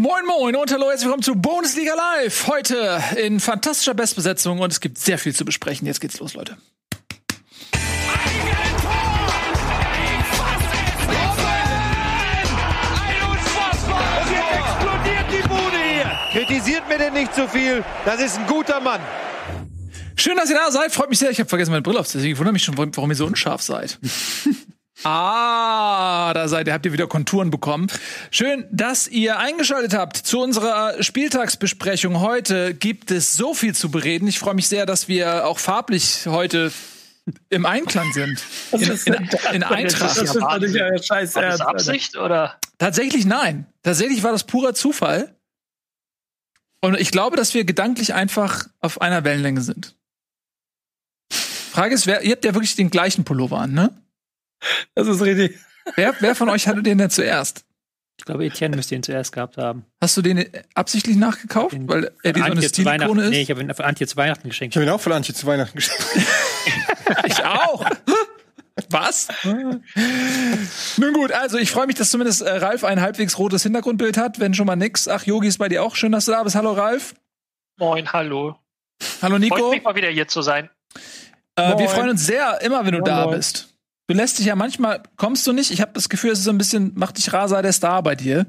Moin Moin und hallo, herzlich willkommen zu Bundesliga Live. Heute in fantastischer Bestbesetzung und es gibt sehr viel zu besprechen. Jetzt geht's los, Leute. Kritisiert mir denn nicht so viel. Das ist ein guter Mann. Schön, dass ihr da seid. Freut mich sehr. Ich habe vergessen, meine Brille aufzusetzen. Ich wundere mich schon, warum ihr so unscharf seid. Ah, da seid ihr, habt ihr wieder Konturen bekommen. Schön, dass ihr eingeschaltet habt zu unserer Spieltagsbesprechung. Heute gibt es so viel zu bereden. Ich freue mich sehr, dass wir auch farblich heute im Einklang sind. In, in, in Eintracht. Das ist natürlich ja scheiß War das Absicht oder? Tatsächlich nein. Tatsächlich war das purer Zufall. Und ich glaube, dass wir gedanklich einfach auf einer Wellenlänge sind. Frage ist, wer, ihr habt ja wirklich den gleichen Pullover an, ne? Das ist richtig. Wer, wer von euch hatte den denn zuerst? Ich glaube, Etienne müsste ihn zuerst gehabt haben. Hast du den absichtlich nachgekauft? Den weil er die so eine Weihnachten- Stilikone Nee, ist? ich habe ihn für Antje zu Weihnachten geschenkt. Ich habe ihn auch von Antje zu Weihnachten geschenkt. Ich auch. Was? Nun gut, also ich freue mich, dass zumindest äh, Ralf ein halbwegs rotes Hintergrundbild hat, wenn schon mal nix. Ach, Yogi ist bei dir auch schön, dass du da bist. Hallo Ralf. Moin, hallo. Hallo Freut Nico. mich mal wieder hier zu sein. Äh, wir Moin. freuen uns sehr, immer wenn du da moin. bist. Du lässt dich ja manchmal, kommst du nicht? Ich habe das Gefühl, es ist so ein bisschen, macht dich Rasa der Star bei dir.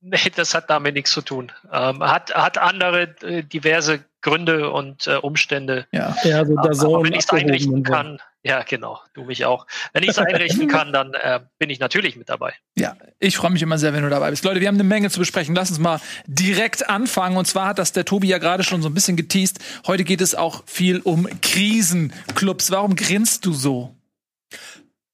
Nee, das hat damit nichts zu tun. Ähm, hat, hat andere äh, diverse Gründe und äh, Umstände. Ja. Ja, so der Sohn. aber wenn ich es einrichten so. kann, ja genau, du mich auch. Wenn ich es einrichten kann, dann äh, bin ich natürlich mit dabei. Ja, ich freue mich immer sehr, wenn du dabei bist. Leute, wir haben eine Menge zu besprechen. Lass uns mal direkt anfangen. Und zwar hat das der Tobi ja gerade schon so ein bisschen geteased. Heute geht es auch viel um Krisenclubs. Warum grinst du so?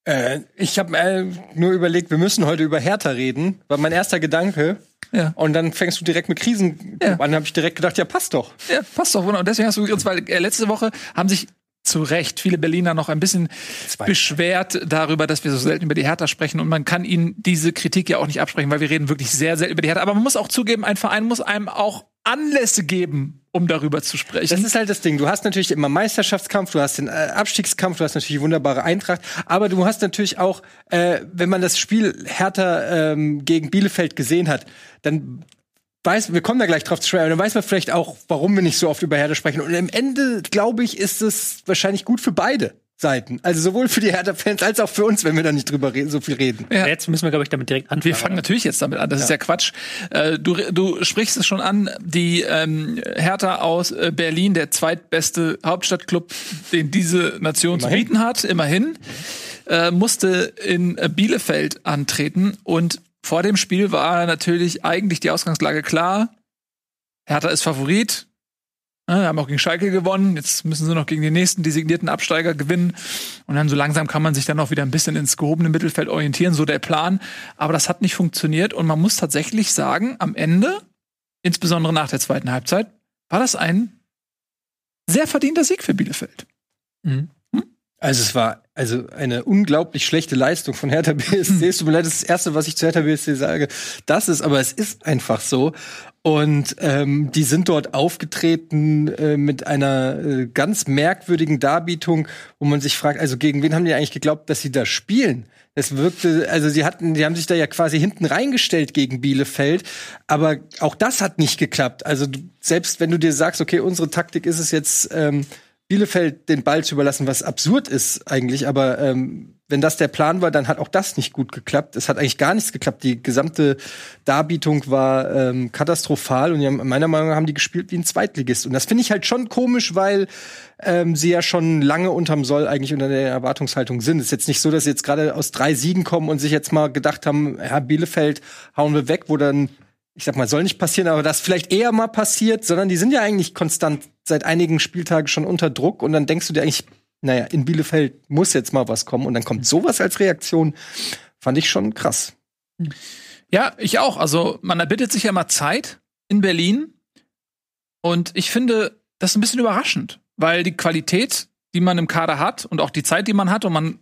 Äh, ich habe äh, nur überlegt, wir müssen heute über Hertha reden, war mein erster Gedanke. Ja. Und dann fängst du direkt mit Krisen Ja. an. habe ich direkt gedacht, ja, passt doch. Ja, passt doch. wunderbar. Und deswegen hast du gegrinst, weil äh, letzte Woche haben sich zu Recht viele Berliner noch ein bisschen Zwei. beschwert darüber, dass wir so selten über die Hertha sprechen. Und man kann ihnen diese Kritik ja auch nicht absprechen, weil wir reden wirklich sehr selten über die Hertha. Aber man muss auch zugeben, ein Verein muss einem auch Anlässe geben, um darüber zu sprechen. Das ist halt das Ding. Du hast natürlich immer Meisterschaftskampf, du hast den äh, Abstiegskampf, du hast natürlich wunderbare Eintracht, aber du hast natürlich auch, äh, wenn man das Spiel Hertha ähm, gegen Bielefeld gesehen hat, dann weiß, wir kommen da gleich drauf zu sprechen, aber dann weiß man vielleicht auch, warum wir nicht so oft über Hertha sprechen. Und am Ende, glaube ich, ist es wahrscheinlich gut für beide Seiten. Also sowohl für die Hertha-Fans als auch für uns, wenn wir da nicht drüber re so viel reden. Ja. Jetzt müssen wir, glaube ich, damit direkt anfangen. Wir fangen natürlich jetzt damit an. Das ist ja Quatsch. Äh, du, du sprichst es schon an. Die ähm, Hertha aus äh, Berlin, der zweitbeste Hauptstadtclub, den diese Nation zu Immerhin. bieten hat, immerhin, äh, musste in äh, Bielefeld antreten. Und vor dem Spiel war natürlich eigentlich die Ausgangslage klar. Hertha ist Favorit. Ja, haben auch gegen Schalke gewonnen. Jetzt müssen sie noch gegen den nächsten designierten Absteiger gewinnen. Und dann so langsam kann man sich dann auch wieder ein bisschen ins gehobene Mittelfeld orientieren, so der Plan. Aber das hat nicht funktioniert. Und man muss tatsächlich sagen, am Ende, insbesondere nach der zweiten Halbzeit, war das ein sehr verdienter Sieg für Bielefeld. Also es war also eine unglaublich schlechte Leistung von Hertha BSC. Es tut mir leid, das ist das Erste, was ich zu Hertha BSC sage. Das ist, aber es ist einfach so. Und ähm, die sind dort aufgetreten äh, mit einer äh, ganz merkwürdigen Darbietung, wo man sich fragt, also gegen wen haben die eigentlich geglaubt, dass sie da spielen? Es wirkte, also sie hatten, die haben sich da ja quasi hinten reingestellt gegen Bielefeld, aber auch das hat nicht geklappt. Also du, selbst wenn du dir sagst, okay, unsere Taktik ist es jetzt, ähm, Bielefeld den Ball zu überlassen, was absurd ist eigentlich, aber ähm, wenn das der Plan war, dann hat auch das nicht gut geklappt. Es hat eigentlich gar nichts geklappt. Die gesamte Darbietung war ähm, katastrophal und haben, meiner Meinung nach haben die gespielt wie ein Zweitligist. Und das finde ich halt schon komisch, weil ähm, sie ja schon lange unterm Soll eigentlich unter der Erwartungshaltung sind. Es ist jetzt nicht so, dass sie jetzt gerade aus drei Siegen kommen und sich jetzt mal gedacht haben, ja, Bielefeld hauen wir weg, wo dann ich sag mal, soll nicht passieren, aber das vielleicht eher mal passiert, sondern die sind ja eigentlich konstant seit einigen Spieltagen schon unter Druck und dann denkst du dir eigentlich, naja, in Bielefeld muss jetzt mal was kommen und dann kommt sowas als Reaktion. Fand ich schon krass. Ja, ich auch. Also man erbittet sich ja mal Zeit in Berlin. Und ich finde das ein bisschen überraschend, weil die Qualität, die man im Kader hat und auch die Zeit, die man hat, und man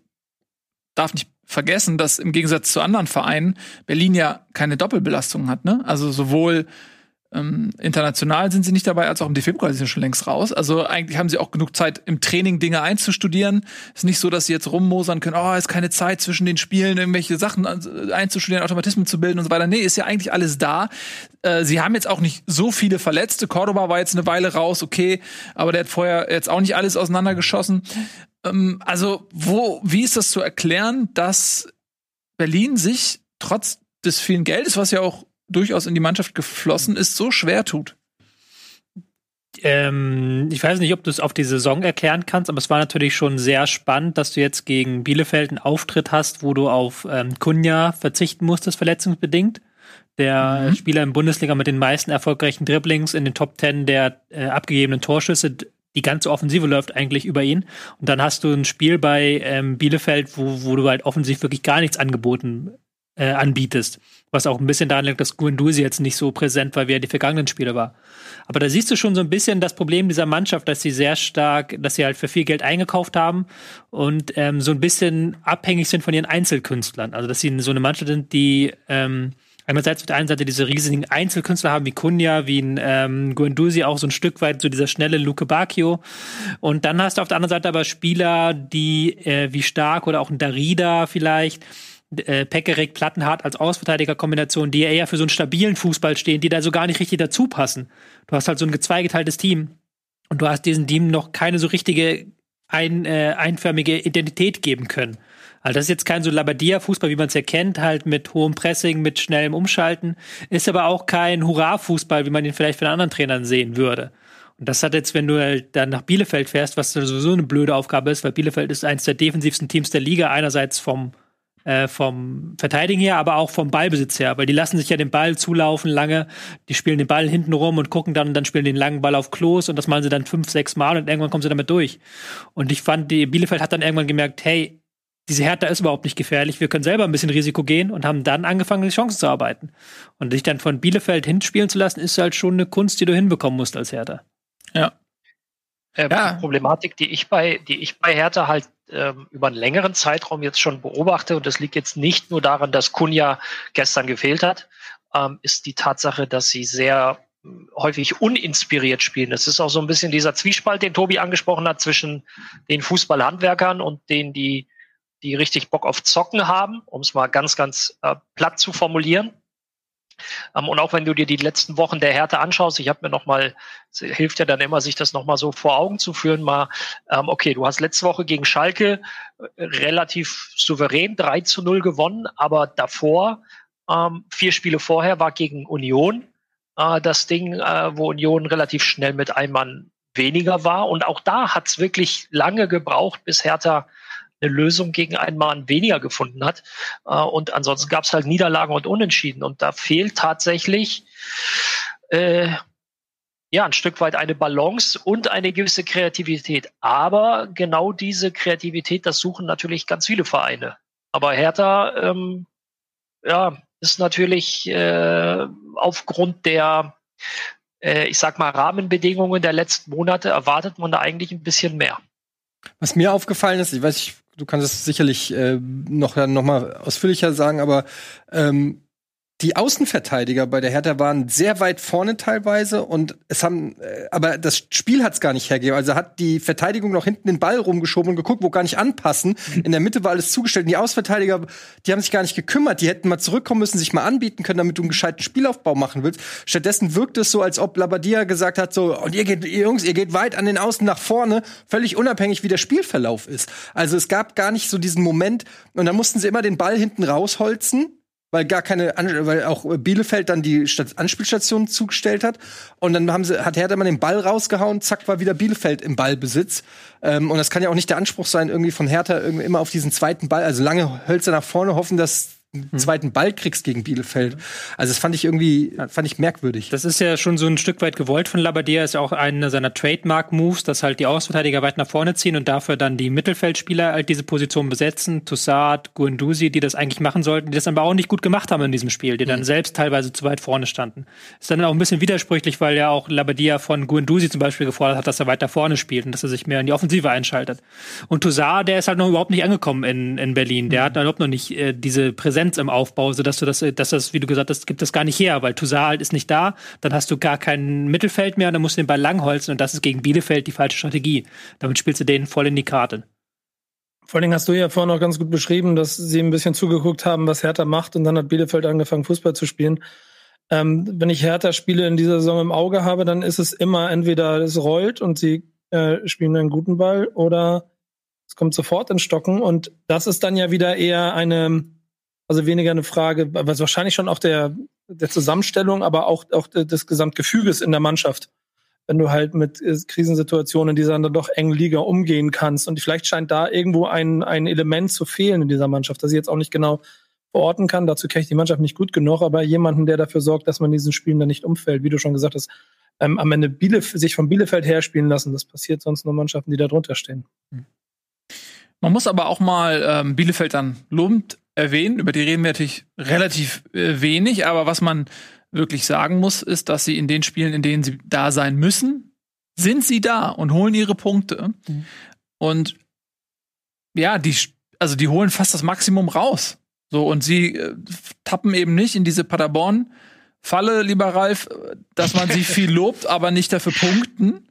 darf nicht vergessen, dass im Gegensatz zu anderen Vereinen Berlin ja keine Doppelbelastung hat. Ne? Also sowohl ähm, international sind sie nicht dabei, als auch im DFB-Pokal sind sie schon längst raus. Also eigentlich haben sie auch genug Zeit im Training Dinge einzustudieren. Ist nicht so, dass sie jetzt rummosern können, oh, ist keine Zeit zwischen den Spielen, irgendwelche Sachen einzustudieren, Automatismen zu bilden und so weiter. Nee, ist ja eigentlich alles da. Äh, sie haben jetzt auch nicht so viele Verletzte. Cordoba war jetzt eine Weile raus, okay, aber der hat vorher jetzt auch nicht alles auseinandergeschossen. Ähm, also, wo, wie ist das zu erklären, dass Berlin sich trotz des vielen Geldes, was ja auch durchaus in die Mannschaft geflossen ist, so schwer tut? Ähm, ich weiß nicht, ob du es auf die Saison erklären kannst, aber es war natürlich schon sehr spannend, dass du jetzt gegen Bielefeld einen Auftritt hast, wo du auf ähm, Kunja verzichten musstest, verletzungsbedingt. Der mhm. Spieler im Bundesliga mit den meisten erfolgreichen Dribblings in den Top Ten der äh, abgegebenen Torschüsse. Die ganze Offensive läuft eigentlich über ihn. Und dann hast du ein Spiel bei ähm, Bielefeld, wo, wo du halt offensiv wirklich gar nichts angeboten äh, anbietest. Was auch ein bisschen daran liegt, dass Guendouzi jetzt nicht so präsent war, wie er die vergangenen Spiele war. Aber da siehst du schon so ein bisschen das Problem dieser Mannschaft, dass sie sehr stark, dass sie halt für viel Geld eingekauft haben und ähm, so ein bisschen abhängig sind von ihren Einzelkünstlern. Also dass sie so eine Mannschaft sind, die ähm, einerseits auf der einen Seite diese riesigen Einzelkünstler haben wie Kunja, wie ein ähm, Guendouzi, auch so ein Stück weit so dieser schnelle Luke Bacchio. Und dann hast du auf der anderen Seite aber Spieler, die äh, wie Stark oder auch ein Darida vielleicht, äh, Pekarik, Plattenhardt als Ausverteidigerkombination, die eher für so einen stabilen Fußball stehen, die da so gar nicht richtig dazu passen. Du hast halt so ein gezweigeteiltes Team und du hast diesem Team noch keine so richtige ein, äh, einförmige Identität geben können. Also das ist jetzt kein so Labadia-Fußball, wie man es ja kennt, halt mit hohem Pressing, mit schnellem Umschalten, ist aber auch kein Hurra-Fußball, wie man ihn vielleicht von anderen Trainern sehen würde. Und das hat jetzt, wenn du halt dann nach Bielefeld fährst, was sowieso eine blöde Aufgabe ist, weil Bielefeld ist eines der defensivsten Teams der Liga, einerseits vom äh, vom Verteidigen her, aber auch vom Ballbesitz her, weil die lassen sich ja den Ball zulaufen lange, die spielen den Ball hinten rum und gucken dann dann spielen den langen Ball auf Klos und das machen sie dann fünf, sechs Mal und irgendwann kommen sie damit durch. Und ich fand, die Bielefeld hat dann irgendwann gemerkt, hey, diese Hertha ist überhaupt nicht gefährlich, wir können selber ein bisschen Risiko gehen und haben dann angefangen, die Chancen zu arbeiten. Und dich dann von Bielefeld hinspielen zu lassen, ist halt schon eine Kunst, die du hinbekommen musst als Hertha. Ja. Äh, ja. Problematik, die ich bei, die ich bei Hertha halt ähm, über einen längeren Zeitraum jetzt schon beobachte, und das liegt jetzt nicht nur daran, dass Kunja gestern gefehlt hat, ähm, ist die Tatsache, dass sie sehr hm, häufig uninspiriert spielen. Das ist auch so ein bisschen dieser Zwiespalt, den Tobi angesprochen hat, zwischen den Fußballhandwerkern und denen, die, die richtig Bock auf Zocken haben, um es mal ganz, ganz äh, platt zu formulieren. Ähm, und auch wenn du dir die letzten Wochen der Härte anschaust, ich habe mir noch mal, hilft ja dann immer, sich das noch mal so vor Augen zu führen, mal, ähm, okay, du hast letzte Woche gegen Schalke äh, relativ souverän 3 zu 0 gewonnen, aber davor, ähm, vier Spiele vorher, war gegen Union äh, das Ding, äh, wo Union relativ schnell mit einem Mann weniger war. Und auch da hat es wirklich lange gebraucht, bis Hertha eine Lösung gegen einen Mann weniger gefunden hat. Äh, und ansonsten gab es halt Niederlagen und Unentschieden. Und da fehlt tatsächlich äh, ja ein Stück weit eine Balance und eine gewisse Kreativität. Aber genau diese Kreativität, das suchen natürlich ganz viele Vereine. Aber Hertha, ähm, ja, ist natürlich äh, aufgrund der, äh, ich sag mal, Rahmenbedingungen der letzten Monate erwartet man da eigentlich ein bisschen mehr. Was mir aufgefallen ist, ich weiß, ich du kannst es sicherlich äh, noch, noch mal ausführlicher sagen, aber ähm, die Außenverteidiger bei der Hertha waren sehr weit vorne teilweise und es haben, äh, aber das Spiel hat es gar nicht hergegeben. Also hat die Verteidigung noch hinten den Ball rumgeschoben und geguckt, wo gar nicht anpassen. Mhm. In der Mitte war alles zugestellt. Und die Außenverteidiger, die haben sich gar nicht gekümmert. Die hätten mal zurückkommen müssen, sich mal anbieten können, damit du einen gescheiten Spielaufbau machen willst. Stattdessen wirkt es so, als ob Labadia gesagt hat, so, und ihr geht, ihr Jungs, ihr geht weit an den Außen nach vorne, völlig unabhängig, wie der Spielverlauf ist. Also es gab gar nicht so diesen Moment, und dann mussten sie immer den Ball hinten rausholzen weil gar keine, weil auch Bielefeld dann die Anspielstation zugestellt hat. Und dann haben sie, hat Hertha mal den Ball rausgehauen, zack, war wieder Bielefeld im Ballbesitz. Ähm, und das kann ja auch nicht der Anspruch sein, irgendwie von Hertha irgendwie immer auf diesen zweiten Ball, also lange Hölzer nach vorne hoffen, dass einen hm. zweiten Ball kriegst gegen Bielefeld. Also das fand ich irgendwie, fand ich merkwürdig. Das ist ja schon so ein Stück weit gewollt von Labadia, ist ja auch einer seiner Trademark-Moves, dass halt die Außenverteidiger weit nach vorne ziehen und dafür dann die Mittelfeldspieler halt diese Position besetzen, Toussaint, Guendouzi, die das eigentlich machen sollten, die das aber auch nicht gut gemacht haben in diesem Spiel, die dann mhm. selbst teilweise zu weit vorne standen. Ist dann auch ein bisschen widersprüchlich, weil ja auch Labadia von Guendouzi zum Beispiel gefordert hat, dass er weiter vorne spielt und dass er sich mehr in die Offensive einschaltet. Und Toussaint, der ist halt noch überhaupt nicht angekommen in, in Berlin. Der mhm. hat überhaupt noch nicht äh, diese Präsenz Präsenz im Aufbau, sodass du das, dass das, wie du gesagt hast, gibt das gar nicht her, weil Toussaint ist nicht da, dann hast du gar kein Mittelfeld mehr und dann musst du den Ball langholzen und das ist gegen Bielefeld die falsche Strategie. Damit spielst du denen voll in die Karte. Vor allen Dingen hast du ja vorhin auch ganz gut beschrieben, dass sie ein bisschen zugeguckt haben, was Hertha macht und dann hat Bielefeld angefangen, Fußball zu spielen. Ähm, wenn ich Hertha-Spiele in dieser Saison im Auge habe, dann ist es immer entweder es rollt und sie äh, spielen einen guten Ball oder es kommt sofort ins Stocken und das ist dann ja wieder eher eine, also weniger eine Frage, was wahrscheinlich schon auch der, der Zusammenstellung, aber auch, auch des Gesamtgefüges in der Mannschaft. Wenn du halt mit äh, Krisensituationen in dieser dann doch engen Liga umgehen kannst. Und vielleicht scheint da irgendwo ein, ein Element zu fehlen in dieser Mannschaft, das ich jetzt auch nicht genau verorten kann. Dazu kenne ich die Mannschaft nicht gut genug, aber jemanden, der dafür sorgt, dass man diesen Spielen dann nicht umfällt, wie du schon gesagt hast, ähm, am Ende Bielef sich von Bielefeld her spielen lassen. Das passiert sonst nur Mannschaften, die da drunter stehen. Man muss aber auch mal ähm, Bielefeld dann lobend erwähnen. Über die reden wir natürlich relativ äh, wenig, aber was man wirklich sagen muss, ist, dass sie in den Spielen, in denen sie da sein müssen, sind sie da und holen ihre Punkte. Mhm. Und ja, die, also die holen fast das Maximum raus. So, und sie äh, tappen eben nicht in diese Paderborn Falle, lieber Ralf, dass man sie viel lobt, aber nicht dafür punkten,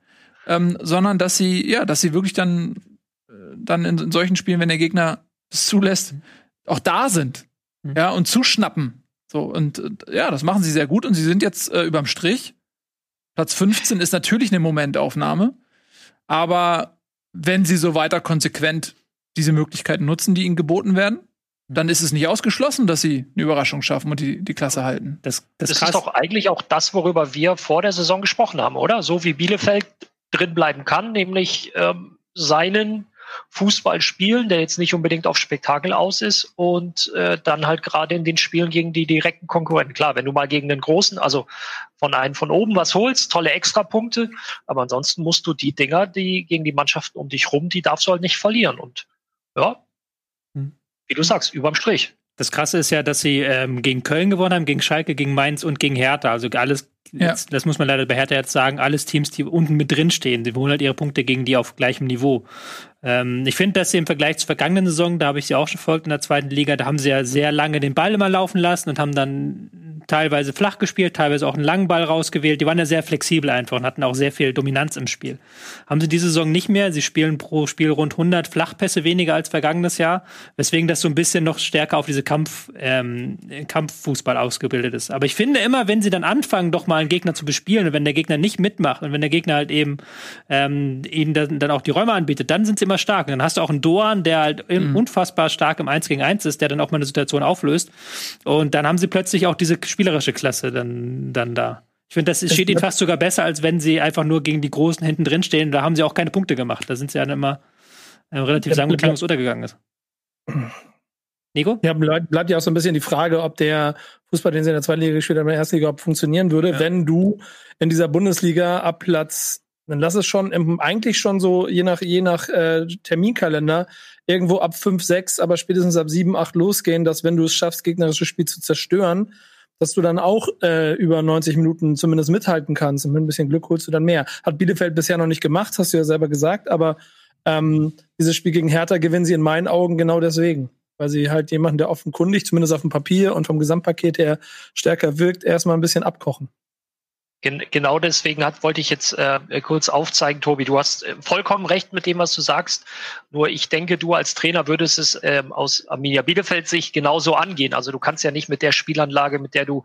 ähm, sondern dass sie, ja, dass sie wirklich dann, äh, dann in, in, solchen Spielen, wenn der Gegner es zulässt, auch da sind. Mhm. Ja, und zuschnappen. So, und äh, ja, das machen sie sehr gut und sie sind jetzt äh, überm Strich. Platz 15 ist natürlich eine Momentaufnahme, aber wenn sie so weiter konsequent diese Möglichkeiten nutzen, die ihnen geboten werden, dann ist es nicht ausgeschlossen, dass sie eine Überraschung schaffen und die, die Klasse halten. Das, das, das ist doch eigentlich auch das, worüber wir vor der Saison gesprochen haben, oder? So wie Bielefeld drin bleiben kann, nämlich ähm, seinen Fußball spielen, der jetzt nicht unbedingt auf Spektakel aus ist und äh, dann halt gerade in den Spielen gegen die direkten Konkurrenten. Klar, wenn du mal gegen den Großen, also von einem von oben was holst, tolle Extrapunkte, aber ansonsten musst du die Dinger, die gegen die Mannschaften um dich rum, die darfst du halt nicht verlieren. Und ja, wie du sagst, überm Strich. Das Krasse ist ja, dass sie ähm, gegen Köln gewonnen haben, gegen Schalke, gegen Mainz und gegen Hertha. Also alles, jetzt, das muss man leider bei Hertha jetzt sagen, alles Teams, die unten mit drin stehen. Sie holen halt ihre Punkte gegen die auf gleichem Niveau. Ähm, ich finde, dass sie im Vergleich zur vergangenen Saison, da habe ich sie auch schon verfolgt in der zweiten Liga, da haben sie ja sehr lange den Ball immer laufen lassen und haben dann teilweise flach gespielt, teilweise auch einen langen Ball rausgewählt. Die waren ja sehr flexibel einfach und hatten auch sehr viel Dominanz im Spiel. Haben sie diese Saison nicht mehr. Sie spielen pro Spiel rund 100 Flachpässe weniger als vergangenes Jahr, weswegen das so ein bisschen noch stärker auf diese Kampf, ähm, Kampffußball ausgebildet ist. Aber ich finde immer, wenn sie dann anfangen, doch mal einen Gegner zu bespielen und wenn der Gegner nicht mitmacht und wenn der Gegner halt eben ähm, ihnen dann, dann auch die Räume anbietet, dann sind sie immer stark. Und dann hast du auch einen Doan, der halt mhm. unfassbar stark im 1 gegen 1 ist, der dann auch mal eine Situation auflöst. Und dann haben sie plötzlich auch diese Spiel spielerische Klasse dann, dann da. Ich finde, das steht ihnen fast sogar besser, als wenn sie einfach nur gegen die Großen hinten drin stehen. Da haben sie auch keine Punkte gemacht. Da sind sie dann immer äh, relativ und klanglos untergegangen ist. Nico? Ja, bleibt, bleibt ja auch so ein bisschen die Frage, ob der Fußball, den sie in der zweiten Liga gespielt haben, in der ersten Liga ob funktionieren würde, ja. wenn du in dieser Bundesliga ab Platz, dann lass es schon im, eigentlich schon so, je nach, je nach äh, Terminkalender, irgendwo ab 5, 6, aber spätestens ab 7, 8 losgehen, dass wenn du es schaffst, gegnerische Spiel zu zerstören, dass du dann auch äh, über 90 Minuten zumindest mithalten kannst. Und mit ein bisschen Glück holst du dann mehr. Hat Bielefeld bisher noch nicht gemacht, hast du ja selber gesagt, aber ähm, dieses Spiel gegen Hertha gewinnen sie in meinen Augen genau deswegen. Weil sie halt jemanden, der offenkundig, zumindest auf dem Papier und vom Gesamtpaket her stärker wirkt, erstmal ein bisschen abkochen. Gen genau deswegen hat, wollte ich jetzt äh, kurz aufzeigen, Tobi. Du hast äh, vollkommen recht mit dem, was du sagst. Nur ich denke, du als Trainer würdest es ähm, aus Arminia Bielefeld sich genauso angehen. Also du kannst ja nicht mit der Spielanlage, mit der du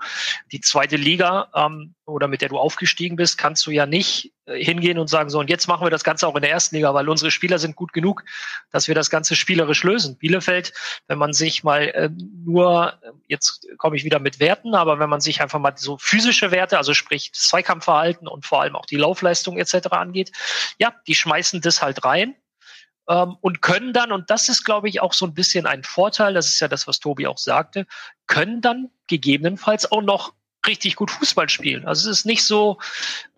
die zweite Liga ähm, oder mit der du aufgestiegen bist, kannst du ja nicht äh, hingehen und sagen, so, und jetzt machen wir das Ganze auch in der ersten Liga, weil unsere Spieler sind gut genug, dass wir das Ganze spielerisch lösen. Bielefeld, wenn man sich mal äh, nur, äh, jetzt komme ich wieder mit Werten, aber wenn man sich einfach mal so physische Werte, also sprich das Zweikampfverhalten und vor allem auch die Laufleistung etc. angeht, ja, die schmeißen das halt rein ähm, und können dann, und das ist, glaube ich, auch so ein bisschen ein Vorteil, das ist ja das, was Tobi auch sagte, können dann gegebenenfalls auch noch richtig gut Fußball spielen. Also es ist nicht so,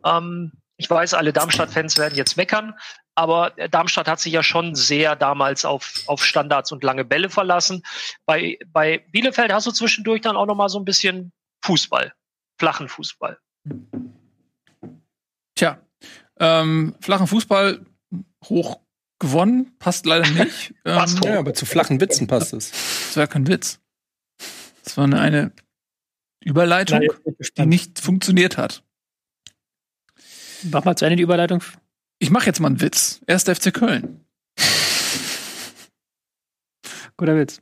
ähm, ich weiß, alle Darmstadt-Fans werden jetzt meckern, aber Darmstadt hat sich ja schon sehr damals auf, auf Standards und lange Bälle verlassen. Bei, bei Bielefeld hast du zwischendurch dann auch noch mal so ein bisschen Fußball, flachen Fußball. Tja, ähm, flachen Fußball hoch gewonnen, passt leider nicht. passt ähm, ja, aber zu flachen Witzen passt es. Das wäre kein Witz. Das war eine, eine Überleitung, die nicht funktioniert hat. Mach mal zu Ende die Überleitung. Ich mache jetzt mal einen Witz. Erst FC Köln. Guter Witz.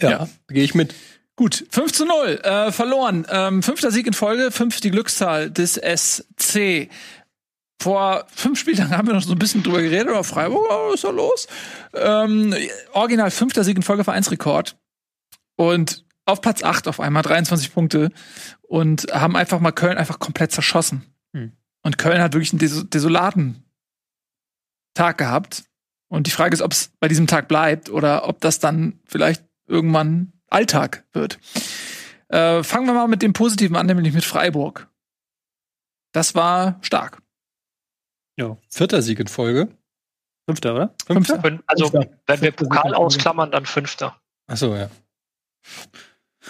Ja, ja. gehe ich mit. Gut, 5 zu 0, äh, verloren. Ähm, fünfter Sieg in Folge, fünf die Glückszahl des SC. Vor fünf Spieltagen haben wir noch so ein bisschen drüber geredet, aber Freiburg, oh, ist da los? Ähm, original fünfter Sieg in Folge, Vereinsrekord. Und auf Platz 8 auf einmal 23 Punkte und haben einfach mal Köln einfach komplett zerschossen. Hm. Und Köln hat wirklich einen des desolaten Tag gehabt. Und die Frage ist, ob es bei diesem Tag bleibt oder ob das dann vielleicht irgendwann Alltag wird. Äh, fangen wir mal mit dem Positiven an, nämlich mit Freiburg. Das war stark. Ja. Vierter Sieg in Folge. Fünfter, oder? Fünfter. Also, Fünfter. wenn wir Pokal ausklammern, dann Fünfter. Ach so, ja.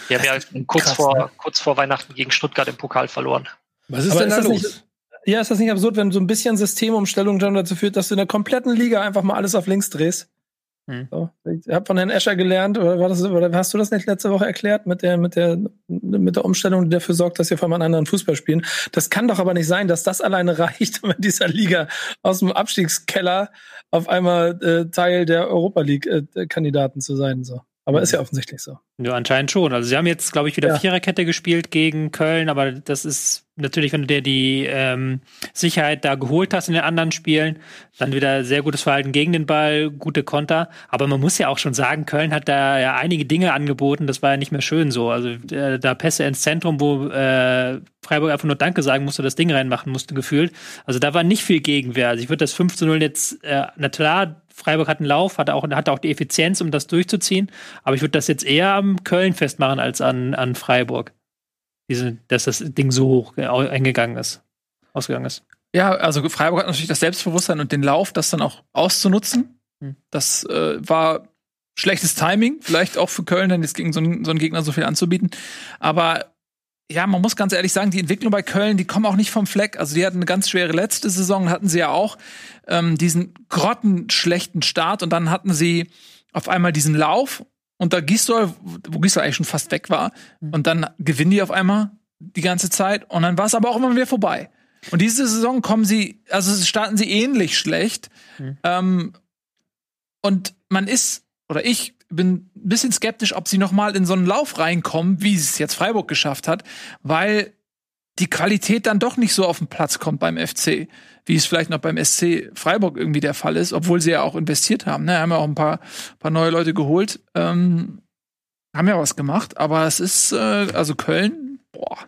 Die haben ja kurz, Krass, vor, ne? kurz vor Weihnachten gegen Stuttgart im Pokal verloren. Was ist Aber denn da los? Nicht, ja, ist das nicht absurd, wenn so ein bisschen Systemumstellung dann dazu führt, dass du in der kompletten Liga einfach mal alles auf links drehst? Hm. So. Ich habe von Herrn Escher gelernt, oder, war das, oder hast du das nicht letzte Woche erklärt, mit der, mit der, mit der Umstellung, die dafür sorgt, dass wir von einem anderen Fußball spielen? Das kann doch aber nicht sein, dass das alleine reicht, um in dieser Liga aus dem Abstiegskeller auf einmal äh, Teil der Europa League-Kandidaten äh, zu sein. So. Aber ist ja offensichtlich so. Ja, anscheinend schon. Also sie haben jetzt, glaube ich, wieder ja. Viererkette gespielt gegen Köln, aber das ist natürlich, wenn du dir die ähm, Sicherheit da geholt hast in den anderen Spielen, dann wieder sehr gutes Verhalten gegen den Ball, gute Konter. Aber man muss ja auch schon sagen, Köln hat da ja einige Dinge angeboten, das war ja nicht mehr schön so. Also äh, da Pässe ins Zentrum, wo äh, Freiburg einfach nur Danke sagen musste, das Ding reinmachen musste, gefühlt. Also da war nicht viel Gegenwehr. Also ich würde das 5 zu 0 jetzt, äh, na klar, Freiburg hat einen Lauf, hat auch, hat auch die Effizienz, um das durchzuziehen. Aber ich würde das jetzt eher am Köln festmachen als an, an Freiburg. Diese, dass das Ding so hoch eingegangen ist, ausgegangen ist. Ja, also Freiburg hat natürlich das Selbstbewusstsein und den Lauf, das dann auch auszunutzen. Hm. Das äh, war schlechtes Timing, vielleicht auch für Köln, dann jetzt gegen so einen, so einen Gegner so viel anzubieten. Aber ja, man muss ganz ehrlich sagen, die Entwicklung bei Köln, die kommen auch nicht vom Fleck. Also die hatten eine ganz schwere letzte Saison, hatten sie ja auch ähm, diesen grottenschlechten Start und dann hatten sie auf einmal diesen Lauf und da Gisdol, wo Gisdol eigentlich schon fast weg war, mhm. und dann gewinnen die auf einmal die ganze Zeit und dann war es aber auch immer wieder vorbei. Und diese Saison kommen sie, also starten sie ähnlich schlecht. Mhm. Ähm, und man ist, oder ich bin ein bisschen skeptisch, ob sie noch mal in so einen Lauf reinkommen, wie es jetzt Freiburg geschafft hat, weil die Qualität dann doch nicht so auf den Platz kommt beim FC, wie es vielleicht noch beim SC Freiburg irgendwie der Fall ist, obwohl sie ja auch investiert haben. Ne? Haben ja auch ein paar, paar neue Leute geholt, ähm, haben ja was gemacht, aber es ist, äh, also Köln, boah,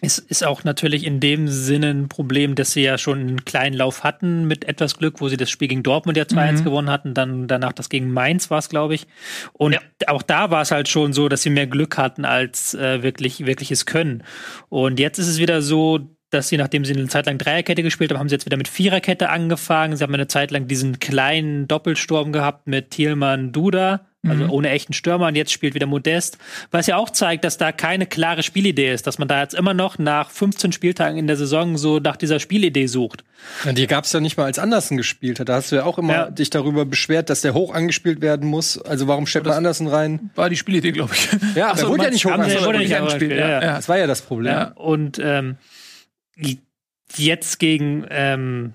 es ist auch natürlich in dem Sinne ein Problem, dass sie ja schon einen kleinen Lauf hatten mit etwas Glück, wo sie das Spiel gegen Dortmund ja 2-1 mhm. gewonnen hatten, dann danach das gegen Mainz war es, glaube ich. Und ja. auch da war es halt schon so, dass sie mehr Glück hatten als äh, wirklich wirkliches Können. Und jetzt ist es wieder so, dass sie, nachdem sie eine Zeit lang Dreierkette gespielt haben, haben sie jetzt wieder mit Viererkette angefangen. Sie haben eine Zeit lang diesen kleinen Doppelsturm gehabt mit Thielmann Duda also mhm. ohne echten Stürmer und jetzt spielt wieder Modest, was ja auch zeigt, dass da keine klare Spielidee ist, dass man da jetzt immer noch nach 15 Spieltagen in der Saison so nach dieser Spielidee sucht. Ja, die gab es ja nicht mal als Andersen gespielt hat. Da hast du ja auch immer ja. dich darüber beschwert, dass der hoch angespielt werden muss. Also warum stellt man Andersen rein? War die Spielidee, glaube ich. Ja, aber er wurde ja nicht hoch angespielt. Ja, ja. Das war ja das Problem. Ja. Und ähm, jetzt gegen ähm,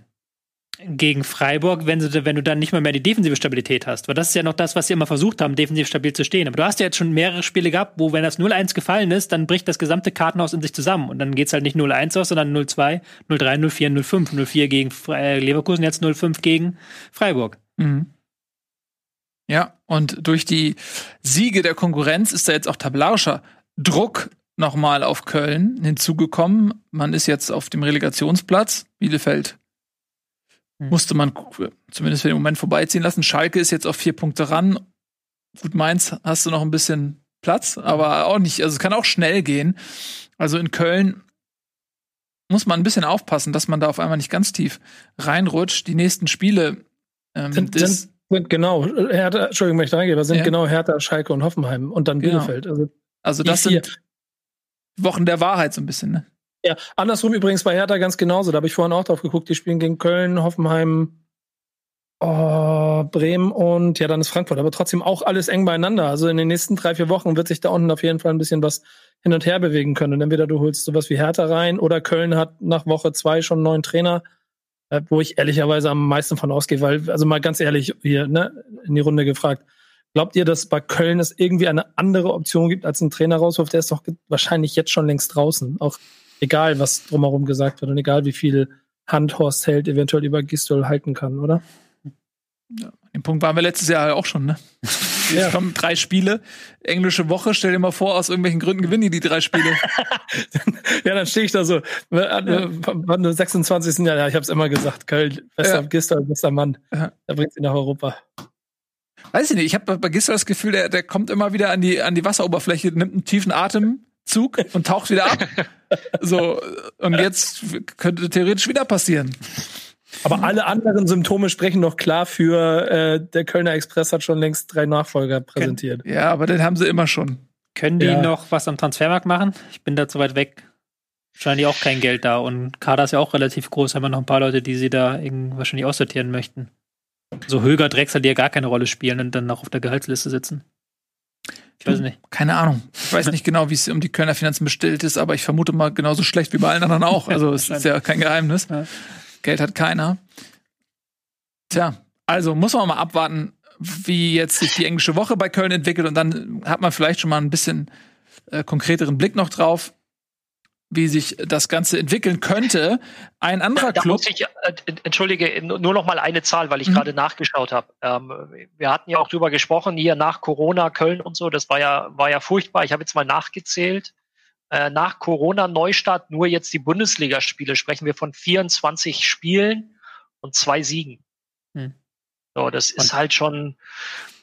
gegen Freiburg, wenn, sie, wenn du dann nicht mal mehr die defensive Stabilität hast. Weil das ist ja noch das, was sie immer versucht haben, defensiv stabil zu stehen. Aber du hast ja jetzt schon mehrere Spiele gehabt, wo, wenn das 0-1 gefallen ist, dann bricht das gesamte Kartenhaus in sich zusammen. Und dann geht's halt nicht 0-1 aus, sondern 0-2, 0-3, 0-4, 0-5. 0-4 gegen äh, Leverkusen, jetzt 0-5 gegen Freiburg. Mhm. Ja, und durch die Siege der Konkurrenz ist da jetzt auch tablarischer Druck nochmal auf Köln hinzugekommen. Man ist jetzt auf dem Relegationsplatz. Bielefeld hm. musste man zumindest für den Moment vorbeiziehen lassen. Schalke ist jetzt auf vier Punkte ran. Gut, Mainz hast du noch ein bisschen Platz, aber auch nicht. Also es kann auch schnell gehen. Also in Köln muss man ein bisschen aufpassen, dass man da auf einmal nicht ganz tief reinrutscht. Die nächsten Spiele ähm, sind, sind, sind, genau Hertha, Entschuldigung, wenn ich da reingehe, sind ja. genau Hertha, Schalke und Hoffenheim und dann genau. Bielefeld. Also, also das sind Wochen der Wahrheit so ein bisschen, ne? Ja, andersrum übrigens bei Hertha ganz genauso. Da habe ich vorhin auch drauf geguckt. Die spielen gegen Köln, Hoffenheim, Oh, Bremen und ja, dann ist Frankfurt, aber trotzdem auch alles eng beieinander. Also in den nächsten drei, vier Wochen wird sich da unten auf jeden Fall ein bisschen was hin und her bewegen können. Und entweder du holst sowas wie Hertha rein oder Köln hat nach Woche zwei schon einen neuen Trainer, äh, wo ich ehrlicherweise am meisten von ausgehe, weil, also mal ganz ehrlich hier, ne, in die Runde gefragt. Glaubt ihr, dass bei Köln es irgendwie eine andere Option gibt als ein Trainer rauswurf? Der ist doch wahrscheinlich jetzt schon längst draußen. Auch egal, was drumherum gesagt wird und egal, wie viel Hand Horst Held eventuell über Gistol halten kann, oder? Ja, den Punkt waren wir letztes Jahr auch schon, ne? Ja. kommen drei Spiele, englische Woche, stell dir mal vor, aus irgendwelchen Gründen gewinnen die die drei Spiele. ja, dann stehe ich da so, wann ja. 26. Jahr, ja, ich habe es immer gesagt, Köln, bester ja. Gistol, bester Mann, ja. der bringt sie nach Europa. Weiß ich nicht, ich habe bei Gistol das Gefühl, der, der kommt immer wieder an die, an die Wasseroberfläche, nimmt einen tiefen Atemzug und taucht wieder ab. so, und jetzt könnte theoretisch wieder passieren. Aber alle anderen Symptome sprechen doch klar für, äh, der Kölner Express hat schon längst drei Nachfolger präsentiert. Ja, aber den haben sie immer schon. Können die ja. noch was am Transfermarkt machen? Ich bin da zu weit weg. Wahrscheinlich auch kein Geld da. Und Kader ist ja auch relativ groß. Haben wir noch ein paar Leute, die sie da wahrscheinlich aussortieren möchten. So Höger, Drexler, die ja gar keine Rolle spielen und dann noch auf der Gehaltsliste sitzen. Ich weiß nicht. Keine Ahnung. Ich weiß nicht genau, wie es um die Kölner Finanzen bestellt ist, aber ich vermute mal genauso schlecht wie bei allen anderen auch. Also es ist ja kein Geheimnis. Ja. Geld hat keiner. Tja, also muss man mal abwarten, wie jetzt sich die englische Woche bei Köln entwickelt und dann hat man vielleicht schon mal ein bisschen äh, konkreteren Blick noch drauf, wie sich das Ganze entwickeln könnte. Ein anderer da, da Club. Ich, äh, entschuldige, nur noch mal eine Zahl, weil ich mhm. gerade nachgeschaut habe. Ähm, wir hatten ja auch drüber gesprochen, hier nach Corona, Köln und so, das war ja, war ja furchtbar. Ich habe jetzt mal nachgezählt. Äh, nach Corona-Neustart nur jetzt die Bundesligaspiele sprechen wir von 24 Spielen und zwei Siegen. Hm. So, das ist halt schon.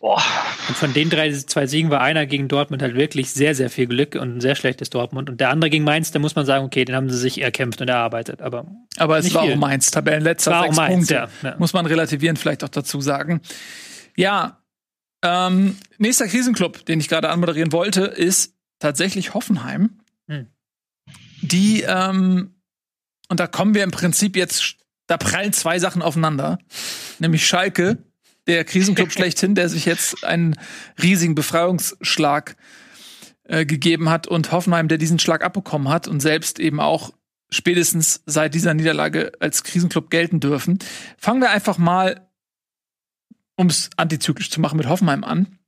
Boah. Und von den drei, zwei Siegen war einer gegen Dortmund halt wirklich sehr, sehr viel Glück und ein sehr schlechtes Dortmund. Und der andere gegen Mainz, da muss man sagen, okay, den haben sie sich erkämpft und erarbeitet. Aber, aber es war viel. auch Mainz, Tabellenletzter, war sechs Mainz, Punkte. Ja, ja. Muss man relativieren, vielleicht auch dazu sagen. Ja, ähm, nächster Krisenclub, den ich gerade anmoderieren wollte, ist tatsächlich Hoffenheim. Hm. Die, ähm, und da kommen wir im Prinzip jetzt, da prallen zwei Sachen aufeinander. Nämlich Schalke, der Krisenclub schlechthin, der sich jetzt einen riesigen Befreiungsschlag äh, gegeben hat und Hoffenheim, der diesen Schlag abbekommen hat und selbst eben auch spätestens seit dieser Niederlage als Krisenclub gelten dürfen. Fangen wir einfach mal, um es antizyklisch zu machen, mit Hoffenheim an.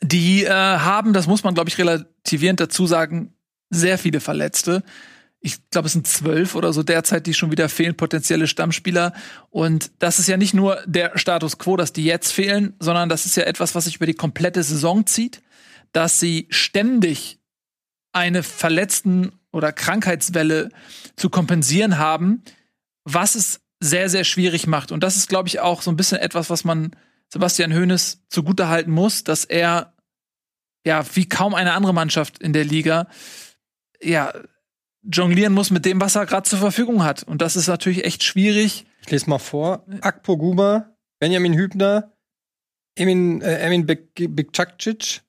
Die äh, haben, das muss man, glaube ich, relativierend dazu sagen, sehr viele Verletzte. Ich glaube, es sind zwölf oder so derzeit, die schon wieder fehlen, potenzielle Stammspieler. Und das ist ja nicht nur der Status quo, dass die jetzt fehlen, sondern das ist ja etwas, was sich über die komplette Saison zieht, dass sie ständig eine Verletzten- oder Krankheitswelle zu kompensieren haben, was es sehr, sehr schwierig macht. Und das ist, glaube ich, auch so ein bisschen etwas, was man Sebastian Hoeneß zugutehalten muss, dass er ja wie kaum eine andere Mannschaft in der Liga ja, jonglieren muss mit dem, was er gerade zur Verfügung hat. Und das ist natürlich echt schwierig. Ich lese mal vor. Akpo Guba, Benjamin Hübner, Emin, äh, Emin Bekcakcic,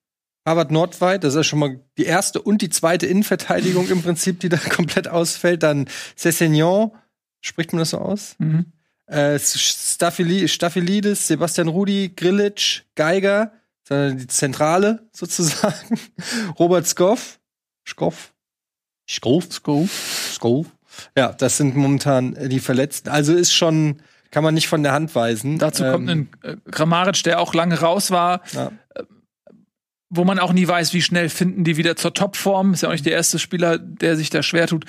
Harvard Nordweit, das ist ja schon mal die erste und die zweite Innenverteidigung im Prinzip, die da komplett ausfällt. Dann Cessignon, spricht man das so aus? Mhm. Äh, Staphylidis, Sebastian Rudi, Grillitsch, Geiger, die Zentrale sozusagen. Robert Skoff, Skoff, Skov, Skov, Skov. Ja, das sind momentan äh, die Verletzten. Also ist schon, kann man nicht von der Hand weisen. Dazu ähm, kommt ein äh, Grammaric, der auch lange raus war. Ja. Äh, wo man auch nie weiß, wie schnell finden die wieder zur Topform. Ist ja auch nicht der erste Spieler, der sich da schwer tut.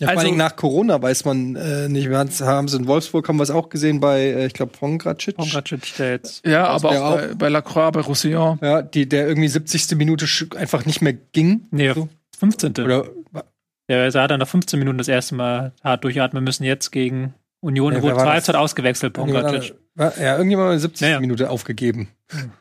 Ja, also, vor allem nach Corona weiß man äh, nicht. Wir haben es in Wolfsburg, haben wir es auch gesehen bei, äh, ich glaube, Pongracic. Pongracic, der jetzt. Ja, aber auch, auch bei, bei Lacroix, bei Roussillon. Ja, die, der irgendwie 70. Minute einfach nicht mehr ging. Nee, so. 15. Oder ja, also hat er nach 15 Minuten das erste Mal hart durchatmen müssen, jetzt gegen Union, ja, wo zur Halbzeit ausgewechselt, Pongracic. Ja, irgendjemand hat 70. Ja, Minute aufgegeben. Hm.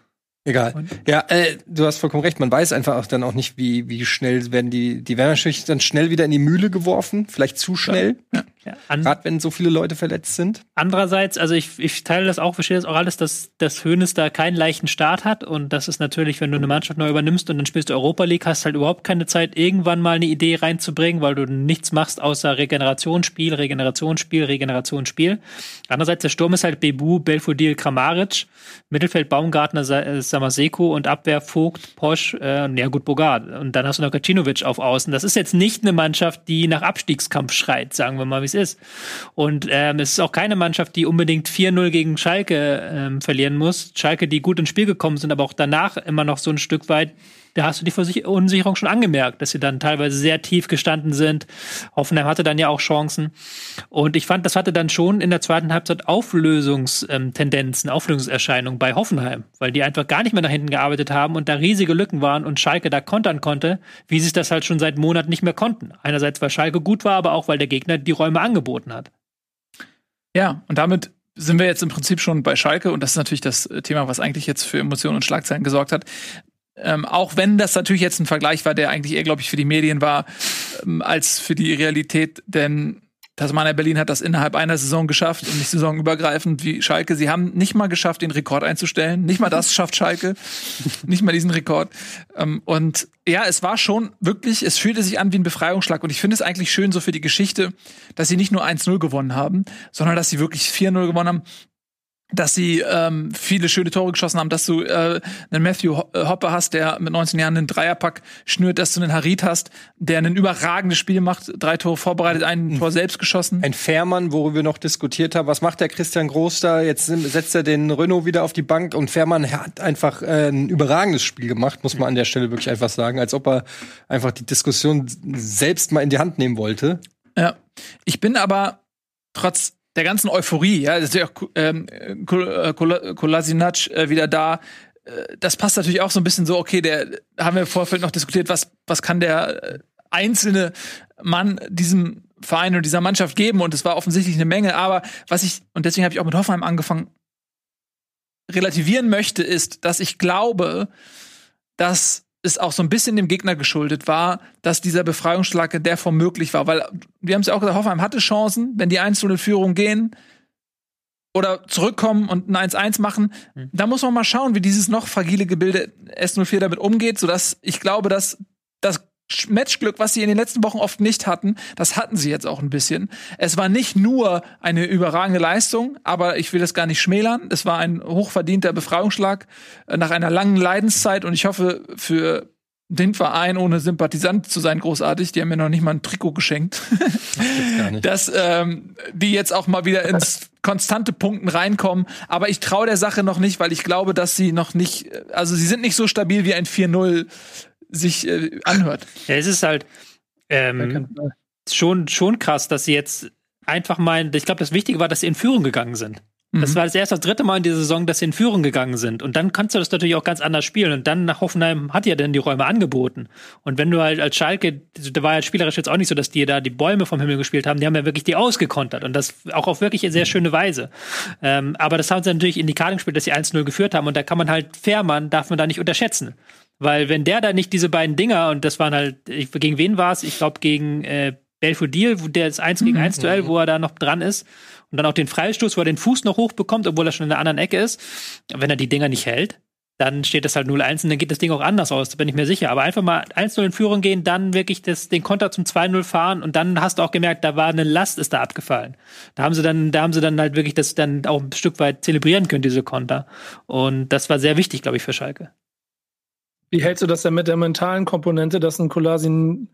Egal. Und? Ja, äh, du hast vollkommen recht. Man weiß einfach auch dann auch nicht, wie, wie schnell werden die, die werden natürlich dann schnell wieder in die Mühle geworfen. Vielleicht zu schnell. Ja. ja. Gerade wenn so viele Leute verletzt sind. Andererseits, also ich, ich teile das auch, verstehe das auch alles, dass, dass Hönes da keinen leichten Start hat und das ist natürlich, wenn du eine Mannschaft neu übernimmst und dann spielst du Europa League, hast halt überhaupt keine Zeit, irgendwann mal eine Idee reinzubringen, weil du nichts machst außer Regenerationsspiel, Regenerationsspiel, Regenerationsspiel. Andererseits, der Sturm ist halt Bebu, Belfodil, Kramaric, Mittelfeld Baumgartner, äh, Samaseko und Abwehr Vogt, Posch, äh, ja gut, Bogart. Und dann hast du noch Kacinovic auf Außen. Das ist jetzt nicht eine Mannschaft, die nach Abstiegskampf schreit, sagen wir mal, wie es ist. Und ähm, es ist auch keine Mannschaft, die unbedingt 4-0 gegen Schalke ähm, verlieren muss. Schalke, die gut ins Spiel gekommen sind, aber auch danach immer noch so ein Stück weit da hast du die Verunsicherung schon angemerkt, dass sie dann teilweise sehr tief gestanden sind. Hoffenheim hatte dann ja auch Chancen. Und ich fand, das hatte dann schon in der zweiten Halbzeit Auflösungstendenzen, Auflösungserscheinungen bei Hoffenheim, weil die einfach gar nicht mehr nach hinten gearbeitet haben und da riesige Lücken waren und Schalke da kontern konnte, wie sie es das halt schon seit Monaten nicht mehr konnten. Einerseits, weil Schalke gut war, aber auch, weil der Gegner die Räume angeboten hat. Ja, und damit sind wir jetzt im Prinzip schon bei Schalke und das ist natürlich das Thema, was eigentlich jetzt für Emotionen und Schlagzeilen gesorgt hat. Ähm, auch wenn das natürlich jetzt ein Vergleich war, der eigentlich eher, glaube ich, für die Medien war, ähm, als für die Realität. Denn Tasmania Berlin hat das innerhalb einer Saison geschafft und nicht saisonübergreifend wie Schalke. Sie haben nicht mal geschafft, den Rekord einzustellen. Nicht mal das schafft Schalke. nicht mal diesen Rekord. Ähm, und ja, es war schon wirklich, es fühlte sich an wie ein Befreiungsschlag. Und ich finde es eigentlich schön so für die Geschichte, dass sie nicht nur 1-0 gewonnen haben, sondern dass sie wirklich 4-0 gewonnen haben dass sie ähm, viele schöne Tore geschossen haben, dass du äh, einen Matthew äh, Hopper hast, der mit 19 Jahren einen Dreierpack schnürt, dass du einen Harit hast, der ein überragendes Spiel macht, drei Tore vorbereitet, ein mhm. Tor selbst geschossen. Ein Fährmann, worüber wir noch diskutiert haben, was macht der Christian Groß da? Jetzt setzt er den Renault wieder auf die Bank und Fährmann hat einfach äh, ein überragendes Spiel gemacht, muss man an der Stelle wirklich einfach sagen, als ob er einfach die Diskussion selbst mal in die Hand nehmen wollte. Ja, ich bin aber trotz der ganzen Euphorie, ja, ist ja auch ähm, Kolasinac äh, wieder da. Äh, das passt natürlich auch so ein bisschen so, okay, der haben wir im Vorfeld noch diskutiert, was, was kann der äh, einzelne Mann diesem Verein und dieser Mannschaft geben und es war offensichtlich eine Menge, aber was ich, und deswegen habe ich auch mit Hoffenheim angefangen, relativieren möchte, ist, dass ich glaube, dass es auch so ein bisschen dem Gegner geschuldet war, dass dieser Befreiungsschlag in der Form möglich war. Weil wir haben es ja auch gesagt, Hoffenheim hatte Chancen, wenn die einzelne Führung gehen oder zurückkommen und ein 1-1 machen. Mhm. Da muss man mal schauen, wie dieses noch fragile Gebilde S04 damit umgeht, sodass ich glaube, dass das Matchglück, was sie in den letzten Wochen oft nicht hatten, das hatten sie jetzt auch ein bisschen. Es war nicht nur eine überragende Leistung, aber ich will das gar nicht schmälern. Es war ein hochverdienter Befreiungsschlag äh, nach einer langen Leidenszeit und ich hoffe für den Verein, ohne Sympathisant zu sein, großartig. Die haben mir noch nicht mal ein Trikot geschenkt. Das Dass ähm, die jetzt auch mal wieder ins konstante Punkten reinkommen. Aber ich traue der Sache noch nicht, weil ich glaube, dass sie noch nicht, also sie sind nicht so stabil wie ein 4-0 sich äh, anhört. Ja, es ist halt ähm, schon, schon krass, dass sie jetzt einfach mal, ich glaube, das Wichtige war, dass sie in Führung gegangen sind. Das mhm. war das erste, das dritte Mal in dieser Saison, dass sie in Führung gegangen sind. Und dann kannst du das natürlich auch ganz anders spielen. Und dann nach Hoffenheim hat ja dann die Räume angeboten. Und wenn du halt als Schalke, da war ja spielerisch jetzt auch nicht so, dass die da die Bäume vom Himmel gespielt haben, die haben ja wirklich die ausgekontert. Und das auch auf wirklich sehr schöne Weise. Ähm, aber das haben sie natürlich in die Karten gespielt, dass sie 1-0 geführt haben. Und da kann man halt Fährmann, darf man da nicht unterschätzen. Weil wenn der da nicht diese beiden Dinger, und das waren halt, gegen wen war es? Ich glaube gegen äh, Belfodil, wo der ist 1 gegen 1 Duell, wo er da noch dran ist. Und dann auch den Freistoß, wo er den Fuß noch hochbekommt, obwohl er schon in der anderen Ecke ist. Wenn er die Dinger nicht hält, dann steht das halt 0-1 und dann geht das Ding auch anders aus, da bin ich mir sicher. Aber einfach mal 1-0 in Führung gehen, dann wirklich das, den Konter zum 2-0 fahren und dann hast du auch gemerkt, da war eine Last, ist da abgefallen. Da haben sie dann, da haben sie dann halt wirklich das dann auch ein Stück weit zelebrieren können, diese Konter. Und das war sehr wichtig, glaube ich, für Schalke. Wie hältst du das denn mit der mentalen Komponente, dass ein Kolasin,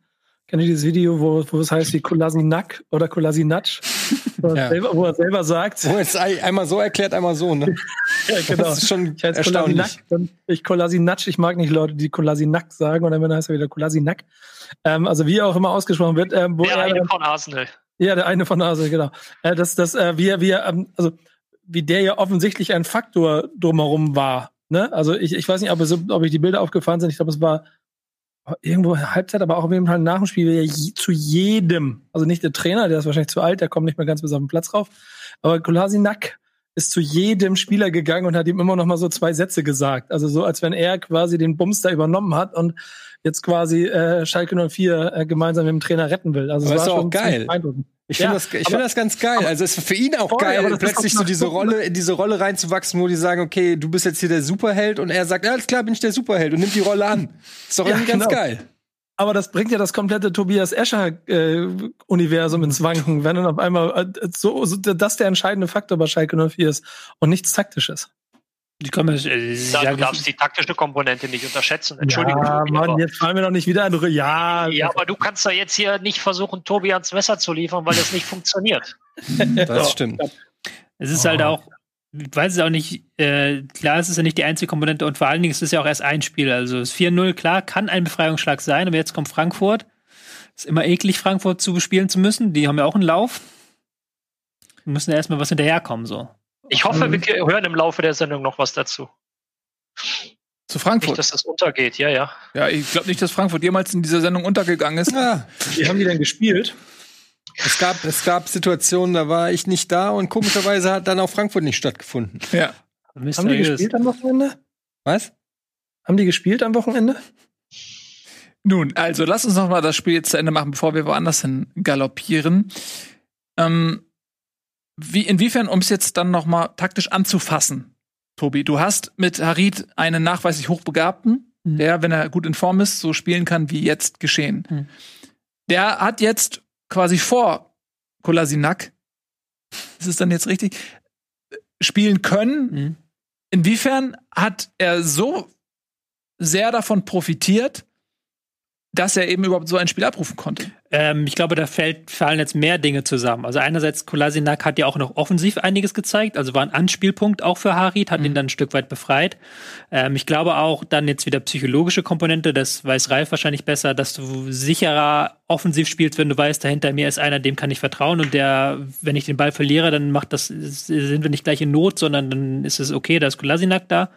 kennt ihr dieses Video, wo, wo es heißt wie Kolasinac oder Kolasinatsch? Wo, ja. wo, er selber sagt. Wo es einmal so erklärt, einmal so, ne? ja, genau. Das ist schon ich erstaunlich. Ich Kolasinatsch, ich mag nicht Leute, die Kolasinac sagen und dann heißt er wieder Kolasinac. Ähm, also wie auch immer ausgesprochen wird. Ähm, wo der er, eine von Arsenal. Ja, der eine von Arsenal, genau. Äh, das, das, äh, wie er, wie ähm, also wie der ja offensichtlich ein Faktor drumherum war Ne? Also ich, ich weiß nicht, ob, es, ob ich die Bilder aufgefallen sind. Ich glaube, es war irgendwo Halbzeit, aber auch auf jeden Fall nach dem Spiel ja je, zu jedem, also nicht der Trainer, der ist wahrscheinlich zu alt, der kommt nicht mehr ganz bis auf den Platz rauf, aber Kolasinac ist zu jedem Spieler gegangen und hat ihm immer noch mal so zwei Sätze gesagt. Also so, als wenn er quasi den Bums da übernommen hat und jetzt quasi äh, Schalke 04 äh, gemeinsam mit dem Trainer retten will. Also aber es war, ist auch geil. Ich finde ja, das, ich find das ganz geil. Also es ist für ihn auch voll, geil, plötzlich so diese Rolle, in diese Rolle reinzuwachsen, wo die sagen, okay, du bist jetzt hier der Superheld und er sagt, ja, alles klar, bin ich der Superheld und nimmt die Rolle an. Ist doch irgendwie ganz genau. geil. Aber das bringt ja das komplette Tobias Escher-Universum äh, ins Wanken, wenn dann auf einmal äh, so, so das der entscheidende Faktor bei Schalke 04 ist und nichts Taktisches. Die können wir, äh, ja, du darfst die taktische Komponente nicht unterschätzen. Entschuldigung. Ja, Tobi, Mann, jetzt fallen wir doch nicht wieder andere. Ja. Ja, aber du kannst da jetzt hier nicht versuchen, Tobi ans Messer zu liefern, weil das nicht funktioniert. Das stimmt. Es ist halt oh. halt auch, ich weiß es auch nicht, äh, klar, es ist ja nicht die einzige Komponente und vor allen Dingen ist es ja auch erst ein Spiel. Also das 4-0, klar, kann ein Befreiungsschlag sein, aber jetzt kommt Frankfurt. Ist immer eklig, Frankfurt zu bespielen zu müssen. Die haben ja auch einen Lauf. Wir müssen ja erstmal was hinterherkommen, so. Ich hoffe, mhm. wir hören im Laufe der Sendung noch was dazu. Zu Frankfurt. Nicht, dass das untergeht, ja, ja. Ja, ich glaube nicht, dass Frankfurt jemals in dieser Sendung untergegangen ist. Ja. Wie haben die denn gespielt? Es gab, es gab Situationen, da war ich nicht da und komischerweise hat dann auch Frankfurt nicht stattgefunden. Ja. Haben die gespielt am Wochenende? Was? Haben die gespielt am Wochenende? Nun, also lass uns noch mal das Spiel jetzt zu Ende machen, bevor wir woanders hin galoppieren. Ähm, wie, inwiefern, um es jetzt dann noch mal taktisch anzufassen, Tobi, du hast mit Harid einen nachweislich Hochbegabten, mhm. der, wenn er gut in Form ist, so spielen kann, wie jetzt geschehen. Mhm. Der hat jetzt quasi vor Kolasinak, ist es dann jetzt richtig, spielen können. Mhm. Inwiefern hat er so sehr davon profitiert, dass er eben überhaupt so ein Spiel abrufen konnte? Ähm, ich glaube, da fällt, fallen jetzt mehr Dinge zusammen. Also einerseits, Kolasinak hat ja auch noch offensiv einiges gezeigt, also war ein Anspielpunkt auch für Harit, hat mhm. ihn dann ein Stück weit befreit. Ähm, ich glaube auch dann jetzt wieder psychologische Komponente, das weiß Ralf wahrscheinlich besser, dass du sicherer offensiv spielst, wenn du weißt, dahinter mir ist einer, dem kann ich vertrauen und der, wenn ich den Ball verliere, dann macht das, sind wir nicht gleich in Not, sondern dann ist es okay, da ist Kolasinak da.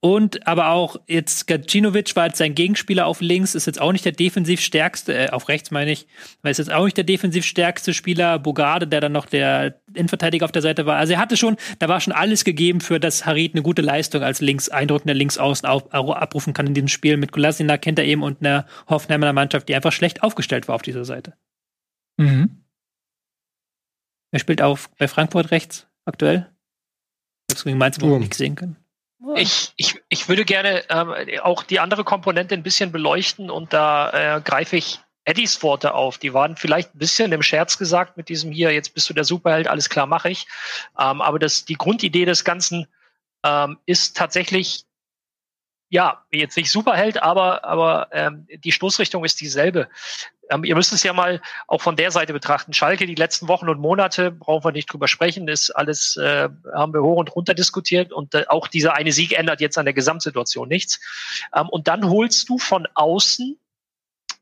Und aber auch jetzt Gacinovic war jetzt sein Gegenspieler auf links, ist jetzt auch nicht der defensiv stärkste, äh, auf rechts meine ich, weil ist jetzt auch nicht der defensiv stärkste Spieler, Bogarde, der dann noch der Innenverteidiger auf der Seite war. Also er hatte schon, da war schon alles gegeben für, dass Harit eine gute Leistung als links, eindrückender Linksaußen auf, abrufen kann in diesem Spiel. Mit Kolasina kennt er eben und einer Hoffenheimer Mannschaft, die einfach schlecht aufgestellt war auf dieser Seite. Mhm. Er spielt auf bei Frankfurt rechts aktuell. Das gegen Mainz oh. nicht sehen können. Ich, ich, ich würde gerne ähm, auch die andere Komponente ein bisschen beleuchten und da äh, greife ich Eddies Worte auf. Die waren vielleicht ein bisschen im Scherz gesagt mit diesem hier, jetzt bist du der Superheld, alles klar, mache ich. Ähm, aber das, die Grundidee des Ganzen ähm, ist tatsächlich, ja, jetzt nicht Superheld, aber, aber ähm, die Stoßrichtung ist dieselbe. Ähm, ihr müsst es ja mal auch von der Seite betrachten. Schalke, die letzten Wochen und Monate, brauchen wir nicht drüber sprechen, ist alles, äh, haben wir hoch und runter diskutiert und äh, auch dieser eine Sieg ändert jetzt an der Gesamtsituation nichts. Ähm, und dann holst du von außen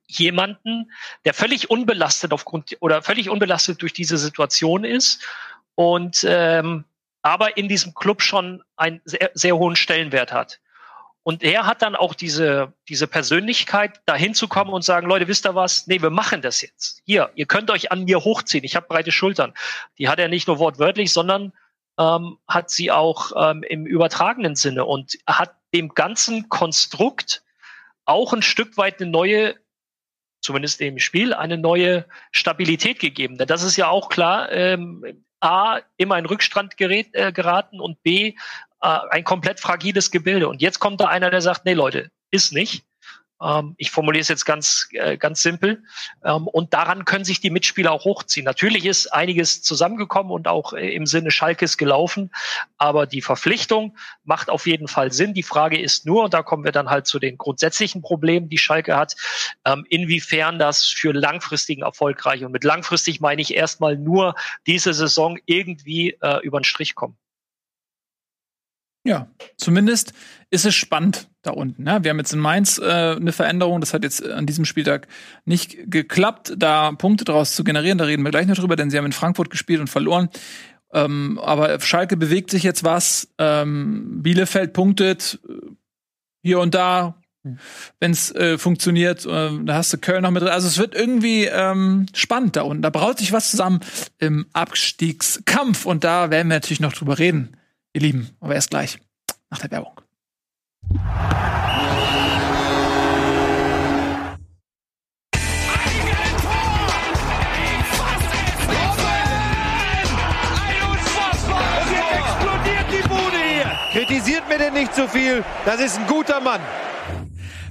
jemanden, der völlig unbelastet aufgrund oder völlig unbelastet durch diese Situation ist und ähm, aber in diesem Club schon einen sehr, sehr hohen Stellenwert hat. Und er hat dann auch diese, diese Persönlichkeit, da hinzukommen und sagen, Leute, wisst ihr was? Nee, wir machen das jetzt. Hier, ihr könnt euch an mir hochziehen. Ich habe breite Schultern. Die hat er nicht nur wortwörtlich, sondern ähm, hat sie auch ähm, im übertragenen Sinne und hat dem ganzen Konstrukt auch ein Stück weit eine neue, zumindest im Spiel, eine neue Stabilität gegeben. Denn das ist ja auch klar, ähm, A, immer in Rückstand gerät, äh, geraten und B, ein komplett fragiles Gebilde. Und jetzt kommt da einer, der sagt, nee Leute, ist nicht. Ähm, ich formuliere es jetzt ganz, äh, ganz simpel. Ähm, und daran können sich die Mitspieler auch hochziehen. Natürlich ist einiges zusammengekommen und auch äh, im Sinne Schalkes gelaufen. Aber die Verpflichtung macht auf jeden Fall Sinn. Die Frage ist nur, und da kommen wir dann halt zu den grundsätzlichen Problemen, die Schalke hat, ähm, inwiefern das für langfristigen erfolgreich und mit langfristig meine ich erstmal nur diese Saison irgendwie äh, über den Strich kommen. Ja, zumindest ist es spannend da unten. Ja, wir haben jetzt in Mainz äh, eine Veränderung. Das hat jetzt an diesem Spieltag nicht geklappt, da Punkte daraus zu generieren. Da reden wir gleich noch drüber, denn sie haben in Frankfurt gespielt und verloren. Ähm, aber Schalke bewegt sich jetzt was. Ähm, Bielefeld punktet äh, hier und da. Wenn es äh, funktioniert, äh, da hast du Köln noch mit drin. Also es wird irgendwie ähm, spannend da unten. Da braut sich was zusammen im Abstiegskampf und da werden wir natürlich noch drüber reden ihr Lieben, aber erst gleich nach der Werbung. Kritisiert mir denn nicht zu so viel. Das ist ein guter Mann.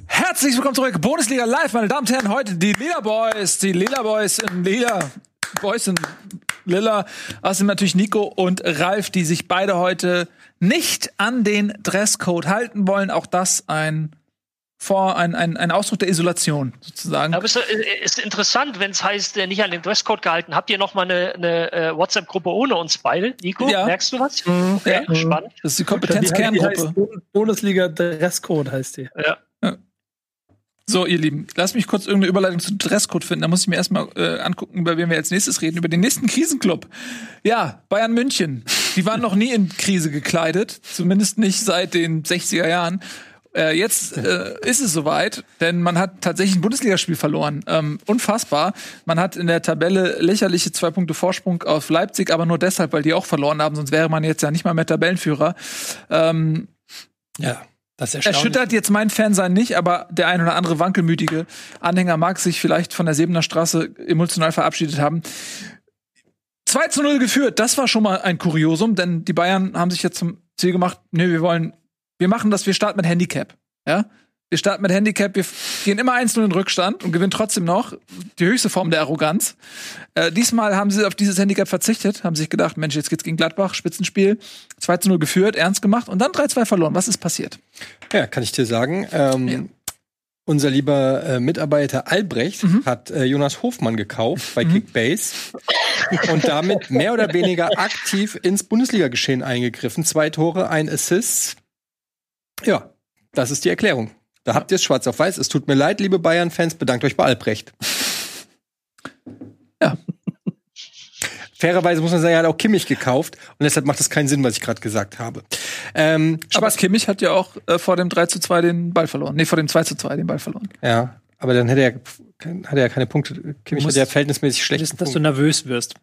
Herzlich willkommen zurück. Bundesliga Live, meine Damen und Herren. Heute die Lila Boys. Die Lila Boys in Lila. Boys in Lila. Außerdem natürlich Nico und Ralf, die sich beide heute nicht an den Dresscode halten wollen. Auch das ein vor ein, ein, ein Ausdruck der Isolation sozusagen. Aber es ist interessant, wenn es heißt, äh, nicht an den Dresscode gehalten. Habt ihr noch mal eine, eine äh, WhatsApp-Gruppe ohne uns beide, Nico? Ja. Merkst du was? Mhm. Okay, Ja. spannend. Das ist die Kompetenzkerngruppe. Bundesliga Dresscode heißt die. Ja. So, ihr Lieben, lasst mich kurz irgendeine Überleitung zu Dresscode finden. Da muss ich mir erstmal äh, angucken, über wen wir als nächstes reden. Über den nächsten Krisenclub. Ja, Bayern München. Die waren noch nie in Krise gekleidet. Zumindest nicht seit den 60er Jahren. Äh, jetzt äh, ist es soweit, denn man hat tatsächlich ein Bundesligaspiel verloren. Ähm, unfassbar. Man hat in der Tabelle lächerliche zwei Punkte Vorsprung auf Leipzig, aber nur deshalb, weil die auch verloren haben. Sonst wäre man jetzt ja nicht mal mehr Tabellenführer. Ähm, Ja, das. Erschüttert jetzt mein Fansein nicht, aber der ein oder andere wankelmütige Anhänger mag sich vielleicht von der Sebener Straße emotional verabschiedet haben. 2 zu 0 geführt, das war schon mal ein Kuriosum, denn die Bayern haben sich jetzt zum Ziel gemacht, nee, wir wollen, wir machen das, wir starten mit Handicap. Ja? Wir starten mit Handicap, wir gehen immer 1-0 in Rückstand und gewinnen trotzdem noch. Die höchste Form der Arroganz. Äh, diesmal haben sie auf dieses Handicap verzichtet, haben sich gedacht, Mensch, jetzt geht's gegen Gladbach, Spitzenspiel. 2 zu 0 geführt, ernst gemacht und dann 3-2 verloren. Was ist passiert? Ja, kann ich dir sagen. Ähm, Ja. Unser lieber äh, Mitarbeiter Albrecht Mhm. hat äh, Jonas Hofmann gekauft bei Kickbase und damit mehr oder weniger aktiv ins Bundesliga-Geschehen eingegriffen. Zwei Tore, ein Assist. Ja, das ist die Erklärung. Da habt ihr es schwarz auf weiß. Es tut mir leid, liebe Bayern-Fans, bedankt euch bei Albrecht. Ja. Fairerweise muss man sagen, er hat auch Kimmich gekauft und deshalb macht es keinen Sinn, was ich gerade gesagt habe. Ähm, Aber Spaß, Kimmich hat ja auch äh, vor dem 3 zu 2 den Ball verloren. Nee, vor dem 2 zu 2 den Ball verloren. Ja, aber dann hätte er, hat er ja keine Punkte. Kimmich hat ja verhältnismäßig schlecht. Wissen, dass du nervös wirst.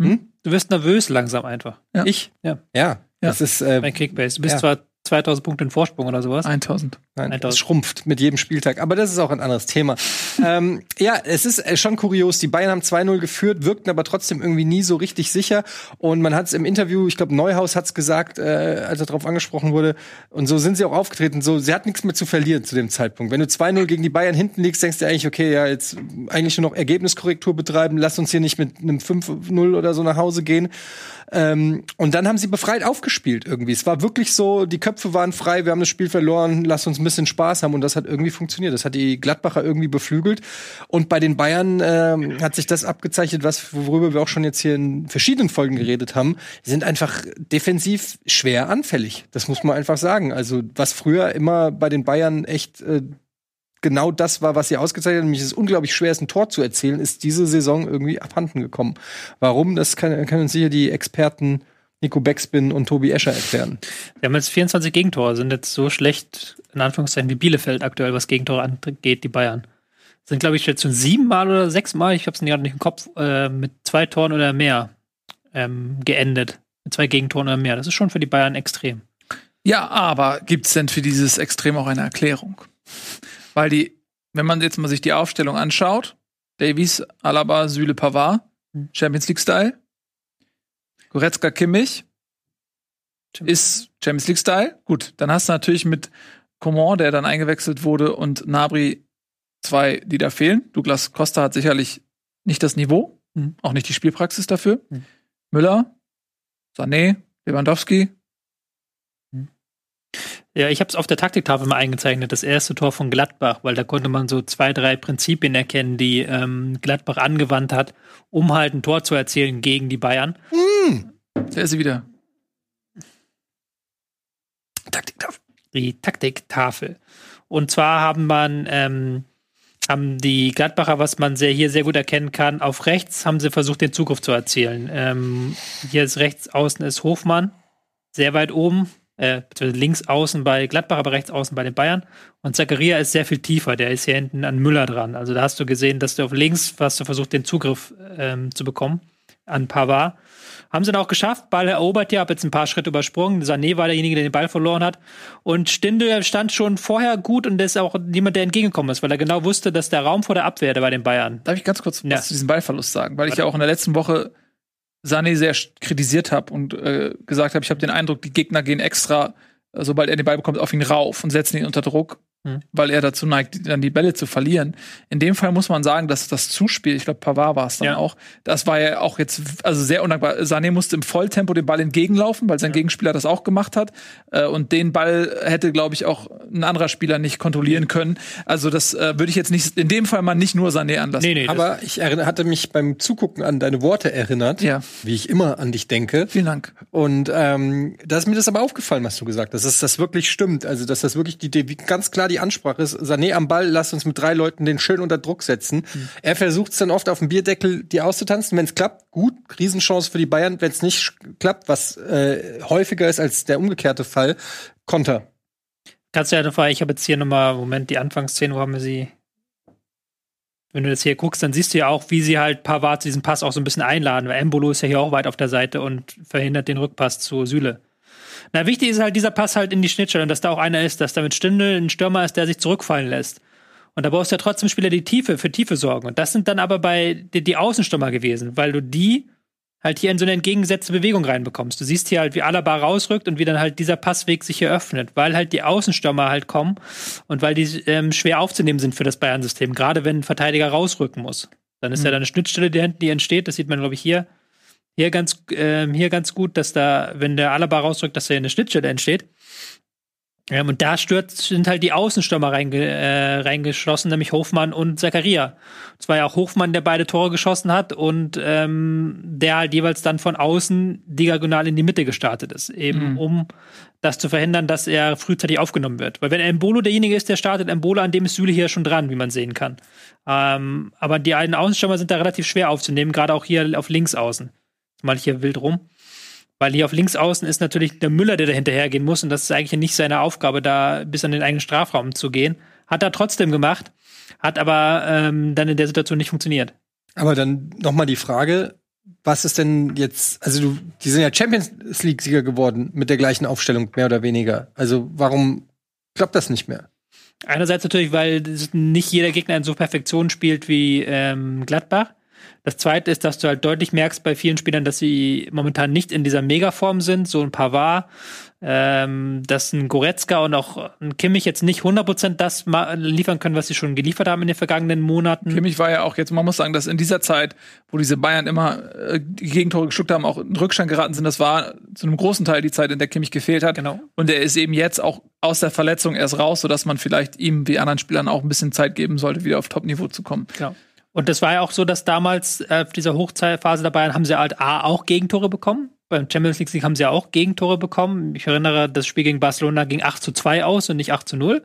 Hm? Du wirst nervös langsam einfach. Ja. Ich? Ja. Ja. Das ist, äh, Bei Kickbase. Du bist Ja. zwar 2000 Punkte in Vorsprung oder sowas. 1000. nein, 1000. es schrumpft mit jedem Spieltag. Aber das ist auch ein anderes Thema. ähm, ja, es ist äh, schon kurios. Die Bayern haben 2-0 geführt, wirkten aber trotzdem irgendwie nie so richtig sicher. Und man hat es im Interview, ich glaube, Neuhaus hat es gesagt, äh, als er darauf angesprochen wurde. Und so sind sie auch aufgetreten. So, sie hat nichts mehr zu verlieren zu dem Zeitpunkt. Wenn du 2-0 gegen die Bayern hinten liegst, denkst du eigentlich, okay, ja, jetzt eigentlich nur noch Ergebniskorrektur betreiben. Lass uns hier nicht mit einem 5-0 oder so nach Hause gehen. Ähm, und dann haben sie befreit aufgespielt irgendwie. Es war wirklich so, die Köpfe waren frei, wir haben das Spiel verloren, lass uns ein bisschen Spaß haben und das hat irgendwie funktioniert. Das hat die Gladbacher irgendwie beflügelt. Und bei den Bayern ähm, hat sich das abgezeichnet, was worüber wir auch schon jetzt hier in verschiedenen Folgen geredet haben. Die sind einfach defensiv schwer anfällig. Das muss man einfach sagen. Also was früher immer bei den Bayern echt äh, genau das war, was sie ausgezeichnet hat, nämlich es ist unglaublich schwer ist, ein Tor zu erzielen, ist diese Saison irgendwie abhanden gekommen. Warum? Das kann, können uns sicher die Experten Nico Beckspin und Tobi Escher erklären. Wir haben jetzt 24 Gegentore, sind jetzt so schlecht, in Anführungszeichen, wie Bielefeld aktuell, was Gegentore angeht, die Bayern. Sind, glaube ich, jetzt schon siebenmal oder sechsmal, ich habe es gerade nicht im Kopf, äh, mit zwei Toren oder mehr ähm, geendet. Mit zwei Gegentoren oder mehr. Das ist schon für die Bayern extrem. Ja, aber gibt's denn für dieses Extrem auch eine Erklärung? Weil die, wenn man jetzt mal sich die Aufstellung anschaut, Davies, Alaba, Süle, Pavard, Champions League-Style, Goretzka, Kimmich, ist Champions League-Style. Gut, dann hast du natürlich mit Coman, der dann eingewechselt wurde, und Nabri zwei, die da fehlen. Douglas Costa hat sicherlich nicht das Niveau, Mhm. auch nicht die Spielpraxis dafür. Mhm. Müller, Sané, Lewandowski, Ja, ich habe es auf der Taktiktafel mal eingezeichnet, das erste Tor von Gladbach, weil da konnte man so zwei, drei Prinzipien erkennen, die ähm, Gladbach angewandt hat, um halt ein Tor zu erzielen gegen die Bayern. der ist sie wieder. Taktiktafel. die Taktiktafel. Und zwar haben man ähm, haben die Gladbacher, was man sehr, hier sehr gut erkennen kann, auf rechts haben sie versucht, den Zugriff zu erzielen. Ähm, hier ist rechts außen ist Hofmann, sehr weit oben, äh, links außen bei Gladbach, aber rechts außen bei den Bayern. Und Zakaria ist sehr viel tiefer, der ist hier hinten an Müller dran. Also da hast du gesehen, dass du auf links hast du versucht, den Zugriff ähm, zu bekommen an Pavard. Haben sie dann auch geschafft. Ball erobert ja, hab jetzt ein paar Schritte übersprungen. Sané war derjenige, der den Ball verloren hat. Und Stindl stand schon vorher gut und ist auch niemand, der entgegengekommen ist, weil er genau wusste, dass der Raum vor der Abwehr, der bei den Bayern. Darf ich ganz kurz Ja. was zu diesem Ballverlust sagen? Weil ich ja auch in der letzten Woche Sané sehr kritisiert habe und äh, gesagt habe, ich habe den Eindruck, die Gegner gehen extra sobald er den Ball bekommt, auf ihn rauf und setzen ihn unter Druck, Hm. weil er dazu neigt, dann die Bälle zu verlieren. In dem Fall muss man sagen, dass das Zuspiel, ich glaube, Pavard war es dann Ja. auch, das war ja auch jetzt also sehr undankbar. Sané musste im Volltempo den Ball entgegenlaufen, weil sein Gegenspieler das auch gemacht hat. Äh, und den Ball hätte, glaube ich, auch ein anderer Spieler nicht kontrollieren können. Also das äh, würde ich jetzt nicht, in dem Fall mal nicht nur Sané anlassen. Nee, nee, Aber ich hatte mich beim Zugucken an deine Worte erinnert, Ja. wie ich immer an dich denke. Vielen Dank. Und ähm, da ist mir das aber aufgefallen, was du gesagt hast, dass das wirklich stimmt. Also, dass das wirklich die, die ganz klar die Ansprache ist. Sané am Ball, lass uns mit drei Leuten den schön unter Druck setzen. Er versucht es dann oft auf dem Bierdeckel, die auszutanzen. Wenn es klappt, gut, Riesenchance für die Bayern. Wenn es nicht klappt, was äh, häufiger ist als der umgekehrte Fall, Konter. Kannst du ja einfach, ich habe jetzt hier nochmal, Moment, die Anfangsszene, wo haben wir sie? Wenn du das hier guckst, dann siehst du ja auch, wie sie halt Pavard zu diesem Pass auch so ein bisschen einladen, weil Embolo ist ja hier auch weit auf der Seite und verhindert den Rückpass zu Süle. Na, wichtig ist halt dieser Pass halt in die Schnittstelle und dass da auch einer ist, dass da mit Stindl ein Stürmer ist, der sich zurückfallen lässt. Und da brauchst du ja trotzdem Spieler, die Tiefe, für Tiefe sorgen. Und das sind dann aber bei die, die Außenstürmer gewesen, weil du die halt hier in so eine entgegengesetzte Bewegung reinbekommst. Du siehst hier halt, wie Alaba rausrückt und wie dann halt dieser Passweg sich hier öffnet, weil halt die Außenstürmer halt kommen und weil die ähm, schwer aufzunehmen sind für das Bayern-System, gerade wenn ein Verteidiger rausrücken muss. Dann ist ja da eine Schnittstelle, die, die entsteht, das sieht man, glaube ich, hier. Hier ganz, ähm, hier ganz gut, dass da, wenn der Alaba rausrückt, dass da eine Schnittstelle entsteht. Ähm, und da stört, sind halt die Außenstürmer reinge, äh, reingeschlossen, nämlich Hofmann und Zakaria. Es war ja auch Hofmann, der beide Tore geschossen hat und ähm, der halt jeweils dann von außen diagonal in die Mitte gestartet ist, eben Mhm. um das zu verhindern, dass er frühzeitig aufgenommen wird. Weil wenn Embolo derjenige ist, der startet, Embolo, an dem ist Süle hier schon dran, wie man sehen kann. Ähm, aber die einen Außenstürmer sind da relativ schwer aufzunehmen, gerade auch hier auf links außen. Mal hier wild rum. Weil hier auf links außen ist natürlich der Müller, der da hinterhergehen muss. Und das ist eigentlich nicht seine Aufgabe, da bis an den eigenen Strafraum zu gehen. Hat er trotzdem gemacht, hat aber ähm, dann in der Situation nicht funktioniert. Aber dann noch mal die Frage, was ist denn jetzt, also du, die sind ja Champions League-Sieger geworden mit der gleichen Aufstellung, mehr oder weniger. Also warum klappt das nicht mehr? Einerseits natürlich, weil nicht jeder Gegner in so Perfektion spielt wie ähm, Gladbach. Das zweite ist, dass du halt deutlich merkst bei vielen Spielern, dass sie momentan nicht in dieser Megaform sind. So ein Pavard, ähm, dass ein Goretzka und auch ein Kimmich jetzt nicht 100% das liefern können, was sie schon geliefert haben in den vergangenen Monaten. Kimmich war ja auch jetzt, man muss sagen, dass in dieser Zeit, wo diese Bayern immer äh, die Gegentore geschluckt haben, auch in Rückstand geraten sind, das war zu einem großen Teil die Zeit, in der Kimmich gefehlt hat. Genau. Und er ist eben jetzt auch aus der Verletzung erst raus, sodass man vielleicht ihm wie anderen Spielern auch ein bisschen Zeit geben sollte, wieder auf Top-Niveau zu kommen. Genau. Und das war ja auch so, dass damals äh, auf dieser Hochzeitphase dabei haben sie halt A auch Gegentore bekommen. Beim Champions League Sieg haben sie ja auch Gegentore bekommen. Ich erinnere, das Spiel gegen Barcelona ging 8 zu 2 aus und nicht 8 zu 0.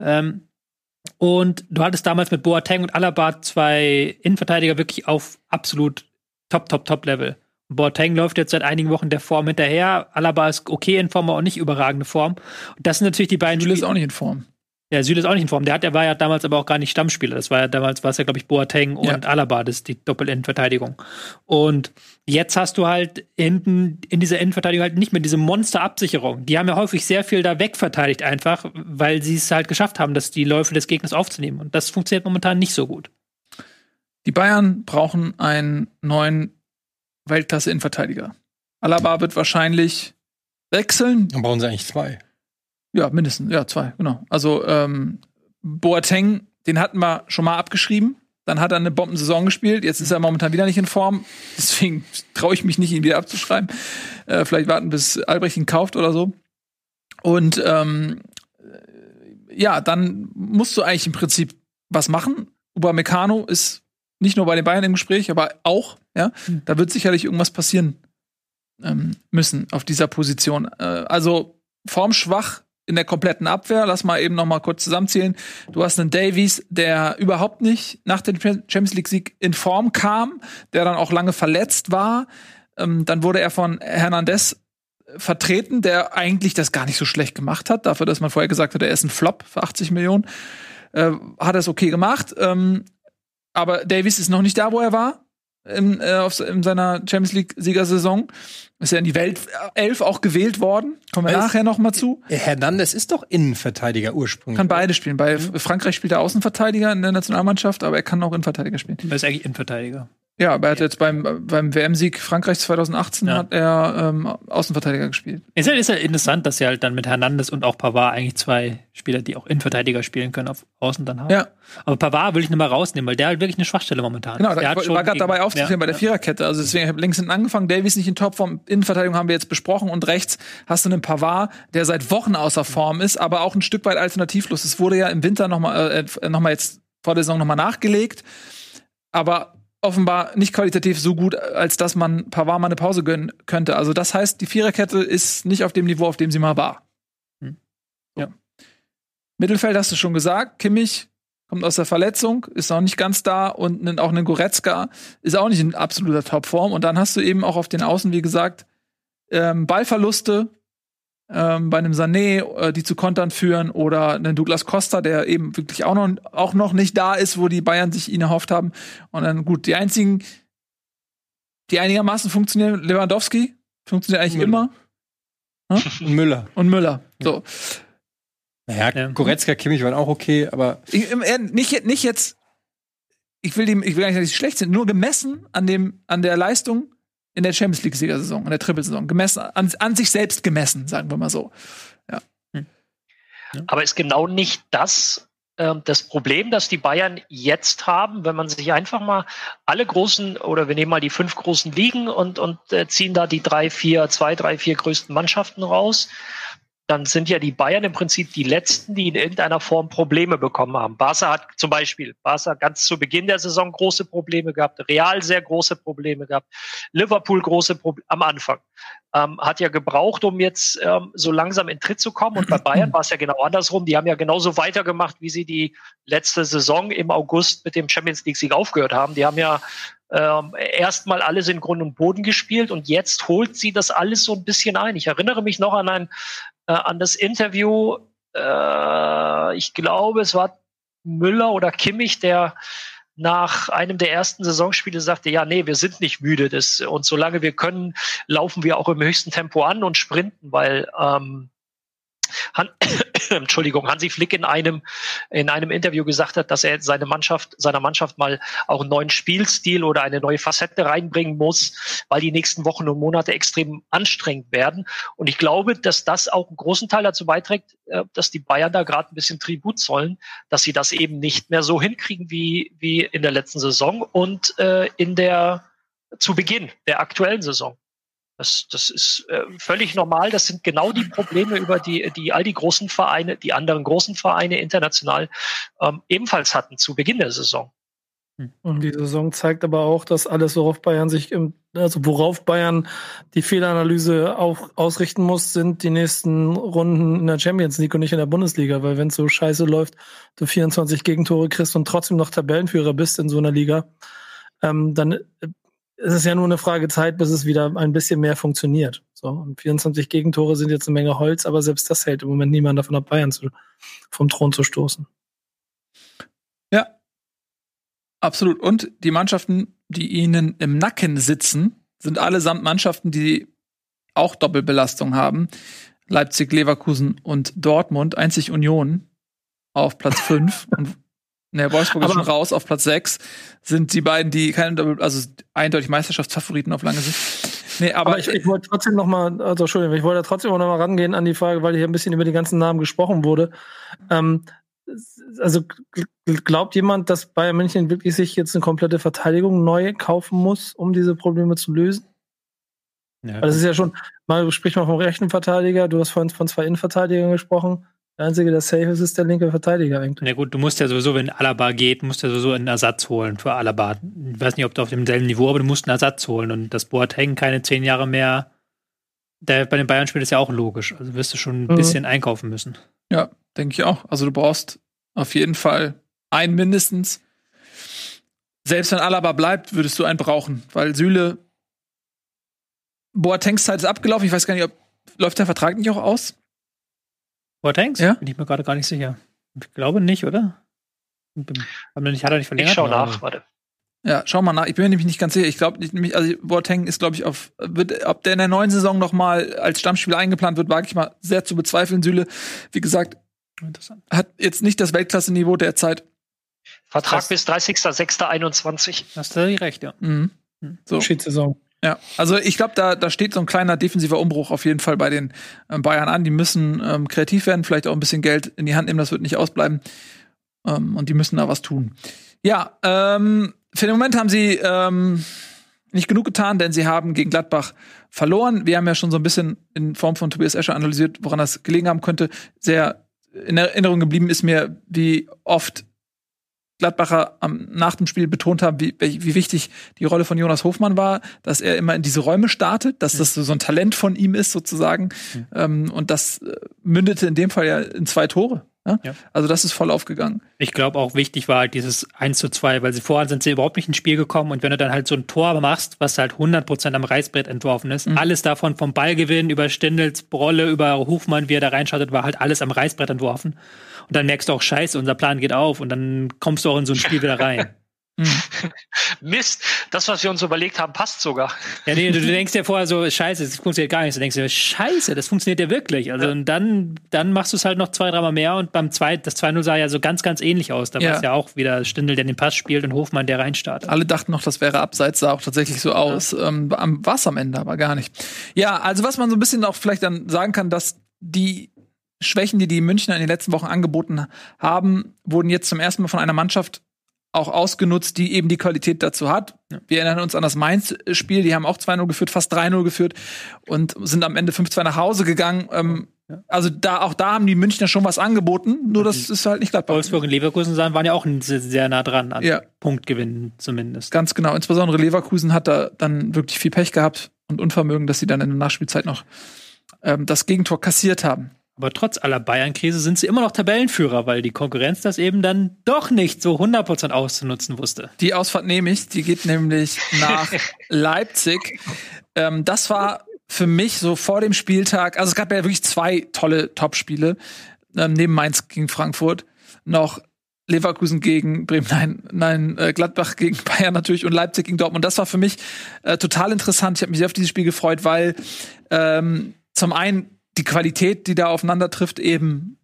Ähm, und du hattest damals mit Boateng und Alaba zwei Innenverteidiger wirklich auf absolut top, top, top Level. Boateng läuft jetzt seit einigen Wochen der Form hinterher. Alaba ist okay in Form, aber auch nicht überragende Form. Und das sind natürlich die beiden Jules ist Spiele- auch nicht in Form. Ja, Süle ist auch nicht in Form. Der, hat, der war ja damals aber auch gar nicht Stammspieler. Das war ja damals, war es ja, glaube ich, Boateng und Ja. Alaba, das ist die Doppel-Innenverteidigung. Und jetzt hast du halt hinten in dieser Innenverteidigung halt nicht mehr diese Monster-Absicherung. Die haben ja häufig sehr viel da wegverteidigt einfach, weil sie es halt geschafft haben, dass die Läufe des Gegners aufzunehmen. Und das funktioniert momentan nicht so gut. Die Bayern brauchen einen neuen Weltklasse-Innenverteidiger. Alaba wird wahrscheinlich wechseln. Dann brauchen sie eigentlich zwei. Ja, mindestens, ja, zwei, genau. Also ähm, Boateng, den hatten wir schon mal abgeschrieben. Dann hat er eine Bombensaison gespielt. Jetzt ist er momentan wieder nicht in Form. Deswegen traue ich mich nicht, ihn wieder abzuschreiben. Äh, vielleicht warten, bis Albrecht ihn kauft oder so. Und ähm, ja, dann musst du eigentlich im Prinzip was machen. Upamecano ist nicht nur bei den Bayern im Gespräch, aber auch, ja. Da wird sicherlich irgendwas passieren ähm, müssen auf dieser Position. Äh, also formschwach in der kompletten Abwehr. Lass mal eben noch mal kurz zusammenzählen. Du hast einen Davies, der überhaupt nicht nach dem Champions League Sieg in Form kam, der dann auch lange verletzt war. Ähm, dann wurde er von Hernandez vertreten, der eigentlich das gar nicht so schlecht gemacht hat, dafür, dass man vorher gesagt hat, er ist ein Flop für 80 Millionen. Äh, hat er es okay gemacht. Ähm, aber Davies ist noch nicht da, wo er war in, äh, auf, in seiner Champions League Siegersaison. Ist ja in die Weltelf auch gewählt worden. Kommen wir Was? nachher noch mal zu. Äh, Hernandez ist doch Innenverteidiger ursprünglich. Kann beide spielen. Bei Frankreich spielt er Außenverteidiger in der Nationalmannschaft, aber er kann auch Innenverteidiger spielen. Das ist eigentlich Innenverteidiger. Ja, aber er hat jetzt beim, beim WM-Sieg Frankreichs 2018 Ja. hat er ähm, Außenverteidiger gespielt. Ist ja, ist ja interessant, dass sie halt dann mit Hernandez und auch Pavard eigentlich zwei Spieler, die auch Innenverteidiger spielen können, auf Außen dann haben. Ja. Aber Pavard will ich nochmal rausnehmen, weil der hat wirklich eine Schwachstelle momentan. Genau, der ich schon war gerade dabei aufzuklären ja, bei der ja. Viererkette. Also deswegen, ich habe links hinten angefangen, Davies nicht in Topform, Innenverteidigung haben wir jetzt besprochen und rechts hast du einen Pavard, der seit Wochen außer Form ist, aber auch ein Stück weit alternativlos. Es wurde ja im Winter nochmal äh, noch mal jetzt vor der Saison nochmal nachgelegt, aber offenbar nicht qualitativ so gut, als dass man Pavard mal eine Pause gönnen könnte. Also das heißt, die Viererkette ist nicht auf dem Niveau, auf dem sie mal war. Hm. Ja. Mittelfeld hast du schon gesagt, Kimmich kommt aus der Verletzung, ist auch nicht ganz da und auch ein Goretzka ist auch nicht in absoluter Topform. Und dann hast du eben auch auf den Außen, wie gesagt, ähm, Ballverluste ähm, bei einem Sané, äh, die zu Kontern führen, oder einen Douglas Costa, der eben wirklich auch noch, auch noch nicht da ist, wo die Bayern sich ihn erhofft haben. Und dann gut, die einzigen, die einigermaßen funktionieren, Lewandowski funktioniert eigentlich Müller. immer Und Müller. und Müller. So. Naja, Ja. Goretzka, Kimmich waren auch okay, aber Ich, nicht, nicht jetzt, ich will, dem, ich will gar nicht, dass sie schlecht sind, nur gemessen an, dem, an der Leistung in der Champions League-Siegersaison, in der Trippelsaison. Gemessen, an, an sich selbst gemessen, sagen wir mal so. Aber ist genau nicht das ähm, das Problem, das die Bayern jetzt haben, wenn man sich einfach mal alle großen oder wir nehmen mal die fünf großen Ligen und, und äh, ziehen da die drei, vier, zwei, drei, vier größten Mannschaften raus, dann sind ja die Bayern im Prinzip die letzten, die in irgendeiner Form Probleme bekommen haben. Barca hat zum Beispiel, Barca ganz zu Beginn der Saison große Probleme gehabt, Real sehr große Probleme gehabt, Liverpool große Probleme am Anfang. Ähm, hat ja gebraucht, um jetzt ähm, so langsam in Tritt zu kommen. Und bei Bayern war es ja genau andersrum. Die haben ja genauso weitergemacht, wie sie die letzte Saison im August mit dem Champions League-Sieg aufgehört haben. Die haben ja ähm, erstmal alles in Grund und Boden gespielt und jetzt holt sie das alles so ein bisschen ein. Ich erinnere mich noch an ein äh, an das Interview, äh, ich glaube, es war Müller oder Kimmich, der nach einem der ersten Saisonspiele sagte, ja, nee, wir sind nicht müde. Das, und solange wir können, laufen wir auch im höchsten Tempo an und sprinten, weil ähm, Han Entschuldigung, Hansi Flick in einem, in einem Interview gesagt hat, dass er seine Mannschaft, seiner Mannschaft mal auch einen neuen Spielstil oder eine neue Facette reinbringen muss, weil die nächsten Wochen und Monate extrem anstrengend werden. Und ich glaube, dass das auch einen großen Teil dazu beiträgt, äh, dass die Bayern da gerade ein bisschen Tribut zollen, dass sie das eben nicht mehr so hinkriegen wie, wie in der letzten Saison und äh, in der zu Beginn der aktuellen Saison. Das, das ist äh, völlig normal. Das sind genau die Probleme, über die, die all die großen Vereine, die anderen großen Vereine international ähm, ebenfalls hatten zu Beginn der Saison. Und die Saison zeigt aber auch, dass alles, worauf Bayern sich, im, also worauf Bayern die Fehleranalyse auch ausrichten muss, sind die nächsten Runden in der Champions League und nicht in der Bundesliga. Weil wenn es so scheiße läuft, du 24 Gegentore kriegst und trotzdem noch Tabellenführer bist in so einer Liga, ähm, dann ist es ja nur eine Frage Zeit, bis es wieder ein bisschen mehr funktioniert. So, und 24 Gegentore sind jetzt eine Menge Holz, aber selbst das hält im Moment niemand davon ab, Bayern zu, vom Thron zu stoßen. Ja. Absolut. Und die Mannschaften, die ihnen im Nacken sitzen, sind allesamt Mannschaften, die auch Doppelbelastung haben. Leipzig, Leverkusen und Dortmund, einzig Union auf Platz 5 und Ne, Wolfsburg ist Aber- schon raus auf Platz 6. Sind die beiden, die keine also eindeutig Meisterschaftsfavoriten auf lange Sicht. Nee, aber, Aber ich, ich wollte trotzdem noch mal, also Entschuldigung, ich wollte trotzdem noch mal rangehen an die Frage, weil hier ein bisschen über die ganzen Namen gesprochen wurde. Ähm, also gl- gl- glaubt jemand, dass Bayern München wirklich sich jetzt eine komplette Verteidigung neu kaufen muss, um diese Probleme zu lösen? Ja, Weil das ist ja schon, mal sprich mal vom rechten Verteidiger, du hast vorhin von zwei Innenverteidigern gesprochen. Der einzige, der safe ist, ist der linke Verteidiger eigentlich. Na gut, du musst ja sowieso, wenn Alaba geht, musst du ja sowieso einen Ersatz holen für Alaba. Ich weiß nicht, ob du auf demselben Niveau, aber du musst einen Ersatz holen. Und das Boateng keine zehn Jahre mehr, der bei den Bayern spielt, ist ja auch logisch. Also wirst du schon ein Mhm. bisschen einkaufen müssen. ja, denke ich auch. Also du brauchst auf jeden Fall einen mindestens. Selbst wenn Alaba bleibt, würdest du einen brauchen, weil Süle Boatengs Zeit ist abgelaufen. Ich weiß gar nicht, ob läuft der Vertrag nicht auch aus? Boatengs? Ja? Bin ich mir gerade gar nicht sicher. Ich glaube nicht, oder? Bin- Haben wir nicht, hat er nicht verlängert? Ich schaue Ja. nach, warte. Ja, schau mal nach. Ich bin mir nämlich nicht ganz sicher. Ich glaube nicht, also Boateng ist, glaube ich, auf, wird, ob der in der neuen Saison noch mal als Stammspieler eingeplant wird, wage ich mal sehr zu bezweifeln. Süle, wie gesagt, Interessant. hat jetzt nicht das Weltklasse-Niveau derzeit. Vertrag Das- bis 30.06.21. Hast du recht, ja. Mhm. So. Schiedsaison. Ja, also ich glaube, da, da steht so ein kleiner defensiver Umbruch auf jeden Fall bei den ähm, Bayern an. Die müssen ähm, kreativ werden, vielleicht auch ein bisschen Geld in die Hand nehmen, das wird nicht ausbleiben. Ähm, und die müssen da was tun. Ja, ähm, für den Moment haben sie ähm, nicht genug getan, denn sie haben gegen Gladbach verloren. Wir haben ja schon so ein bisschen in Form von Tobias Escher analysiert, woran das gelegen haben könnte. Sehr in Erinnerung geblieben ist mir, wie oft Gladbacher am, nach dem Spiel betont haben, wie, wie wichtig die Rolle von Jonas Hofmann war, dass er immer in diese Räume startet, dass das so ein Talent von ihm ist sozusagen. Ähm, und das äh, mündete in dem Fall ja in zwei Tore. Ja? Ja. Also das ist voll aufgegangen. Ich glaube auch wichtig war halt dieses 1 zu 2, weil sie vorher sind sie überhaupt nicht ins Spiel gekommen und wenn du dann halt so ein Tor machst, was halt 100% am Reißbrett entworfen ist, alles davon vom Ballgewinn über Stindels Brolle, über Hofmann, wie er da reinschattet, war halt alles am Reißbrett entworfen. Und dann merkst du auch, scheiße, unser Plan geht auf und dann kommst du auch in so ein Spiel wieder rein. Mist, das, was wir uns überlegt haben, passt sogar. Ja, nee, du, du denkst dir vorher so, scheiße, das funktioniert gar nicht. Du denkst dir, scheiße, das funktioniert ja wirklich. Also und dann, dann machst du es halt noch zwei, dreimal mehr und beim zweit, das 2-0 sah ja so ganz, ganz ähnlich aus. Da war Ja. es ja auch wieder Stindel, der den Pass spielt und Hofmann, der reinstartet. Alle dachten noch, das wäre abseits, sah auch tatsächlich so aus. Ähm, war es am Ende, aber gar nicht. Ja, also was man so ein bisschen auch vielleicht dann sagen kann, dass die Schwächen, die die Münchner in den letzten Wochen angeboten haben, wurden jetzt zum ersten Mal von einer Mannschaft auch ausgenutzt, die eben die Qualität dazu hat. Wir erinnern uns an das Mainz-Spiel, die haben auch 2-0 geführt, fast 3-0 geführt und sind am Ende 5-2 nach Hause gegangen. Ähm, Also da, auch da haben die Münchner schon was angeboten, nur das ist halt nicht Gladbach. Wolfsburg und Leverkusen waren ja auch sehr, sehr nah dran an Ja. Punktgewinn zumindest. Ganz genau. Insbesondere Leverkusen hat da dann wirklich viel Pech gehabt und Unvermögen, dass sie dann in der Nachspielzeit noch ähm, das Gegentor kassiert haben. Aber trotz aller Bayern-Krise sind sie immer noch Tabellenführer, weil die Konkurrenz das eben dann doch nicht so 100% auszunutzen wusste. Die Ausfahrt nehme ich, die geht nämlich nach Leipzig. Ähm, das war für mich so vor dem Spieltag, also es gab ja wirklich zwei tolle Topspiele, ähm, neben Mainz gegen Frankfurt, noch Leverkusen gegen Bremen, nein, nein, äh, Gladbach gegen Bayern natürlich und Leipzig gegen Dortmund. Das war für mich äh, total interessant. Ich habe mich sehr auf dieses Spiel gefreut, weil ähm, zum einen die Qualität, die da aufeinander trifft, eben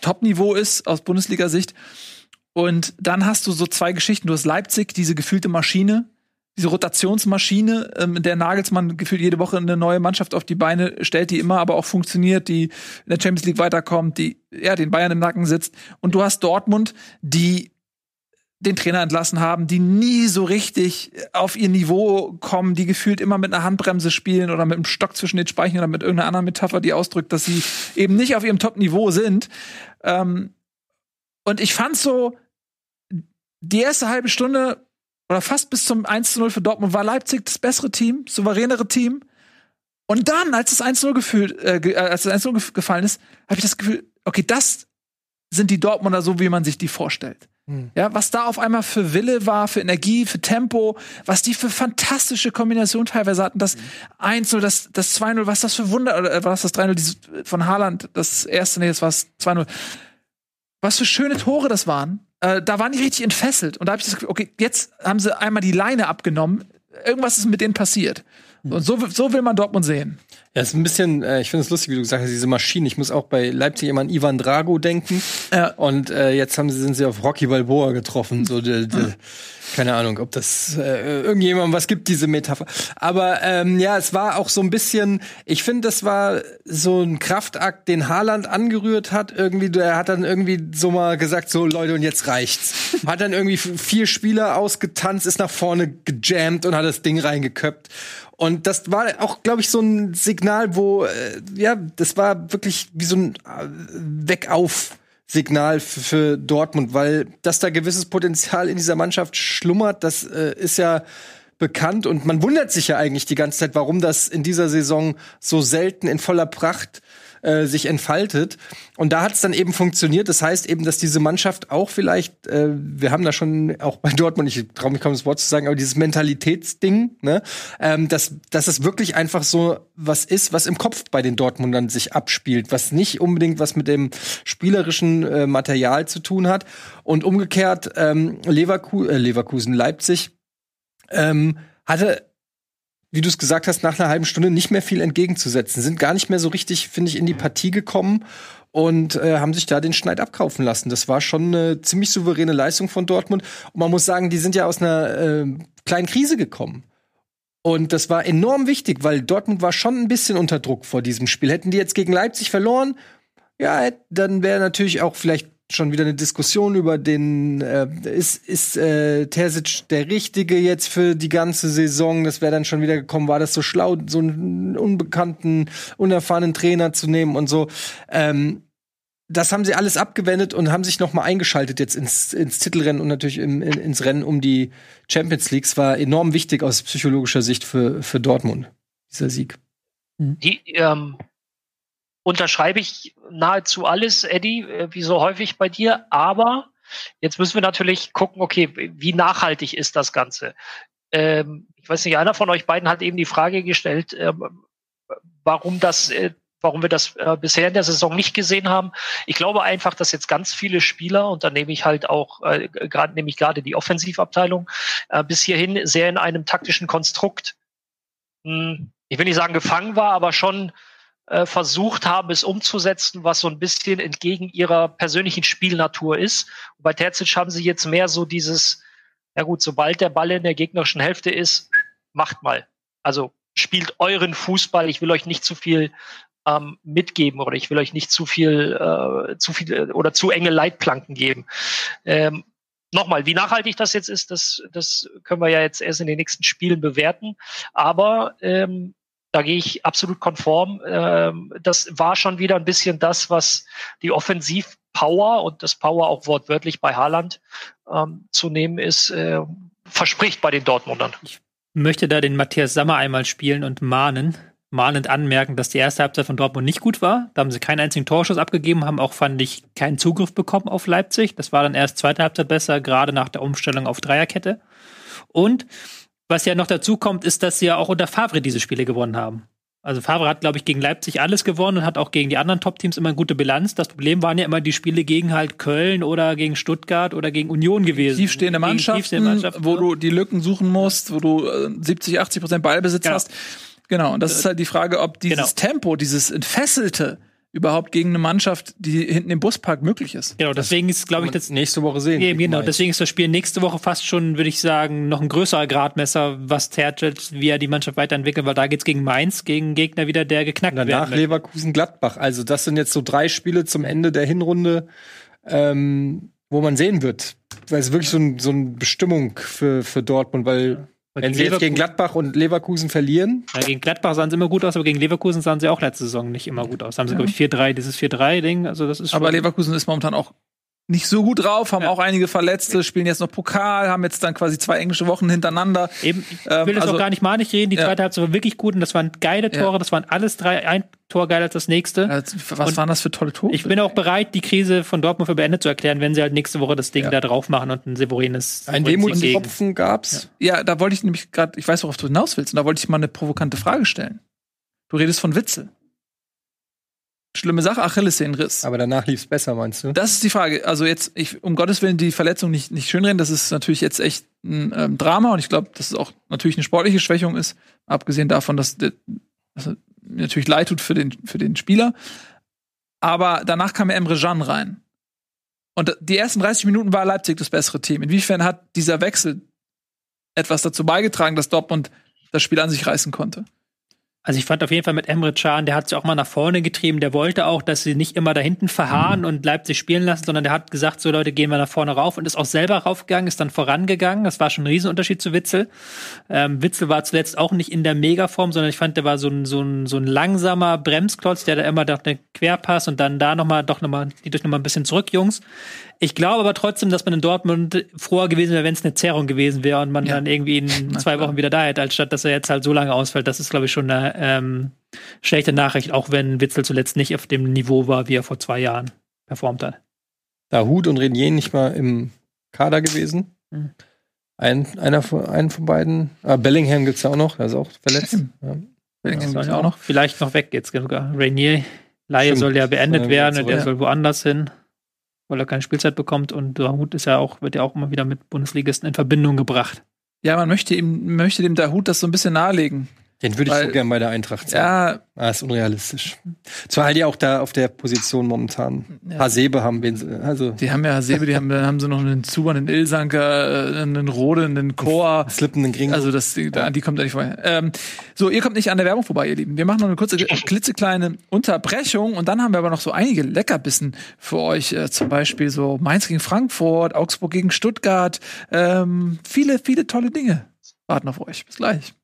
Top-Niveau ist aus Bundesliga-Sicht. Und dann hast du so zwei Geschichten. Du hast Leipzig, diese gefühlte Maschine, diese Rotationsmaschine, ähm, in der Nagelsmann gefühlt jede Woche eine neue Mannschaft auf die Beine stellt, die immer aber auch funktioniert, die in der Champions League weiterkommt, die ja den Bayern im Nacken sitzt. Und du hast Dortmund, die den Trainer entlassen haben, die nie so richtig auf ihr Niveau kommen, die gefühlt immer mit einer Handbremse spielen oder mit einem Stock zwischen den Speichen oder mit irgendeiner anderen Metapher, die ausdrückt, dass sie eben nicht auf ihrem Top-Niveau sind. Ähm, und ich fand so, die erste halbe Stunde oder fast bis zum 1 zu 0 für Dortmund war Leipzig das bessere Team, souveränere Team. Und dann, als das 1 0 gefühlt, äh, äh, als das 1 0 gef- gefallen ist, habe ich das Gefühl, okay, das sind die Dortmunder so, wie man sich die vorstellt. Ja, was da auf einmal für Wille war, für Energie, für Tempo, was die für fantastische Kombinationen teilweise hatten, das 1-0, das, das 2-0, was das für Wunder, oder äh, war das das 3-0, dieses von Haaland, das erste, nee, das war das 2-0. Was für schöne Tore das waren. Äh, da waren die richtig entfesselt. Und da habe ich das Gefühl, okay, jetzt haben sie einmal die Leine abgenommen. Irgendwas ist mit denen passiert. Und so, so will man Dortmund sehen. Ja, ist ein bisschen, äh, ich finde es lustig, wie du gesagt hast, diese Maschinen. Ich muss auch bei Leipzig immer an Ivan Drago denken. Ja. Und äh, jetzt haben sie, sind sie auf Rocky Balboa getroffen. So, die, die, keine Ahnung, ob das äh, irgendjemandem was gibt, diese Metapher. Aber ähm, ja, es war auch so ein bisschen, ich finde, das war so ein Kraftakt, den Haaland angerührt hat. Irgendwie, der hat dann irgendwie so mal gesagt, so Leute, und jetzt reicht's. hat dann irgendwie vier Spieler ausgetanzt, ist nach vorne gejammt und hat das Ding reingeköpft. Und das war auch, glaube ich, so ein Signal, wo, äh, ja, das war wirklich wie so ein äh, Für, für Dortmund, weil dass da gewisses Potenzial in dieser Mannschaft schlummert, das äh, ist ja bekannt. Und man wundert sich ja eigentlich die ganze Zeit, warum das in dieser Saison so selten in voller Pracht äh, sich entfaltet. Und da hat es dann eben funktioniert. Das heißt eben, dass diese Mannschaft auch vielleicht, äh, wir haben da schon auch bei Dortmund, ich traue mich kaum das Wort zu sagen, aber dieses Mentalitätsding, ne, ähm, dass, dass es wirklich einfach so was ist, was im Kopf bei den Dortmundern sich abspielt, was nicht unbedingt was mit dem spielerischen äh, Material zu tun hat. Und umgekehrt, ähm, Leverku äh, Leverkusen, Leipzig, ähm, hatte wie du es gesagt hast, nach einer halben Stunde nicht mehr viel entgegenzusetzen. Sind gar nicht mehr so richtig, finde ich, in die Partie gekommen und äh, haben sich da den Schneid abkaufen lassen. Das war schon eine ziemlich souveräne Leistung von Dortmund. Und man muss sagen, die sind ja aus einer äh, kleinen Krise gekommen. Und das war enorm wichtig, weil Dortmund war schon ein bisschen unter Druck vor diesem Spiel. Hätten die jetzt gegen Leipzig verloren, ja, dann wäre natürlich auch vielleicht schon wieder eine Diskussion über den, äh, ist, ist äh, Terzic der Richtige jetzt für die ganze Saison? Das wäre dann schon wieder gekommen, war das so schlau, so einen unbekannten, unerfahrenen Trainer zu nehmen und so. Ähm, das haben sie alles abgewendet und haben sich noch mal eingeschaltet jetzt ins, ins Titelrennen und natürlich im, in, ins Rennen um die Champions League. Es war enorm wichtig aus psychologischer Sicht für, für Dortmund, dieser Sieg. Die, ähm, unterschreibe ich nahezu alles, Eddie, äh, wie so häufig bei dir. Aber jetzt müssen wir natürlich gucken, okay, wie nachhaltig ist das Ganze? Ähm, ich weiß nicht, einer von euch beiden hat eben die Frage gestellt, ähm, warum das, äh, warum wir das äh, bisher in der Saison nicht gesehen haben. Ich glaube einfach, dass jetzt ganz viele Spieler, und da nehme ich halt auch äh, gerade nehme ich gerade die Offensivabteilung, äh, bis hierhin sehr in einem taktischen Konstrukt, mh, hm, ich will nicht sagen gefangen war, aber schon äh, versucht haben, es umzusetzen, was so ein bisschen entgegen ihrer persönlichen Spielnatur ist. Und bei Terzic haben sie jetzt mehr so dieses, ja gut, sobald der Ball in der gegnerischen Hälfte ist, macht mal. Also spielt euren Fußball. Ich will euch nicht zu viel ähm, mitgeben oder ich will euch nicht zu viel, äh, zu viel oder zu enge Leitplanken geben. Ähm, Nochmal, wie nachhaltig das jetzt ist, das, das können wir ja jetzt erst in den nächsten Spielen bewerten. Aber ähm, da gehe ich absolut konform. Ähm, das war schon wieder ein bisschen das, was die Offensivpower und das Power auch wortwörtlich bei Haaland ähm, zu nehmen ist, äh, verspricht bei den Dortmundern. Ich möchte da den Matthias Sammer einmal spielen und mahnen, mahnend anmerken, dass die erste Halbzeit von Dortmund nicht gut war. Da haben sie keinen einzigen Torschuss abgegeben, haben auch, fand ich, keinen Zugriff bekommen auf Leipzig. Das war dann erst zweite Halbzeit besser, gerade nach der Umstellung auf Dreierkette. Und was ja noch dazu kommt, ist, dass sie ja auch unter Favre diese Spiele gewonnen haben. Also Favre hat, glaube ich, gegen Leipzig alles gewonnen und hat auch gegen die anderen Top-Teams immer eine gute Bilanz. Das Problem waren ja immer die Spiele gegen halt Köln oder gegen Stuttgart oder gegen Union gewesen. Tiefstehende Mannschaften, tiefstehende Mannschaften wo du die Lücken suchen musst, wo du 70, 80 Prozent Ballbesitz genau. hast. Genau, und das ist halt die Frage, ob dieses genau. Tempo, dieses entfesselte, überhaupt gegen eine Mannschaft, die hinten im Buspark möglich ist. Genau, deswegen ist, glaube ich, das nächste Woche sehen. Eben, genau, deswegen ist das Spiel nächste Woche fast schon, würde ich sagen, noch ein größerer Gradmesser, was Tertelt, wie er die Mannschaft weiterentwickelt, weil da geht's gegen Mainz, gegen Gegner wieder, der geknackt wird. Danach Leverkusen Gladbach. Also das sind jetzt so drei Spiele zum Ende der Hinrunde, ähm, wo man sehen wird. Weil es wirklich so, ein, so eine Bestimmung für, für Dortmund, weil wenn sie jetzt gegen Gladbach und Leverkusen verlieren. Ja, gegen Gladbach sahen sie immer gut aus, aber gegen Leverkusen sahen sie auch letzte Saison nicht immer gut aus. Da haben sie, ja. glaube ich, 4-3, dieses 4-3-Ding. Also das ist aber Leverkusen ist momentan auch nicht so gut drauf, haben ja. auch einige Verletzte, spielen jetzt noch Pokal, haben jetzt dann quasi zwei englische Wochen hintereinander. Eben, ich will ähm, das also, auch gar nicht mal nicht reden. Die zweite ja. Halbzeit war wirklich gut und das waren geile Tore. Ja. Das waren alles drei, ein Tor geiler als das nächste. was und waren das für tolle Tore? Ich bin auch bereit, die Krise von Dortmund für beendet zu erklären, wenn sie halt nächste Woche das Ding da drauf machen und ein Severines. Ein Demutstropfen gab's. Ja. da wollte ich nämlich gerade, ich weiß, worauf du hinaus willst, und da wollte ich mal eine provokante Frage stellen. Du redest von Witzel schlimme Sache, Achillessehnenriss. Aber danach lief es besser, meinst du? Das ist die Frage. Also jetzt, ich, um Gottes Willen, die Verletzung nicht, nicht schönreden, das ist natürlich jetzt echt ein ähm, Drama und ich glaube, dass es auch natürlich eine sportliche Schwächung ist, abgesehen davon, dass, dass es natürlich leid tut für den, für den Spieler. Aber danach kam ja Emre Can rein. Und die ersten 30 Minuten war Leipzig das bessere Team. Inwiefern hat dieser Wechsel etwas dazu beigetragen, dass Dortmund das Spiel an sich reißen konnte? Also ich fand auf jeden Fall mit Emre Can, der hat sich auch mal nach vorne getrieben. Der wollte auch, dass sie nicht immer da hinten verharren mhm. und Leipzig spielen lassen, sondern der hat gesagt, so Leute, gehen wir nach vorne rauf und ist auch selber raufgegangen, ist dann vorangegangen. Das war schon ein Riesenunterschied zu Witzel. Ähm, Witzel war zuletzt auch nicht in der Megaform, sondern ich fand, der war so ein, so ein, so ein langsamer Bremsklotz, der da immer dachte, Querpass und dann da nochmal, doch nochmal, die durch nochmal ein bisschen zurück, Jungs. Ich glaube aber trotzdem, dass man in Dortmund froher gewesen wäre, wenn es eine Zerrung gewesen wäre und man ja. dann irgendwie in zwei Wochen wieder da hätte, als statt dass er jetzt halt so lange ausfällt. Das ist, glaube ich, schon eine ähm, schlechte Nachricht, auch wenn Witzel zuletzt nicht auf dem Niveau war, wie er vor zwei Jahren performt hat. Da Hut und Renier nicht mal im Kader gewesen. Mhm. Ein, einer von, einen von beiden. Ah, Bellingham gibt es ja auch noch, der ist auch verletzt. Ja. Bellingham soll ja auch noch. Vielleicht noch weg jetzt sogar. Rainier, Laie soll ja beendet werden und der soll woanders hin weil er keine Spielzeit bekommt und Dahut ist ja auch, wird ja auch immer wieder mit Bundesligisten in Verbindung gebracht. Ja, man möchte ihm, möchte dem Dahut das so ein bisschen nahelegen. Den würde ich Weil- so gern bei der Eintracht sehen. Ja, Ah, ist unrealistisch. Zwar halt ja auch da auf der Position momentan. Ja. Hasebe haben wir, also die haben ja Sebe, die haben, dann haben sie noch einen Zuber, einen Ilsanker, äh, einen Rode, einen Chor. Slippen den Gringo. Also das, die, die kommt da nicht vorher. Ähm, so, ihr kommt nicht an der Werbung vorbei, ihr Lieben. Wir machen noch eine kurze, klitzekleine Unterbrechung und dann haben wir aber noch so einige Leckerbissen für euch. Äh, zum Beispiel so Mainz gegen Frankfurt, Augsburg gegen Stuttgart. Ähm, viele, viele tolle Dinge warten auf euch. Bis gleich.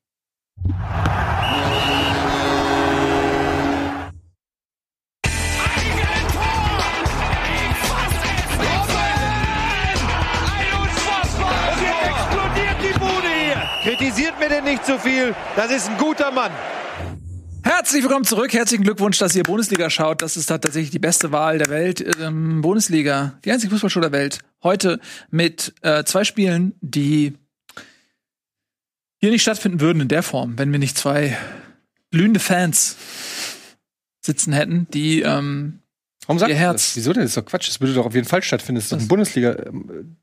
Kritisiert mir denn nicht zu viel. Das ist ein guter Mann. Herzlich willkommen zurück. Herzlichen Glückwunsch, dass ihr Bundesliga schaut. Das ist tatsächlich die beste Wahl der Welt. Ähm, Bundesliga, die einzige Fußballshow der Welt. Heute mit äh, zwei Spielen, die hier nicht stattfinden würden in der Form, wenn wir nicht zwei glühende Fans sitzen hätten, die ähm, Warum sagt ihr Herz. Das? Wieso denn? Das ist doch Quatsch. Das würde doch auf jeden Fall stattfinden. Das ist doch ein Bundesliga. ähm,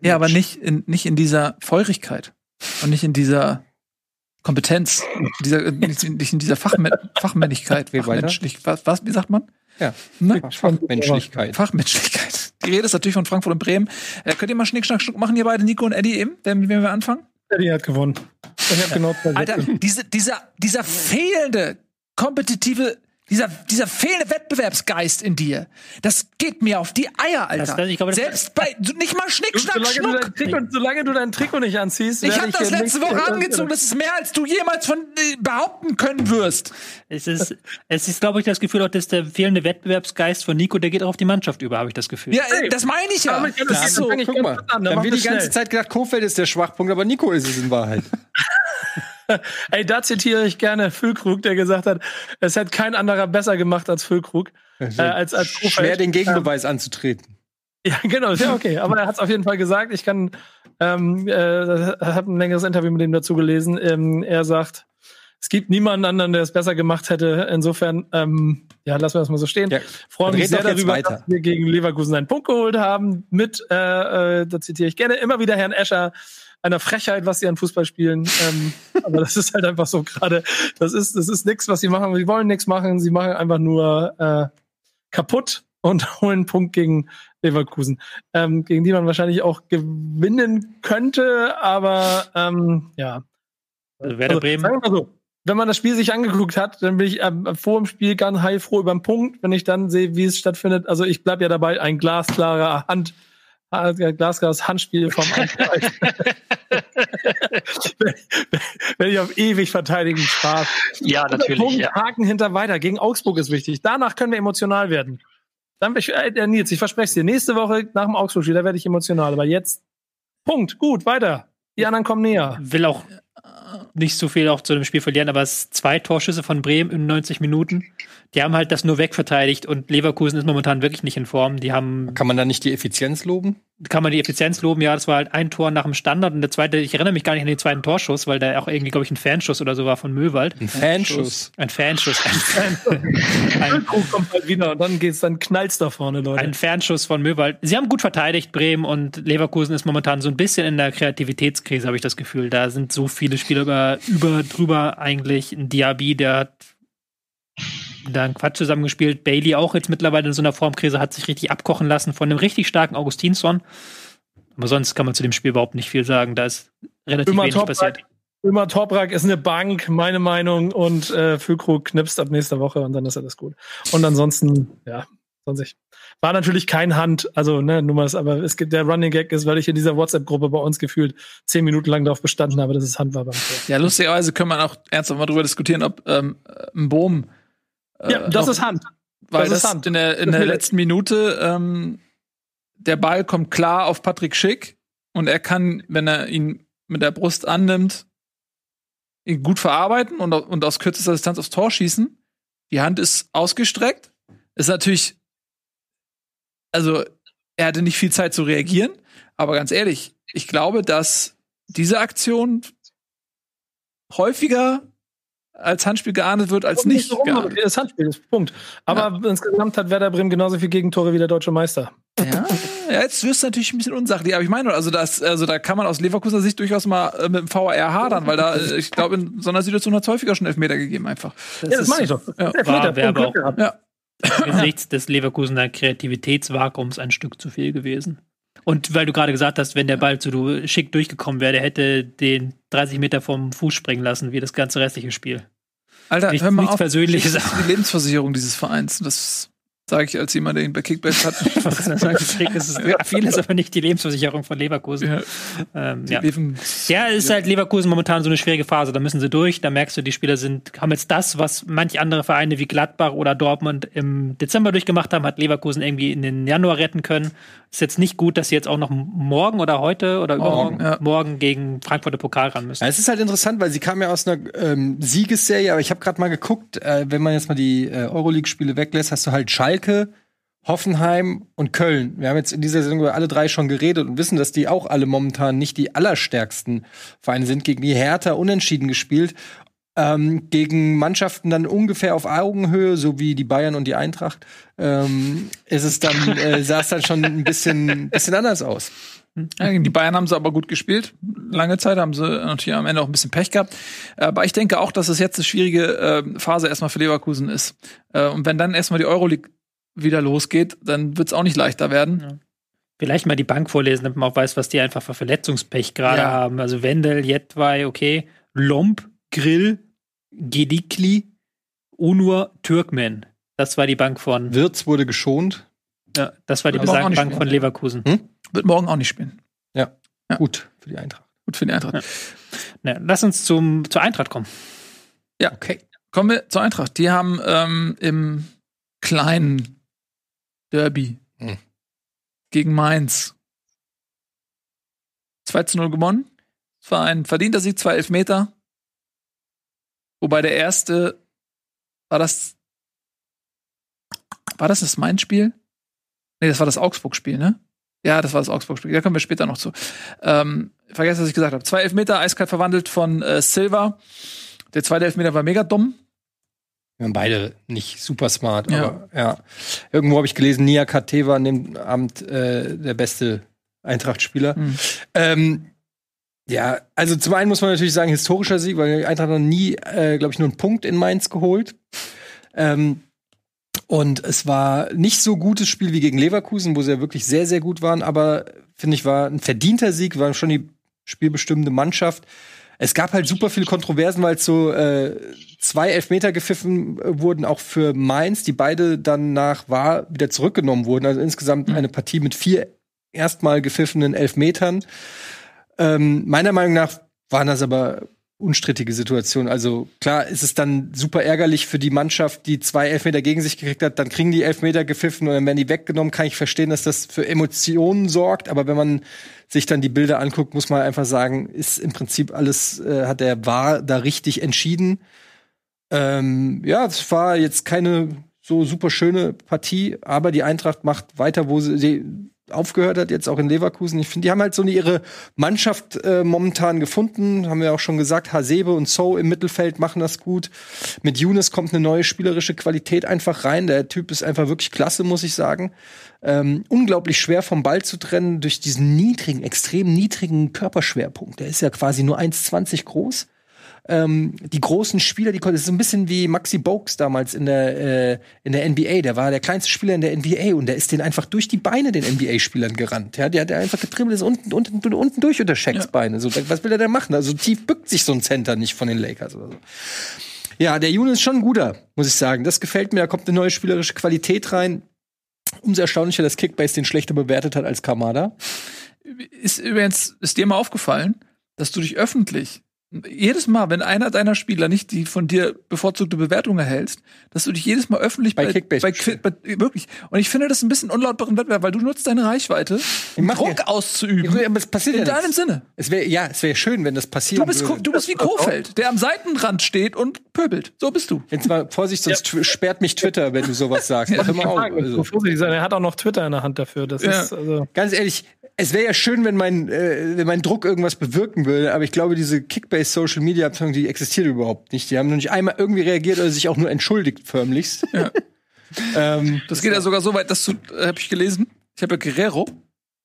ja, aber nicht in, nicht in dieser Feurigkeit und nicht in dieser Kompetenz, dieser, äh, nicht in nicht in dieser Fachmä Fachmännlichkeit. Fachmenschlich, was, was, wie sagt man? Ja. Ne? Fachmenschlichkeit. Fachmenschlichkeit. Die Rede ist natürlich von Frankfurt und Bremen. Äh, könnt ihr mal Schnick, Schnack, Schnuck machen, ihr beide, Nico und Eddie eben, wenn, wenn wir anfangen? Eddie hat gewonnen. Ich habe genau Alter, diese, dieser, dieser fehlende, kompetitive, dieser, dieser fehlende Wettbewerbsgeist in dir, das geht mir auf die Eier, Alter. Das- ich glaube, das- Selbst bei, nicht mal Schnick, Du, Schnack, solange, du Schnuck. dein Trikot, solange du dein Trikot nicht anziehst, Ich habe das letzte Woche angezogen. Das ist mehr, als du jemals von äh, behaupten können wirst. Es ist, es ist, glaube ich, das Gefühl auch, dass der fehlende Wettbewerbsgeist von Nico, der geht auch auf die Mannschaft über, habe ich das Gefühl. Ja, äh, das meine ich ja. Kann Das das ist so. Guck mal, an, dann dann wird die ganze schnell. Zeit gedacht, Kofeld ist der Schwachpunkt, aber Nico ist es in Wahrheit. Ey, da zitiere ich gerne Füllkrug, der gesagt hat, es hätte kein anderer besser gemacht als Füllkrug. Äh, als, als. Schwer den Gegenbeweis anzutreten. Ja, genau, ja okay. Aber er hat es auf jeden Fall gesagt. Ich kann, ähm, äh, habe ein längeres Interview mit ihm dazu gelesen. Ähm, er sagt, es gibt niemanden anderen, der es besser gemacht hätte. Insofern, ähm, ja, lassen wir das mal so stehen. Ja, Freue mich sehr darüber, weiter. dass wir gegen Leverkusen einen Punkt geholt haben. Mit, äh, äh, da zitiere ich gerne immer wieder Herrn Escher, einer Frechheit, was sie an Fußball spielen. ähm, aber das ist halt einfach so gerade. Das ist, das ist nichts, was sie machen. Sie wollen nichts machen. Sie machen einfach nur äh, kaputt und holen einen Punkt gegen Leverkusen, ähm, gegen die man wahrscheinlich auch gewinnen könnte. Aber ähm, ja, Also Werder Bremen. Sagen wir mal so, wenn man das Spiel sich angeguckt hat, dann bin ich ähm, vor dem Spiel ganz heilfroh über den Punkt, wenn ich dann sehe, wie es stattfindet. Also ich bleib ja dabei, ein glasklarer Hand, äh, glasklares Handspiel vom Anfang. wenn ich auf ewig verteidigen Spaß. Ja, natürlich. Punkt, Ja. Haken hinter weiter. Gegen Augsburg ist wichtig. Danach können wir emotional werden. Dann bin ich, äh, Nils, ich verspreche es dir. Nächste Woche nach dem Augsburg-Spiel, da werde ich emotional. Aber jetzt, Punkt, gut, weiter. Die anderen kommen näher. will auch nicht so viel auch zu dem Spiel verlieren, aber es sind zwei Torschüsse von Bremen in 90 Minuten. Die haben halt das nur wegverteidigt und Leverkusen ist momentan wirklich nicht in Form. Die haben, Kann man da nicht die Effizienz loben? kann man die Effizienz loben, ja, das war halt ein Tor nach dem Standard und der zweite, ich erinnere mich gar nicht an den zweiten Torschuss, weil der auch irgendwie, glaube ich, ein Fanschuss oder so war von Möwald. Ein Fanschuss. Ein Fanschuss. Ein, ein, Füllkrug kommt halt wieder und dann geht's, dann knallt's da vorne, Leute. ein Fernschuss von Möwald. Sie haben gut verteidigt, Bremen, und Leverkusen ist momentan so ein bisschen in der Kreativitätskrise, habe ich das Gefühl. Da sind so viele Spieler über, über drüber eigentlich. Ein Diaby, der hat da einen Quatsch zusammengespielt. Bailey auch jetzt mittlerweile in so einer Formkrise hat sich richtig abkochen lassen von einem richtig starken Augustinsson. Aber sonst kann man zu dem Spiel überhaupt nicht viel sagen. Da ist relativ Immer wenig Toprak, passiert. immer Toprak ist eine Bank, meine Meinung, und äh, Füllkrug knipst ab nächster Woche und dann ist alles gut. Und ansonsten, ja, sonst nicht. War natürlich kein Hand, also ne, nur mal, aber es gibt der Running Gag ist, weil ich in dieser WhatsApp-Gruppe bei uns gefühlt zehn Minuten lang darauf bestanden habe, dass es Hand war beim Tor. Ja, lustigerweise können wir auch ernsthaft mal drüber diskutieren, ob ähm, ein Bohm. äh, Ja, das noch- ist Hand. Weil das das, ist Hand. in der, in der letzten Minute ähm, der Ball kommt klar auf Patrick Schick und er kann, wenn er ihn mit der Brust annimmt, ihn gut verarbeiten und, und aus kürzester Distanz aufs Tor schießen. Die Hand ist ausgestreckt. Ist natürlich, also er hatte nicht viel Zeit zu reagieren, aber ganz ehrlich, ich glaube, dass diese Aktion häufiger als Handspiel geahndet wird als nicht. so rum. Das Handspiel ist Punkt. Aber insgesamt hat Werder Bremen genauso viel Gegentore wie der deutsche Meister. ja, ja, jetzt wirst du natürlich ein bisschen unsachlich, aber ich meine, also das, also da kann man aus Leverkusener Sicht durchaus mal äh, mit dem VAR hadern, weil da, äh, ich glaube, in so einer Situation hat es häufiger schon Elfmeter gegeben einfach. Das ja, das meine ich doch. Ja. War, wäre aber auch ja. Angesichts des Leverkusener Kreativitätsvakuums ein Stück zu viel gewesen. Und weil du gerade gesagt hast, wenn der Ball zu schick durchgekommen wäre, der hätte den 30 Meter vom Fuß springen lassen, wie das ganze restliche Spiel. Alter, nichts, hör mal nichts auf. Persönliches. Das ist die Lebensversicherung dieses Vereins. Das Sage ich als jemand, der ihn bei Kickbase hat. es ist vieles, aber nicht die Lebensversicherung von Leverkusen. Ja, ähm, ja. ja ist halt Leverkusen momentan so eine schwierige Phase. Da müssen sie durch. Da merkst du, die Spieler sind, haben jetzt das, was manche andere Vereine wie Gladbach oder Dortmund im Dezember durchgemacht haben, hat Leverkusen irgendwie in den Januar retten können. Ist jetzt nicht gut, dass sie jetzt auch noch morgen oder heute oder morgen, ja. morgen gegen Frankfurter Pokal ran müssen. Ja, es ist halt interessant, weil sie kam ja aus einer ähm, Siegesserie, aber ich habe gerade mal geguckt, äh, wenn man jetzt mal die äh, Euroleague-Spiele weglässt, hast du halt Schalke Schalke, Hoffenheim und Köln. Wir haben jetzt in dieser Sendung über alle drei schon geredet und wissen, dass die auch alle momentan nicht die allerstärksten Vereine sind. Gegen die Hertha unentschieden gespielt. Ähm, gegen Mannschaften dann ungefähr auf Augenhöhe, so wie die Bayern und die Eintracht, ähm, ist es dann, äh, sah es dann schon ein bisschen, bisschen anders aus. Ja, die Bayern haben sie aber gut gespielt. Lange Zeit haben sie natürlich am Ende auch ein bisschen Pech gehabt. Aber ich denke auch, dass es jetzt eine schwierige äh, Phase erstmal für Leverkusen ist. Äh, und wenn dann erstmal die Euroleague wieder losgeht, dann wird es auch nicht leichter werden. Ja. Vielleicht mal die Bank vorlesen, damit man auch weiß, was die einfach für Verletzungspech gerade ja. haben. Also Wendel, Jetwei, okay. Lomp, Grill, Gedikli, Unur, Türkmen. Das war die Bank von. Wirtz wurde geschont. Ja, das war die besagte Bank von Leverkusen. Hm? Wird morgen auch nicht spielen. Ja. ja. Gut für die Eintracht. Gut für die Eintracht. Ja. Na, lass uns zum, zur Eintracht kommen. Ja, okay. Kommen wir zur Eintracht. Die haben ähm, im kleinen Derby hm. gegen Mainz. 2 zu 0 gewonnen. Es war ein verdienter Sieg, zwei Elfmeter. Wobei der erste war das. War das das Mainz-Spiel? Nee, das war das Augsburg-Spiel, ne? Ja, das war das Augsburg-Spiel. Da kommen wir später noch zu. Ähm, vergesst, was ich gesagt habe. Zwei Elfmeter, eiskalt verwandelt von äh, Silva. Der zweite Elfmeter war mega dumm. Wir haben beide nicht super smart, ja. aber ja. Irgendwo habe ich gelesen, Nia KT war an dem Abend äh, der beste Eintracht-Spieler. Mhm. Ähm, ja, also zum einen muss man natürlich sagen, historischer Sieg, weil die Eintracht noch nie, äh, glaube ich, nur einen Punkt in Mainz geholt. Ähm, und es war nicht so gutes Spiel wie gegen Leverkusen, wo sie ja wirklich sehr, sehr gut waren, aber finde ich, war ein verdienter Sieg, war schon die spielbestimmende Mannschaft. Es gab halt super viele Kontroversen, weil so äh, zwei Elfmeter gepfiffen äh, wurden, auch für Mainz, die beide dann nach war wieder zurückgenommen wurden. Also insgesamt mhm. eine Partie mit vier erstmal gepfiffenen Elfmetern. Ähm, meiner Meinung nach waren das aber unstrittige Situationen. Also klar ist es dann super ärgerlich für die Mannschaft, die zwei Elfmeter gegen sich gekriegt hat. Dann kriegen die Elfmeter gepfiffen und dann werden die weggenommen. Kann ich verstehen, dass das für Emotionen sorgt. Aber wenn man sich dann die Bilder anguckt, muss man einfach sagen, ist im Prinzip alles, äh, hat der war da richtig entschieden. Ähm, ja, es war jetzt keine so super schöne Partie, aber die Eintracht macht weiter, wo sie aufgehört hat, jetzt auch in Leverkusen. Ich finde, die haben halt so eine, ihre Mannschaft äh, momentan gefunden. Haben wir auch schon gesagt, Hasebe und So im Mittelfeld machen das gut. Mit Younes kommt eine neue spielerische Qualität einfach rein. Der Typ ist einfach wirklich klasse, muss ich sagen. Ähm, unglaublich schwer vom Ball zu trennen durch diesen niedrigen, extrem niedrigen Körperschwerpunkt. Der ist ja quasi nur 1,20 groß ähm, die großen Spieler, die konnten, das ist so ein bisschen wie Maxi Bogues damals in der, äh, in der NBA. Der war der kleinste Spieler in der NBA und der ist den einfach durch die Beine den NBA-Spielern gerannt. Ja, der hat einfach getribbelt, ist unten, unten, unten durch unter Shaqs ja. Beine. So, was will er denn machen? Also tief bückt sich so ein Center nicht von den Lakers oder so. Ja, der Juni ist schon ein guter, muss ich sagen. Das gefällt mir. Da kommt eine neue spielerische Qualität rein. Umso erstaunlicher, dass Kickbase den schlechter bewertet hat als Kamada. Ist übrigens, ist dir mal aufgefallen, dass du dich öffentlich jedes Mal, wenn einer deiner Spieler nicht die von dir bevorzugte Bewertung erhältst, dass du dich jedes Mal öffentlich bei, bei Kickbase bei, bei, wirklich. Und ich finde das ein bisschen unlautbaren Wettbewerb, weil du nutzt deine Reichweite, um Druck ja. auszuüben. Ja, aber es passiert in ja deinem Sinne. Es wäre ja, es wäre schön, wenn das passiert. Du bist, du bist wie Kofeld, der am Seitenrand steht und pöbelt. So bist du. Jetzt mal Vorsicht, sonst ja. sperrt mich Twitter, wenn du sowas sagst. Ja, mal auf. Also. Er hat auch noch Twitter in der Hand dafür. Das ist also Ganz ehrlich, es wäre ja schön, wenn mein, äh, wenn mein Druck irgendwas bewirken würde, aber ich glaube, diese Kickbase Social Media Abteilung, die existiert überhaupt nicht. Die haben noch nicht einmal irgendwie reagiert oder sich auch nur entschuldigt, förmlichst. Ja. ähm, das geht ja sogar so weit, dass du, äh, habe ich gelesen, Ich habe ja Guerrero.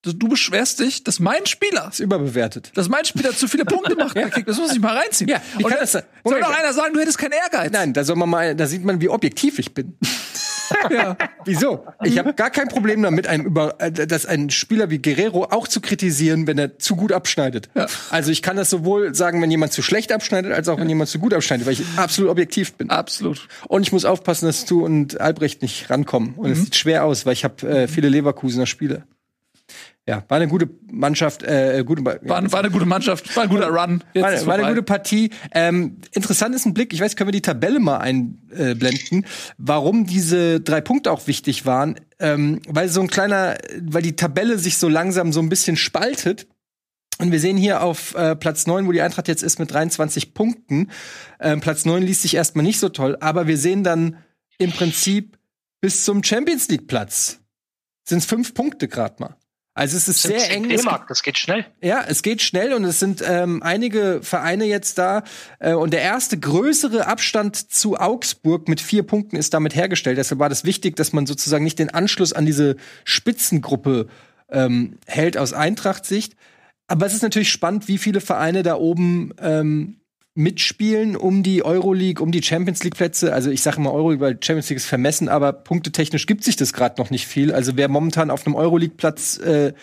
Du, du beschwerst dich, dass mein Spieler, Ist überbewertet. dass mein Spieler zu viele Punkte macht. ja. Das muss ich mal reinziehen. Ja, wie kann das sein? Soll doch einer sagen, du hättest keinen Ehrgeiz. Nein, da soll man mal, da sieht man, wie objektiv ich bin. Ja. Wieso? Ich habe gar kein Problem damit, einem über, äh, dass ein Spieler wie Guerrero auch zu kritisieren, wenn er zu gut abschneidet. Ja. Also ich kann das sowohl sagen, wenn jemand zu schlecht abschneidet, als auch wenn jemand zu gut abschneidet, weil ich absolut objektiv bin. Absolut. Und ich muss aufpassen, dass du und Albrecht nicht rankommen. Und es Mhm. sieht schwer aus, weil ich habe äh, viele Leverkusener Spiele. Ja, war eine gute Mannschaft, äh, gute, War, war eine gute Mannschaft, war ein guter Run. Jetzt war, ist war eine gute Partie. Ähm, interessant ist ein Blick, ich weiß, können wir die Tabelle mal einblenden, warum diese drei Punkte auch wichtig waren. Ähm, weil so ein kleiner, weil die Tabelle sich so langsam so ein bisschen spaltet. Und wir sehen hier auf äh, Platz 9, wo die Eintracht jetzt ist, mit 23 Punkten. Ähm, Platz 9 liest sich erstmal nicht so toll, aber wir sehen dann im Prinzip bis zum Champions League Platz sind es fünf Punkte gerade mal. Also es ist sehr eng. Es D-Mark, das geht schnell. ja, es geht schnell und es sind ähm, einige Vereine jetzt da. Äh, und der erste größere Abstand zu Augsburg mit vier Punkten ist damit hergestellt. Deshalb war das wichtig, dass man sozusagen nicht den Anschluss an diese Spitzengruppe ähm, hält aus Eintracht-Sicht. Aber es ist natürlich spannend, wie viele Vereine da oben ähm, mitspielen um die Euroleague, um die Champions League Plätze. Also ich sage immer Euroleague, weil Champions League ist vermessen, aber punktetechnisch gibt sich das gerade noch nicht viel. Also wer momentan auf einem Euroleague Platz äh,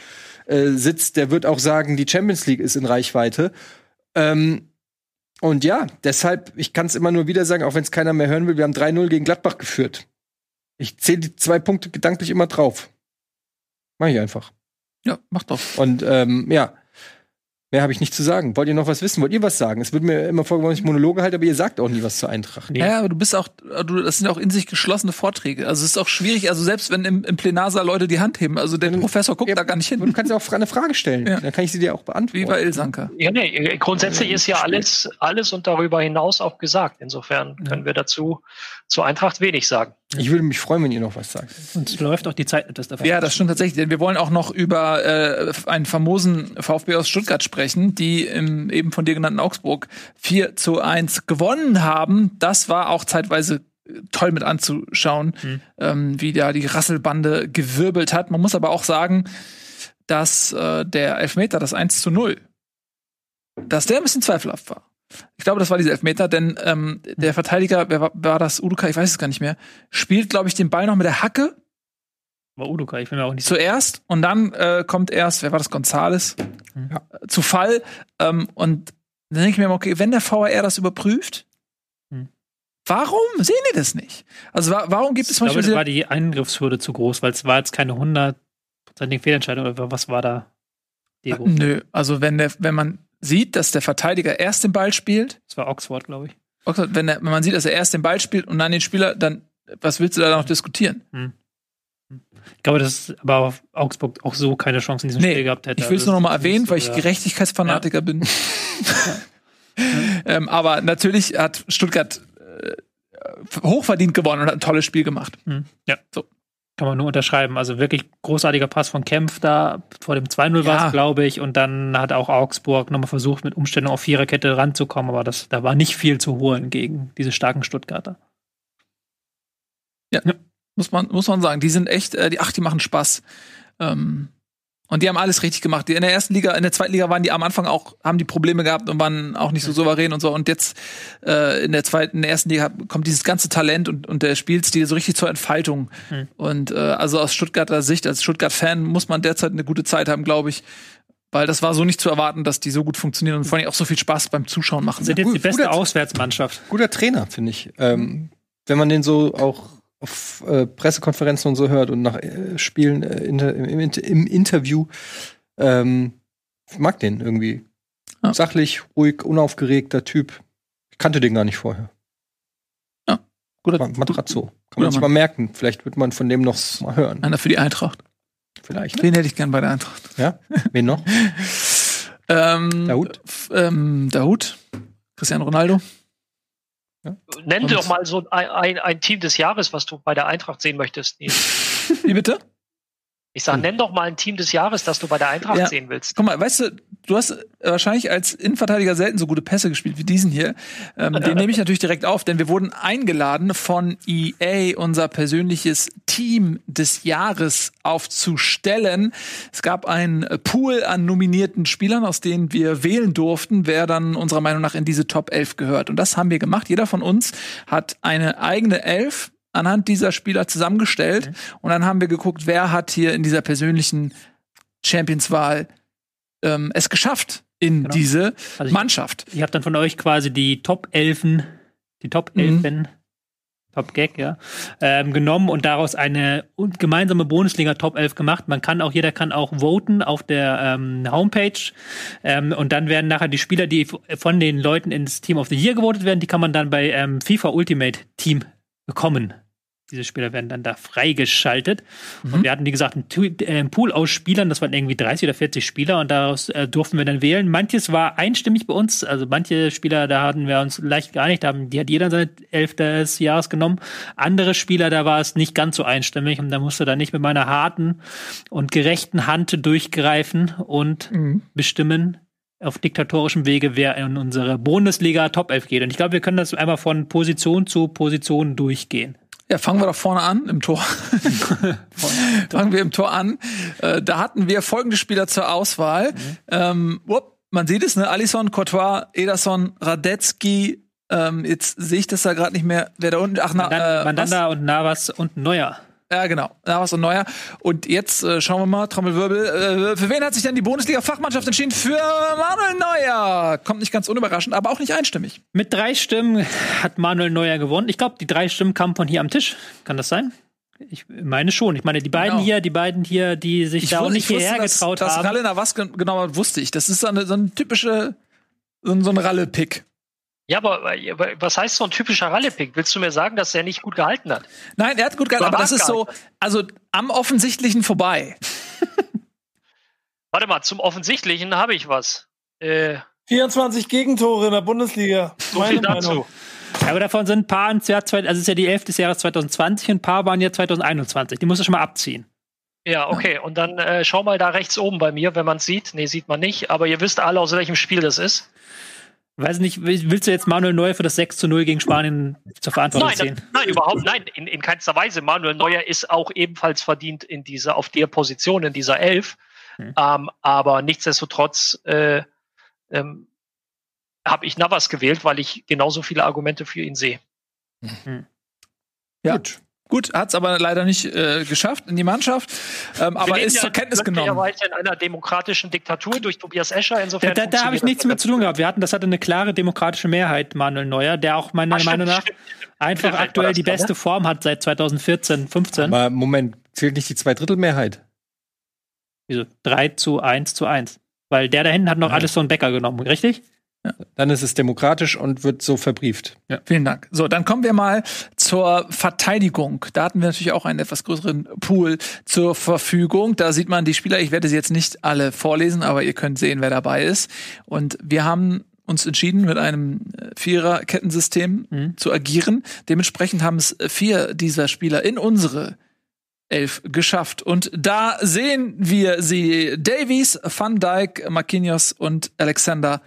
äh, sitzt, der wird auch sagen, die Champions League ist in Reichweite. Ähm, und ja, deshalb, ich kann es immer nur wieder sagen, auch wenn es keiner mehr hören will, wir haben 3-0 gegen Gladbach geführt. Ich zähle die zwei Punkte gedanklich immer drauf. Mach ich einfach. Ja, mach doch. Und ähm, ja, mehr habe ich nicht zu sagen. Wollt ihr noch was wissen? Wollt ihr was sagen? Es wird mir immer vorgeworfen, dass ich Monologe halte, aber ihr sagt auch nie was zur Eintracht. Nee. Ja, aber du bist auch, du, das sind auch in sich geschlossene Vorträge. Also es ist auch schwierig, also selbst wenn im, im Plenarsaal Leute die Hand heben, also der Professor guckt Ja, da gar nicht Aber hin. du kannst ja auch eine Frage stellen. Ja. Dann kann ich sie dir auch beantworten. Wie bei Ilsanker. Ja, nee, grundsätzlich ist ja alles, alles und darüber hinaus auch gesagt. Insofern können wir dazu zur Eintracht wenig sagen. Ich würde mich freuen, wenn ihr noch was sagt. Und es läuft auch die Zeit nicht, das davon. Ja, das stimmt tatsächlich. Denn wir wollen auch noch über äh, einen famosen VfB aus Stuttgart sprechen, die im eben von dir genannten Augsburg 4 zu 1 gewonnen haben. Das war auch zeitweise toll mit anzuschauen, ähm, wie da die Rasselbande gewirbelt hat. Man muss aber auch sagen, dass äh, der Elfmeter, das 1 zu 0, dass der ein bisschen zweifelhaft war. Ich glaube, das war dieser Elfmeter, denn ähm, der Verteidiger, wer war, war das? Uduka, ich weiß es gar nicht mehr, spielt, glaube ich, den Ball noch mit der Hacke War Uduka, ich bin mir auch nicht zuerst und dann äh, kommt erst, wer war das, Gonzales, Mhm. äh, zu Fall. Ähm, und dann denke ich mir immer, okay, wenn der VAR das überprüft, Mhm. warum sehen die das nicht? Also wa warum gibt es Ich zum glaube, war die Eingriffshürde zu groß, weil es war jetzt keine hundertprozentige Fehlentscheidung. Oder was war da? Diego. Nö, also wenn der, wenn man sieht, dass der Verteidiger erst den Ball spielt, Das war Oxford, glaube ich. okay, wenn, der, wenn man sieht, dass er erst den Ball spielt und dann den Spieler, dann was willst du da noch diskutieren? Ich glaube, dass aber Augsburg auch so keine Chance in diesem Nee, Spiel gehabt hätte. Ich will es Also nur noch mal erwähnen, so, weil ich ja. Gerechtigkeitsfanatiker bin. ähm, aber natürlich hat Stuttgart äh, hochverdient gewonnen und hat ein tolles Spiel gemacht. Hm, Ja, So. Kann man nur unterschreiben. Also wirklich großartiger Pass von Kempf da. Vor dem 2-0 war Ja. es, glaube ich. Und dann hat auch Augsburg nochmal versucht, mit Umständen auf Viererkette ranzukommen. Aber das, da war nicht viel zu holen gegen diese starken Stuttgarter. Muss man, muss man sagen. Die sind echt, äh, die, ach, die machen Spaß. Ähm, und die haben alles richtig gemacht. Die in der ersten Liga, in der zweiten Liga waren die am Anfang auch, haben die Probleme gehabt und waren auch nicht so souverän und so. Und jetzt äh, in der zweiten, in der ersten Liga kommt dieses ganze Talent und, und der Spielstil so richtig zur Entfaltung. Hm. Und äh, also aus Stuttgarter Sicht, als Stuttgart-Fan muss man derzeit eine gute Zeit haben, glaube ich. Weil das war so nicht zu erwarten, dass die so gut funktionieren und vor allem auch so viel Spaß beim Zuschauen machen. Sind Ja. jetzt die beste guter- Auswärtsmannschaft. Guter Trainer, finde ich. Ähm, wenn man den so auch auf äh, Pressekonferenzen und so hört und nach äh, Spielen äh, inter, im, im, im Interview, ähm, mag den irgendwie. Ja. Sachlich, ruhig, unaufgeregter Typ. Ich kannte den gar nicht vorher. Guter, Ma- Matrazzo. Kann Guter man sich mal merken. Vielleicht wird man von dem noch mal hören. einer für die Eintracht. Vielleicht. Den hätte ich gern bei der Eintracht. Ja? Wen noch? Ähm, Dahoud? f- Ähm, Dahoud. Cristiano Ronaldo. Nenn Und- doch mal so ein, ein, ein Team des Jahres, was du bei der Eintracht sehen möchtest. Nils. Wie bitte? Ich sage, nenn doch mal ein Team des Jahres, das du bei der Eintracht Ja. sehen willst. Guck mal, weißt du, du hast wahrscheinlich als Innenverteidiger selten so gute Pässe gespielt wie diesen hier. Ähm, den nehme ich natürlich direkt auf, denn wir wurden eingeladen von EA, unser persönliches Team des Jahres aufzustellen. Es gab einen Pool an nominierten Spielern, aus denen wir wählen durften, wer dann unserer Meinung nach in diese Top 11 gehört. Und das haben wir gemacht. Jeder von uns hat eine eigene Elf anhand dieser Spieler zusammengestellt. Mhm. Und dann haben wir geguckt, wer hat hier in dieser persönlichen Champions-Wahl ähm, es geschafft in genau. diese also ich, Mannschaft. Ich habe dann von euch quasi die Top 11, die Top 11 mhm. Top Gag, ja, ähm, genommen und daraus eine gemeinsame Bundesliga Top 11 gemacht. Man kann auch, jeder kann auch voten auf der ähm, Homepage. Ähm, und dann werden nachher die Spieler, die von den Leuten ins Team of the Year gewotet werden, die kann man dann bei ähm, FIFA Ultimate Team bekommen. Diese Spieler werden dann da freigeschaltet. Mhm. Und wir hatten, wie gesagt, einen, äh, Pool aus Spielern, das waren irgendwie 30 oder 40 Spieler und daraus äh, durften wir dann wählen. Manches war einstimmig bei uns, also manche Spieler, da hatten wir uns leicht geeinigt, haben, die hat jeder seine Elf des Jahres genommen. Andere Spieler, da war es nicht ganz so einstimmig und da musste dann nicht mit meiner harten und gerechten Hand durchgreifen und mhm. bestimmen, auf diktatorischem Wege, wer in unsere Bundesliga Top 11 geht. Und ich glaube, wir können das einmal von Position zu Position durchgehen. Ja, fangen wir doch vorne an, im Tor. fangen wir im Tor an. Äh, da hatten wir folgende Spieler zur Auswahl. Mhm. Ähm, whoop, man sieht es, ne? Alisson, Courtois, Ederson, Radetzky. Ähm, jetzt sehe ich das da gerade nicht mehr, wer da unten. Ach, na, Mandanda, äh, Mandanda und Navas und Neuer. Ja, genau. Navas und Neuer. Und jetzt äh, schauen wir mal, Trommelwirbel. Äh, für wen hat sich denn die Bundesliga-Fachmannschaft entschieden? Für Manuel Neuer. Kommt nicht ganz unüberraschend, aber auch nicht einstimmig. Mit drei Stimmen hat Manuel Neuer gewonnen. Ich glaube, die drei Stimmen kamen von hier am Tisch. Kann das sein? Ich meine schon. Ich meine, die beiden genau. hier, die beiden hier, die sich ich da auch nicht hierher dass, getraut dass haben. Das Ralle was genau wusste ich. Das ist so eine, so eine typische, so ein, so ein Ralle-Pick. Ja, aber was heißt so ein typischer Rallypick? Willst du mir sagen, dass er nicht gut gehalten hat? Nein, er hat gut gehalten, aber das ist so, also am Offensichtlichen vorbei. Warte mal, zum Offensichtlichen habe ich was. Äh, 24 Gegentore in der Bundesliga. So viel dazu. Ja, aber davon sind ein paar ins Jahr, also es ist ja die 11 des Jahres 2020 und ein paar waren ja 2021. Die musst du schon mal abziehen. Ja, okay. Und dann äh, schau mal da rechts oben bei mir, wenn man es sieht. Nee, sieht man nicht. Aber ihr wisst alle, aus welchem Spiel das ist. Weiß nicht, willst du jetzt Manuel Neuer für das 6 zu 0 gegen Spanien zur Verantwortung nein, ziehen? Nein, überhaupt nein, in, in keinster Weise. Manuel Neuer ist auch ebenfalls verdient in dieser, auf der Position, in dieser Elf. Hm. Ähm, aber nichtsdestotrotz äh, ähm, habe ich Navas gewählt, weil ich genauso viele Argumente für ihn sehe. Hm. Ja. Gut. Gut, hat es aber leider nicht äh, geschafft in die Mannschaft, ähm, aber ist ja zur Kenntnis genommen. in einer demokratischen Diktatur durch Tobias Escher. Insofern da, da, da habe ich nichts mit zu tun gehabt. Wir hatten, das hatte eine klare demokratische Mehrheit, Manuel Neuer, der auch meiner Ach, Meinung nach stimmt. einfach ja, aktuell die beste Form hat seit 2014, 15. Aber Moment, zählt nicht die Zweidrittelmehrheit? Wieso? 3 zu 1 zu 1. Weil der da hinten hat noch ja. alles so einen Bäcker genommen, richtig? Ja. Dann ist es demokratisch und wird so verbrieft. Ja, vielen Dank. So, dann kommen wir mal zur Verteidigung. Da hatten wir natürlich auch einen etwas größeren Pool zur Verfügung. Da sieht man die Spieler. Ich werde sie jetzt nicht alle vorlesen, aber ihr könnt sehen, wer dabei ist. Und wir haben uns entschieden, mit einem äh, Vierer-Kettensystem mhm. zu agieren. Dementsprechend haben es vier dieser Spieler in unsere elf geschafft. Und da sehen wir sie. Davies, Van Dijk, Marquinhos und Alexander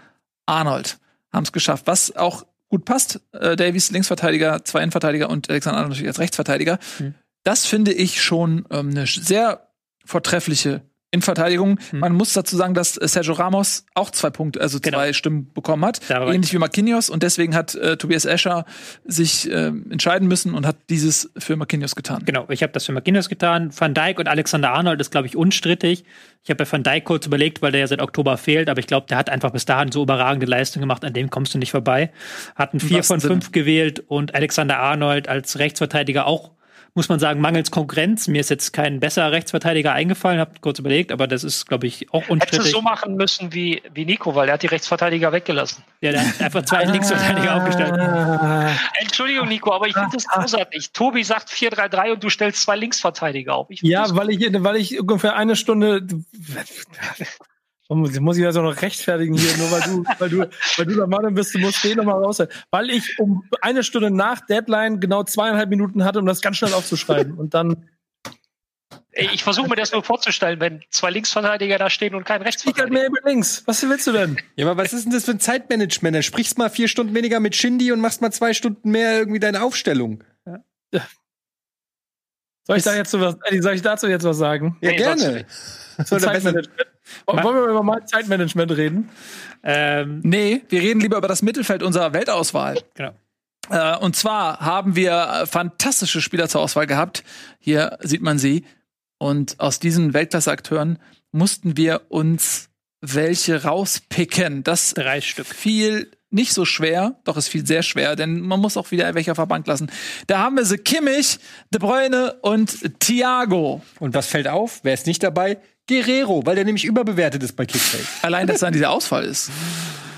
Arnold haben es geschafft, was auch gut passt. Äh, Davies Linksverteidiger, zwei Innenverteidiger und Alexander Arnold natürlich als Rechtsverteidiger. Mhm. Das finde ich schon ähm, eine sehr vortreffliche in Verteidigung. Hm. Man muss dazu sagen, dass äh, Sergio Ramos auch zwei Punkte, also genau. zwei Stimmen bekommen hat, Darüber ähnlich wie Marquinhos. Und deswegen hat äh, Tobias Escher sich äh, entscheiden müssen und hat dieses für Marquinhos getan. Genau, ich habe das für Marquinhos getan. Van Dijk und Alexander Arnold ist, glaube ich, unstrittig. Ich habe bei Van Dijk kurz überlegt, weil der ja seit Oktober fehlt, aber ich glaube, der hat einfach bis dahin so überragende Leistungen gemacht, an dem kommst du nicht vorbei. Hatten vier von fünf Sinn? gewählt und Alexander Arnold als Rechtsverteidiger auch muss man sagen, mangels Konkurrenz. Mir ist jetzt kein besserer Rechtsverteidiger eingefallen, habe kurz überlegt, aber das ist, glaube ich, auch unstrittig. Hättest du so machen müssen wie, wie Nico, weil er hat die Rechtsverteidiger weggelassen. Ja, der hat einfach zwei Linksverteidiger aufgestellt. Entschuldigung, Nico, aber ich finde das großartig. Tobi sagt 4-3-3 und du stellst zwei Linksverteidiger auf. ja, weil ich, weil ich ungefähr eine Stunde muss, muss ich also noch rechtfertigen hier, nur weil du, weil du, weil du der Meinung bist, du musst den nochmal raus. Weil ich um eine Stunde nach Deadline genau zweieinhalb Minuten hatte, um das ganz schnell aufzuschreiben. Und dann Ich versuche mir das nur vorzustellen, wenn zwei Linksverteidiger da stehen und kein Ich halt Rechtsverteidiger. mehr über links. Was willst du denn? Ja, aber was ist denn das für ein Zeitmanagement? Dann sprichst mal vier Stunden weniger mit Shindy und machst mal zwei Stunden mehr irgendwie deine Aufstellung. Soll ich da jetzt so was, soll ich dazu jetzt was sagen? Ja, Nee, gerne. Zeitmanagement. Wollen wir über mal Zeitmanagement reden? Ähm, Nee, wir reden lieber über das Mittelfeld unserer Weltauswahl. genau. Äh, und zwar haben wir äh, fantastische Spieler zur Auswahl gehabt. Hier sieht man sie. Und aus diesen Weltklasse-Akteuren mussten wir uns welche rauspicken. Das Drei Stück. fiel nicht so schwer, doch es fiel sehr schwer, denn man muss auch wieder welche auf der Bank lassen. Da haben wir sie Kimmich, De Bruyne und Thiago. Und was fällt auf? Wer ist nicht dabei? Guerrero, weil der nämlich überbewertet ist bei Kickbase. Allein, dass dann dieser Ausfall ist,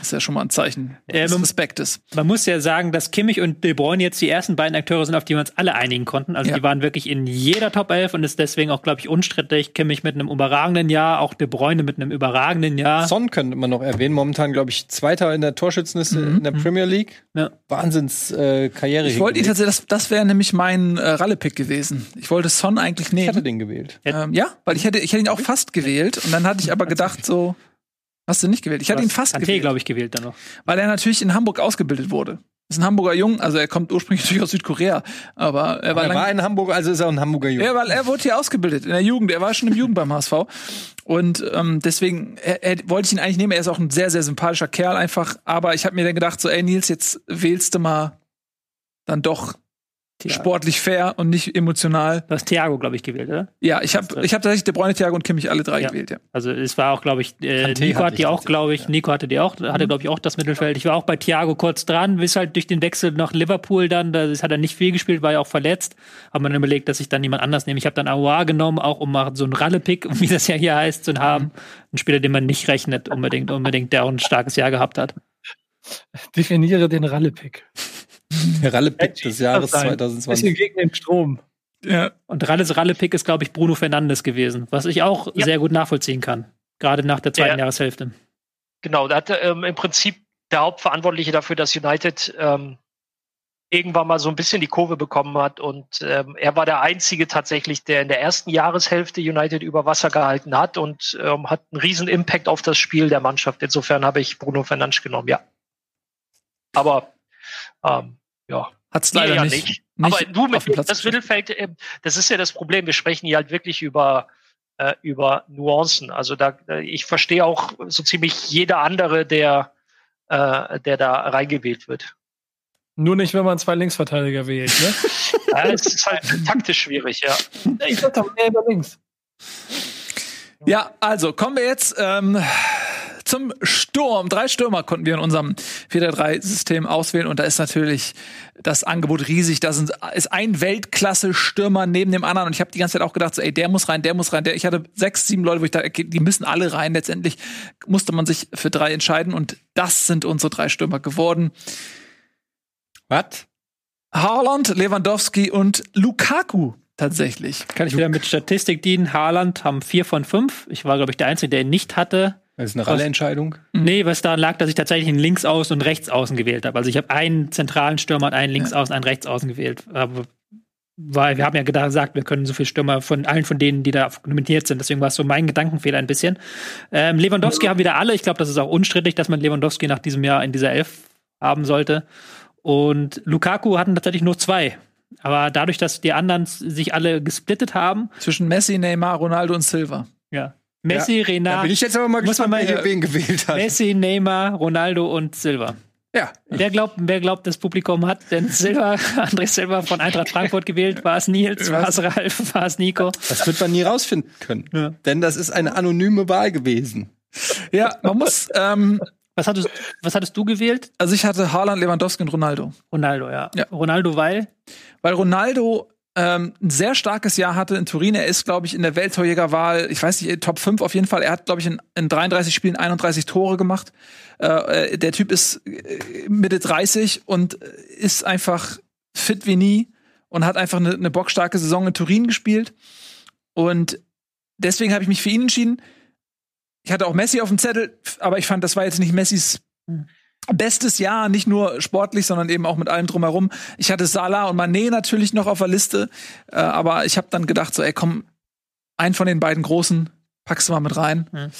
ist ja schon mal ein Zeichen des man- Respektes. Man muss ja sagen, dass Kimmich und De Bruyne jetzt die ersten beiden Akteure sind, auf die wir uns alle einigen konnten. Also Ja. die waren wirklich in jeder Top 11 und ist deswegen auch, glaube ich, unstrittig. Kimmich mit einem überragenden Jahr, auch De Bruyne mit einem überragenden Jahr. Son könnte man noch erwähnen. Momentan, glaube ich, Zweiter in der Torschützenliste in der Premier League. Ja. Wahnsinns äh, Karriere. Ich wollte ihn tatsächlich, das, das wäre nämlich mein äh, Ralle-Pick gewesen. Ich wollte Son eigentlich Ich hatte nehmen. den gewählt. Ähm, ja, weil ich hätte, ich hätte ihn auch fast gewählt und dann hatte ich aber gedacht so, hast du nicht gewählt? Ich hatte ihn fast Kanté, gewählt, glaube ich, gewählt dann noch. weil er natürlich in Hamburg ausgebildet wurde. Ist ein Hamburger Jung, also er kommt ursprünglich natürlich aus Südkorea, aber er war, Er lang, war in Hamburg, also ist er ein Hamburger Junge. ja, weil er wurde hier ausgebildet in der Jugend. Er war schon im Jugend beim HSV und ähm, deswegen er, er, wollte ich ihn eigentlich nehmen. Er ist auch ein sehr sehr sympathischer Kerl einfach, aber ich habe mir dann gedacht so, ey Nils, jetzt wählst du mal dann doch sportlich fair und nicht emotional. Du hast Thiago, glaube ich, gewählt, oder? Ja, ich habe ich habe tatsächlich De Bruyne, Thiago und Kimmich alle drei Ja. gewählt, ja. Also es war auch, glaube ich, äh, Nico hatte hat die auch, glaube ich, ja. Nico hatte die auch, Mhm. hatte, glaube ich, auch das Mittelfeld. Ich war auch bei Thiago kurz dran, bis halt durch den Wechsel nach Liverpool dann, da hat er nicht viel gespielt, war ja auch verletzt. Haben man dann überlegt, dass ich dann jemand anders nehme. Ich habe dann Aouar genommen, auch um mal so einen Ralle-Pick, wie das ja hier heißt, zu haben. Ein Spieler, den man nicht rechnet, unbedingt, unbedingt, der auch ein starkes Jahr gehabt hat. Definiere den Ralle-Pick. Der Ralle-Pick des Jahres Sein. Bisschen 2020. gegen den Strom. Ja. Und Ralles Ralle-Pick ist, glaube ich, Bruno Fernandes gewesen, was ich auch Ja. sehr gut nachvollziehen kann. Gerade nach der zweiten Ja. Jahreshälfte. Genau, da hatte ähm, im Prinzip der Hauptverantwortliche dafür, dass United ähm, irgendwann mal so ein bisschen die Kurve bekommen hat. Und ähm, er war der Einzige tatsächlich, der in der ersten Jahreshälfte United über Wasser gehalten hat und ähm, hat einen riesen Impact auf das Spiel der Mannschaft. Insofern habe ich Bruno Fernandes genommen, ja. Aber ähm, ja, Hat's Nee, leider ja nicht. nicht. nicht Aber du auf mit das geschafft. Mittelfeld, äh, das ist ja das Problem. Wir sprechen hier halt wirklich über äh, über Nuancen. Also da äh, ich verstehe auch so ziemlich jeder andere, der äh, der da reingewählt wird. Nur nicht, wenn man zwei Linksverteidiger wählt, ne? Ja, es ist halt taktisch schwierig, ja. ich sag doch mehr über links. Ja, also kommen wir jetzt ähm, zum Sturm. Drei Stürmer konnten wir in unserem 4-3-3-System auswählen und da ist natürlich das Angebot riesig. Da sind, ist ein Weltklasse-Stürmer neben dem anderen und ich habe die ganze Zeit auch gedacht, so, ey, der muss rein, der muss rein. Der, ich hatte sechs, sieben Leute, wo ich dachte, okay, die müssen alle rein. Letztendlich musste man sich für drei entscheiden und das sind unsere drei Stürmer geworden. Was? Haaland, Lewandowski und Lukaku tatsächlich. Kann ich wieder mit Statistik dienen. Haaland haben vier von fünf. Ich war, glaube ich, der Einzige, der ihn nicht hatte. Das ist eine Ralle-Entscheidung. Nee, was daran lag, dass ich tatsächlich einen Linksaußen und Rechtsaußen gewählt habe. Also ich habe einen zentralen Stürmer und einen Linksaußen, einen Rechtsaußen gewählt. Aber weil wir haben ja gesagt, wir können so viele Stürmer von allen von denen, die da nominiert sind. Deswegen war es so mein Gedankenfehler ein bisschen. Ähm, Lewandowski haben wieder alle. Ich glaube, das ist auch unstrittig, dass man Lewandowski nach diesem Jahr in dieser Elf haben sollte. Und Lukaku hatten tatsächlich nur zwei. Aber dadurch, dass die anderen sich alle gesplittet haben, Zwischen Messi, Neymar, Ronaldo und Silva. ja. Messi, Da Renat, bin ich jetzt aber mal gespannt, mal wer wen gewählt hat. Messi, Neymar, Ronaldo und Silva. Ja. Wer glaubt, wer glaubt, das Publikum hat denn Silva, André Silva von Eintracht Frankfurt gewählt? War es Nils? War es Ralf? War es Nico? Das wird man nie rausfinden können. Ja. Denn das ist eine anonyme Wahl gewesen. Ja, man muss, ähm, Was hattest, was hattest du gewählt? also ich hatte Haaland, Lewandowski und Ronaldo. Ronaldo, ja. Ja. Ronaldo, weil? Weil Ronaldo ähm, ein sehr starkes Jahr hatte in Turin. Er ist, glaube ich, in der Welttorjägerwahl, ich weiß nicht, Top 5 auf jeden Fall. Er hat, glaube ich, in, in 33 Spielen 31 Tore gemacht. Äh, äh, der Typ ist äh, Mitte 30 und äh, ist einfach fit wie nie und hat einfach eine, eine bockstarke Saison in Turin gespielt. Und deswegen habe ich mich für ihn entschieden. Ich hatte auch Messi auf dem Zettel, aber ich fand, das war jetzt nicht Messis bestes Jahr, nicht nur sportlich, sondern eben auch mit allem drumherum. Ich hatte Salah und Mané natürlich noch auf der Liste, äh, aber ich habe dann gedacht, so, ey, komm, einen von den beiden großen packst du mal mit rein. Mhm.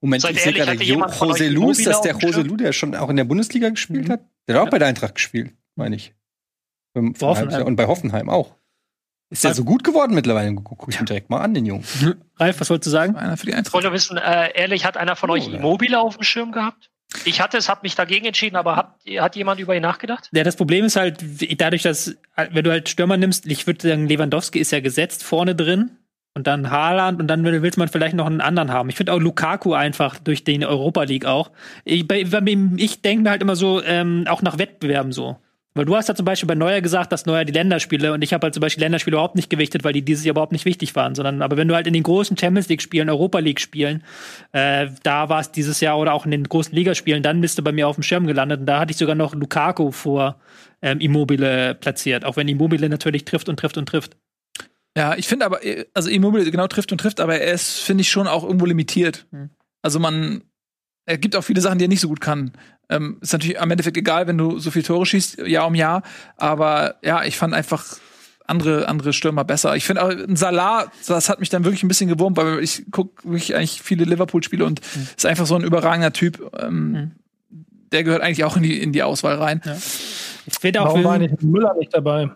Moment, Seid ich sehe gerade, José Lu, ist das der José Lu, der schon auch in der Bundesliga gespielt mhm. hat? Der hat auch bei der Eintracht gespielt, meine ich. Und bei Hoffenheim auch. Ist der so gut geworden mittlerweile? Guck ich ihn direkt mal an, den Jungen. Ralf, was wolltest du sagen? Einer für die Eintracht. Ich wollte wissen, äh, ehrlich, hat einer von oh, euch Immobile auf dem Schirm gehabt? Ich hatte es, habe mich dagegen entschieden, aber hat, hat jemand über ihn nachgedacht? Ja, das Problem ist halt, dadurch, dass, wenn du halt Stürmer nimmst, ich würde sagen, Lewandowski ist ja gesetzt vorne drin und dann Haaland und dann willst man vielleicht noch einen anderen haben. Ich finde auch Lukaku einfach durch den Europa League auch. Ich, ich denke mir halt immer so, ähm, auch nach Wettbewerben so. Weil du hast ja zum Beispiel bei Neuer gesagt, dass Neuer die Länderspiele und ich habe halt zum Beispiel Länderspiele überhaupt nicht gewichtet, weil die dieses Jahr überhaupt nicht wichtig waren, sondern aber wenn du halt in den großen Champions League Spielen, Europa League Spielen, äh, da war es dieses Jahr oder auch in den großen Ligaspielen, dann bist du bei mir auf dem Schirm gelandet und da hatte ich sogar noch Lukaku vor ähm, Immobile platziert, auch wenn Immobile natürlich trifft und trifft und trifft. Ja, ich finde aber, also Immobile genau trifft und trifft, aber er ist, finde ich, schon auch irgendwo limitiert. Hm. Also man, er gibt auch viele Sachen, die er nicht so gut kann. Ähm, ist natürlich am Endeffekt egal, wenn du so viele Tore schießt, Jahr um Jahr. Aber ja, ich fand einfach andere, andere Stürmer besser. Ich finde auch ein Salah, das hat mich dann wirklich ein bisschen gewurmt, weil ich gucke wirklich eigentlich viele Liverpool-Spiele und mhm. ist einfach so ein überragender Typ. Ähm, mhm. Der gehört eigentlich auch in die, in die Auswahl rein. Ja. Ich finde auch Warum war nicht Müller nicht dabei?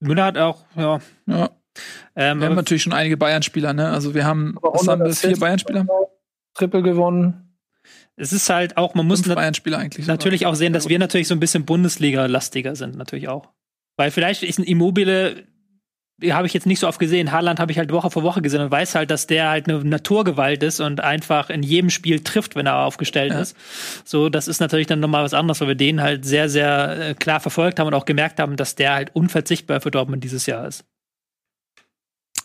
Müller hat auch, ja. ja. Ähm, wir haben natürlich schon einige Bayern-Spieler, ne? Also wir haben, was haben wir, vier Bayern-Spieler? Triple gewonnen es ist halt auch, man muss eigentlich natürlich auch sehen, dass wir natürlich so ein bisschen Bundesliga-lastiger sind, natürlich auch. Weil vielleicht ist ein Immobile, habe ich jetzt nicht so oft gesehen. Haaland habe ich halt Woche für Woche gesehen und weiß halt, dass der halt eine Naturgewalt ist und einfach in jedem Spiel trifft, wenn er aufgestellt ja. ist. So, das ist natürlich dann nochmal was anderes, weil wir den halt sehr, sehr äh, klar verfolgt haben und auch gemerkt haben, dass der halt unverzichtbar für Dortmund dieses Jahr ist.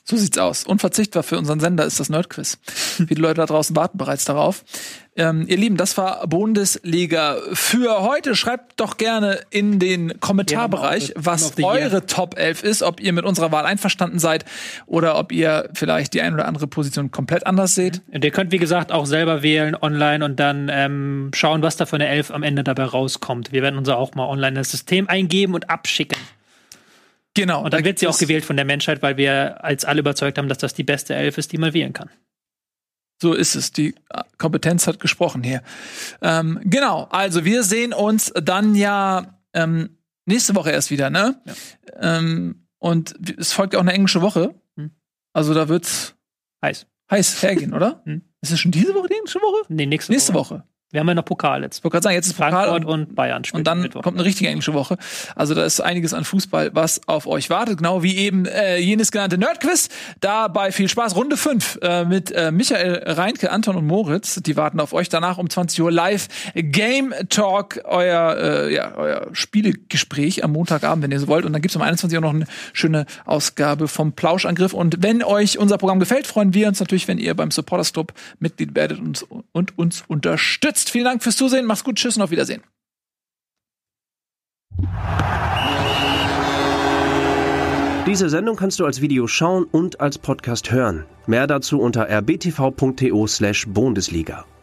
So sieht's aus. Unverzichtbar für unseren Sender ist das Nerdquiz. Viele Leute da draußen warten bereits darauf. Ähm, ihr Lieben, das war Bundesliga für heute. Schreibt doch gerne in den Kommentarbereich, was eure Top 11 ist, ob ihr mit unserer Wahl einverstanden seid oder ob ihr vielleicht die ein oder andere Position komplett anders seht. Und ihr könnt, wie gesagt, auch selber wählen online und dann ähm, schauen, was da von der 11 am Ende dabei rauskommt. Wir werden unser auch mal online das System eingeben und abschicken. Genau. Und dann wird sie auch gewählt von der Menschheit, weil wir als alle überzeugt haben, dass das die beste Elf ist, die man wählen kann. So ist es. Die Kompetenz hat gesprochen hier. Ähm, genau. Also wir sehen uns dann ja ähm, nächste Woche erst wieder, ne? Ja. Ähm, und es folgt ja auch eine englische Woche. Hm. Also da wird's heiß. Heiß hergehen, oder? Hm. Ist es schon diese Woche die englische Woche? Nee, nächste, nächste Woche. Woche. Wir haben ja noch Pokal jetzt. Ich wollte gerade sagen, jetzt ist Pokal Frankfurt und, und Bayern. Und dann Mittwoch. kommt eine richtige englische Woche. Also da ist einiges an Fußball, was auf euch wartet. Genau wie eben äh, jenes genannte Nerdquiz. Dabei viel Spaß. Runde 5 äh, mit äh, Michael Reinke, Anton und Moritz. Die warten auf euch. Danach um 20 Uhr live Game Talk, euer, äh, ja, euer Spielegespräch am Montagabend, wenn ihr so wollt. Und dann gibt's um 21 Uhr noch eine schöne Ausgabe vom Plauschangriff. Und wenn euch unser Programm gefällt, freuen wir uns natürlich, wenn ihr beim Supporters Club Mitglied werdet und, und uns unterstützt. Vielen Dank fürs Zusehen. Mach's gut. Tschüss und auf Wiedersehen. Diese Sendung kannst du als Video schauen und als Podcast hören. Mehr dazu unter rbtv.to/bundesliga. slash